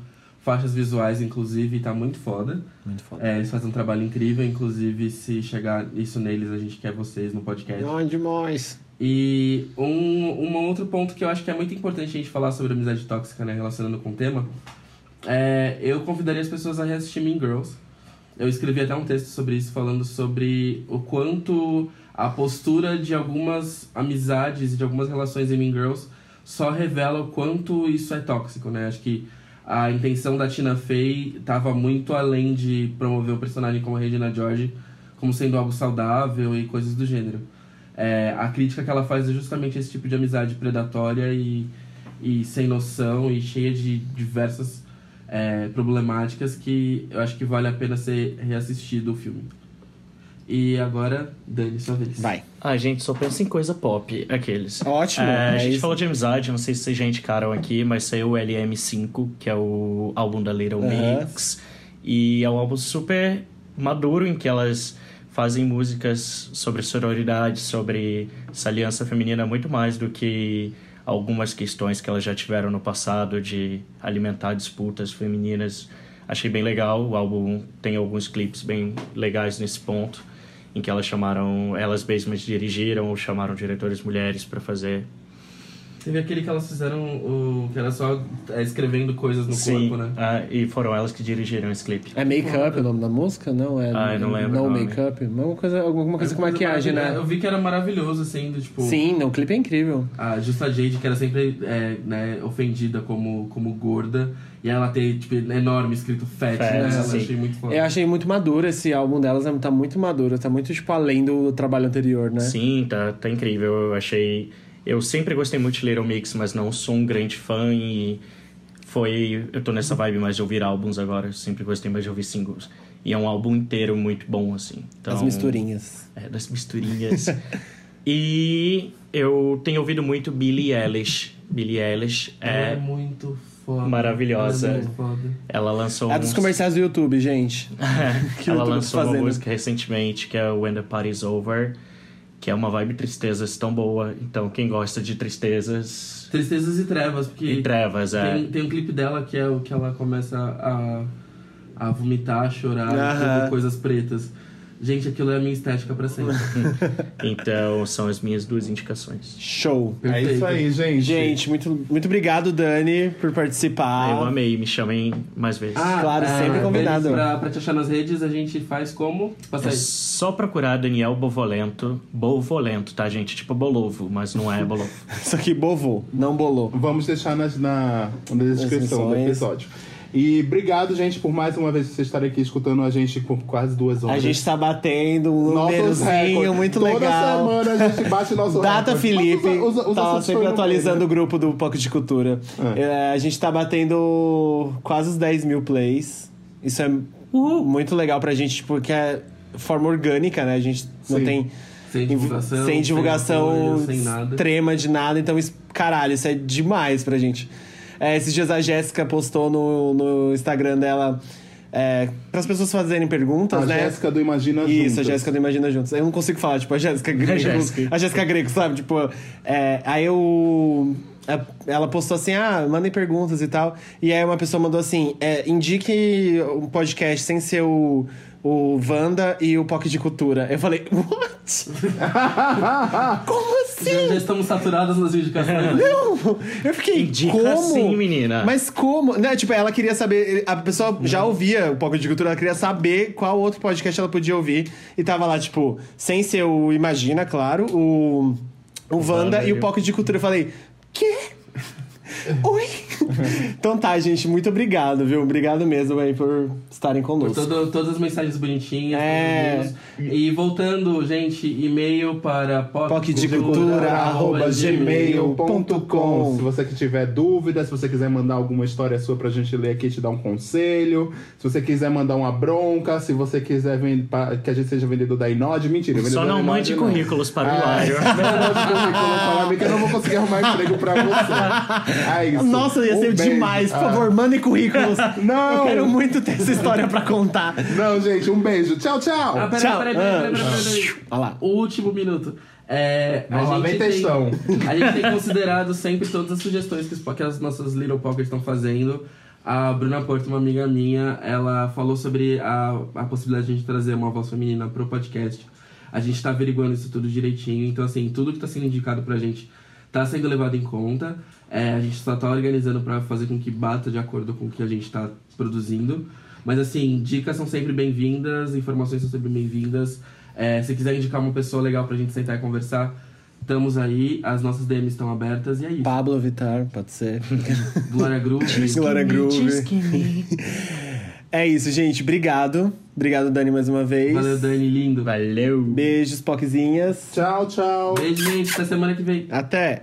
faixas visuais, inclusive, e tá muito foda. Muito foda. É, eles fazem um trabalho incrível, inclusive, se chegar isso neles, a gente quer vocês no podcast. Ai, demais. E um, um outro ponto que eu acho que é muito importante a gente falar sobre amizade tóxica, né, relacionando com o tema, é, eu convidaria as pessoas a reassistir Mean Girls. Eu escrevi até um texto sobre isso, falando sobre o quanto a postura de algumas amizades e de algumas relações em Mean Girls só revela o quanto isso é tóxico, né? Acho que a intenção da Tina Fey estava muito além de promover o personagem como Regina George como sendo algo saudável e coisas do gênero. É, a crítica que ela faz é justamente esse tipo de amizade predatória e, e sem noção e cheia de diversas é, problemáticas que eu acho que vale a pena ser reassistido o filme. E agora, Dani, sua vez. Vai. A gente só pensa em coisa pop, aqueles. Ótimo. É, a é gente isso. falou de amizade, não sei se vocês já indicaram aqui, mas saiu o LM5, que é o álbum da Little Aham. Mix. E é um álbum super maduro em que elas fazem músicas sobre sororidade, sobre essa aliança feminina muito mais do que algumas questões que elas já tiveram no passado de alimentar disputas femininas. Achei bem legal, o álbum tem alguns clipes bem legais nesse ponto, em que elas chamaram, elas mesmas dirigiram ou chamaram diretores mulheres para fazer Teve aquele que elas fizeram, o, que era só é, escrevendo coisas no Sim, corpo, né? ah, e foram elas que dirigiram esse clipe. É Make-up o nome da música? Não, é. Ah, eu não lembro No o nome. Make-up. Alguma coisa, alguma coisa com Coisa maquiagem, né? Eu vi que era maravilhoso, assim, do, tipo... Sim, não, o clipe é incrível. A Justa Jade, que era sempre é, né, ofendida como, como gorda, e ela ter, tipo, enorme escrito fat, Fat, né? Eu sim. achei muito foda. Eu achei muito maduro esse álbum delas, né? tá muito maduro, tá muito, tipo, além do trabalho anterior, né? Sim, tá, tá incrível. Eu achei. Eu sempre gostei muito de Little Mix, mas não sou um grande fã e foi. Eu tô nessa vibe mais de ouvir álbuns agora. Eu sempre gostei mais de ouvir singles. E é um álbum inteiro muito bom, assim. Então, As misturinhas. É, das misturinhas. e eu tenho ouvido muito Billie Eilish. Billie Eilish Ela é é. muito foda. Maravilhosa. Ela é muito foda. Ela lançou. É dos uns- comerciais do YouTube, gente. que ela eu tô lançou uma fazendo. música recentemente que é When the Party's Over, que é uma vibe tristezas tão boa. Então, quem gosta de tristezas Tristezas e Trevas, porque e trevas, é. tem, tem um clipe dela que é o que ela começa a, a vomitar, a chorar, Aham. tipo, coisas pretas. Gente, aquilo é a minha estética pra sempre. Então, são as minhas duas indicações. Show. É isso aí, gente. Gente, muito, muito obrigado, Dani, por participar. Eu amei, me chamem mais vezes. Ah, Claro, sempre convidado. Pra, pra te achar nas redes, a gente faz como? Passa É aí. só procurar Daniel Bovolento. Bovolento, tá, gente? Tipo Bolovo, mas não é Bolovo. Isso aqui bovou, não bolou. Vamos deixar nas, na, na descrição do episódio. E obrigado, gente, por mais uma vez vocês estarem aqui escutando a gente por quase duas horas. A gente tá batendo um númerozinho muito Toda legal. semana a gente bate nosso Data recorde. Felipe, os- os- os tá sempre atualizando meio, o grupo do Pocket de Cultura. É. É, a gente tá batendo quase os 10 mil plays. Isso é muito legal pra gente, porque é forma orgânica, né? A gente não Sim. tem Sem divulgação. sem divulgação apoio, sem nada. extrema de nada. Então, isso, caralho, isso é demais pra gente. É, esses dias a Jéssica postou no, no Instagram dela é, para as pessoas fazerem perguntas, A né? Jéssica do Imagina Isso, Juntas. a Jéssica do Imagina Juntos. Eu não consigo falar, tipo, a Jéssica Greco. A Jéssica Greco, sabe? Tipo, é, aí eu. é, Ela postou assim, ah, mandem perguntas e tal. E aí uma pessoa mandou assim: é, indique um podcast sem ser o, o Wanda e o POC de Cultura. Eu falei, what? Como assim? Já, já estamos saturadas nas indicações. Não! Eu fiquei, Indica como? sim, menina. Mas como? Né, tipo, ela queria saber... A pessoa já ouvia o Pocket de Cultura, ela queria saber qual outro podcast ela podia ouvir. E tava lá, tipo, sem ser o Imagina, claro, o... o Wanda Wanda e o e o- Pocket de Cultura. Eu falei, quê? Oi? então tá, gente, muito obrigado, viu? Obrigado mesmo aí por estarem Por conosco. todo- todas as mensagens bonitinhas. É. E voltando, gente, e-mail para gmail.com Se você que tiver dúvida, se você quiser mandar alguma história sua pra gente ler aqui e te dar um conselho, se você quiser mandar uma bronca, se você quiser vend- que a gente seja vendedor da Inod, mentira. Só vendedor não mande currículos para o Ah, Hilário. Não mande currículo para mim que eu não vou conseguir arrumar emprego pra você. É isso. Nossa, ia Um ser beijo. demais. Por Ah. favor, mandem currículos. Não. Eu quero muito ter essa história pra contar. Não, gente, um beijo. Tchau, tchau. Ah, peraí, Tchau. peraí, peraí, peraí, Ah. peraí, peraí. Olha lá. Último minuto. É, a, gente tem, a gente tem considerado sempre todas as sugestões que, os- que as nossas Little Pockets estão fazendo. A Bruna Porto, uma amiga minha, ela falou sobre a, a possibilidade de a gente trazer uma voz feminina pro podcast. A gente tá averiguando isso tudo direitinho. Então, assim, tudo que tá sendo indicado pra gente tá sendo levado em conta. É, a gente só tá organizando pra fazer com que bata de acordo com o que a gente tá produzindo. Mas, assim, dicas são sempre bem-vindas, informações são sempre bem-vindas. É, se quiser indicar uma pessoa legal pra gente sentar e conversar, estamos aí. As nossas DMs estão abertas e é isso. Pablo Vittar, pode ser. Glória Groove. Glória Groove. É isso, gente. Obrigado. Obrigado, Dani, mais uma vez. Valeu, Dani, lindo. Valeu! Beijos, poquezinhas. Tchau, tchau. Beijo, gente. Até semana que vem. Até.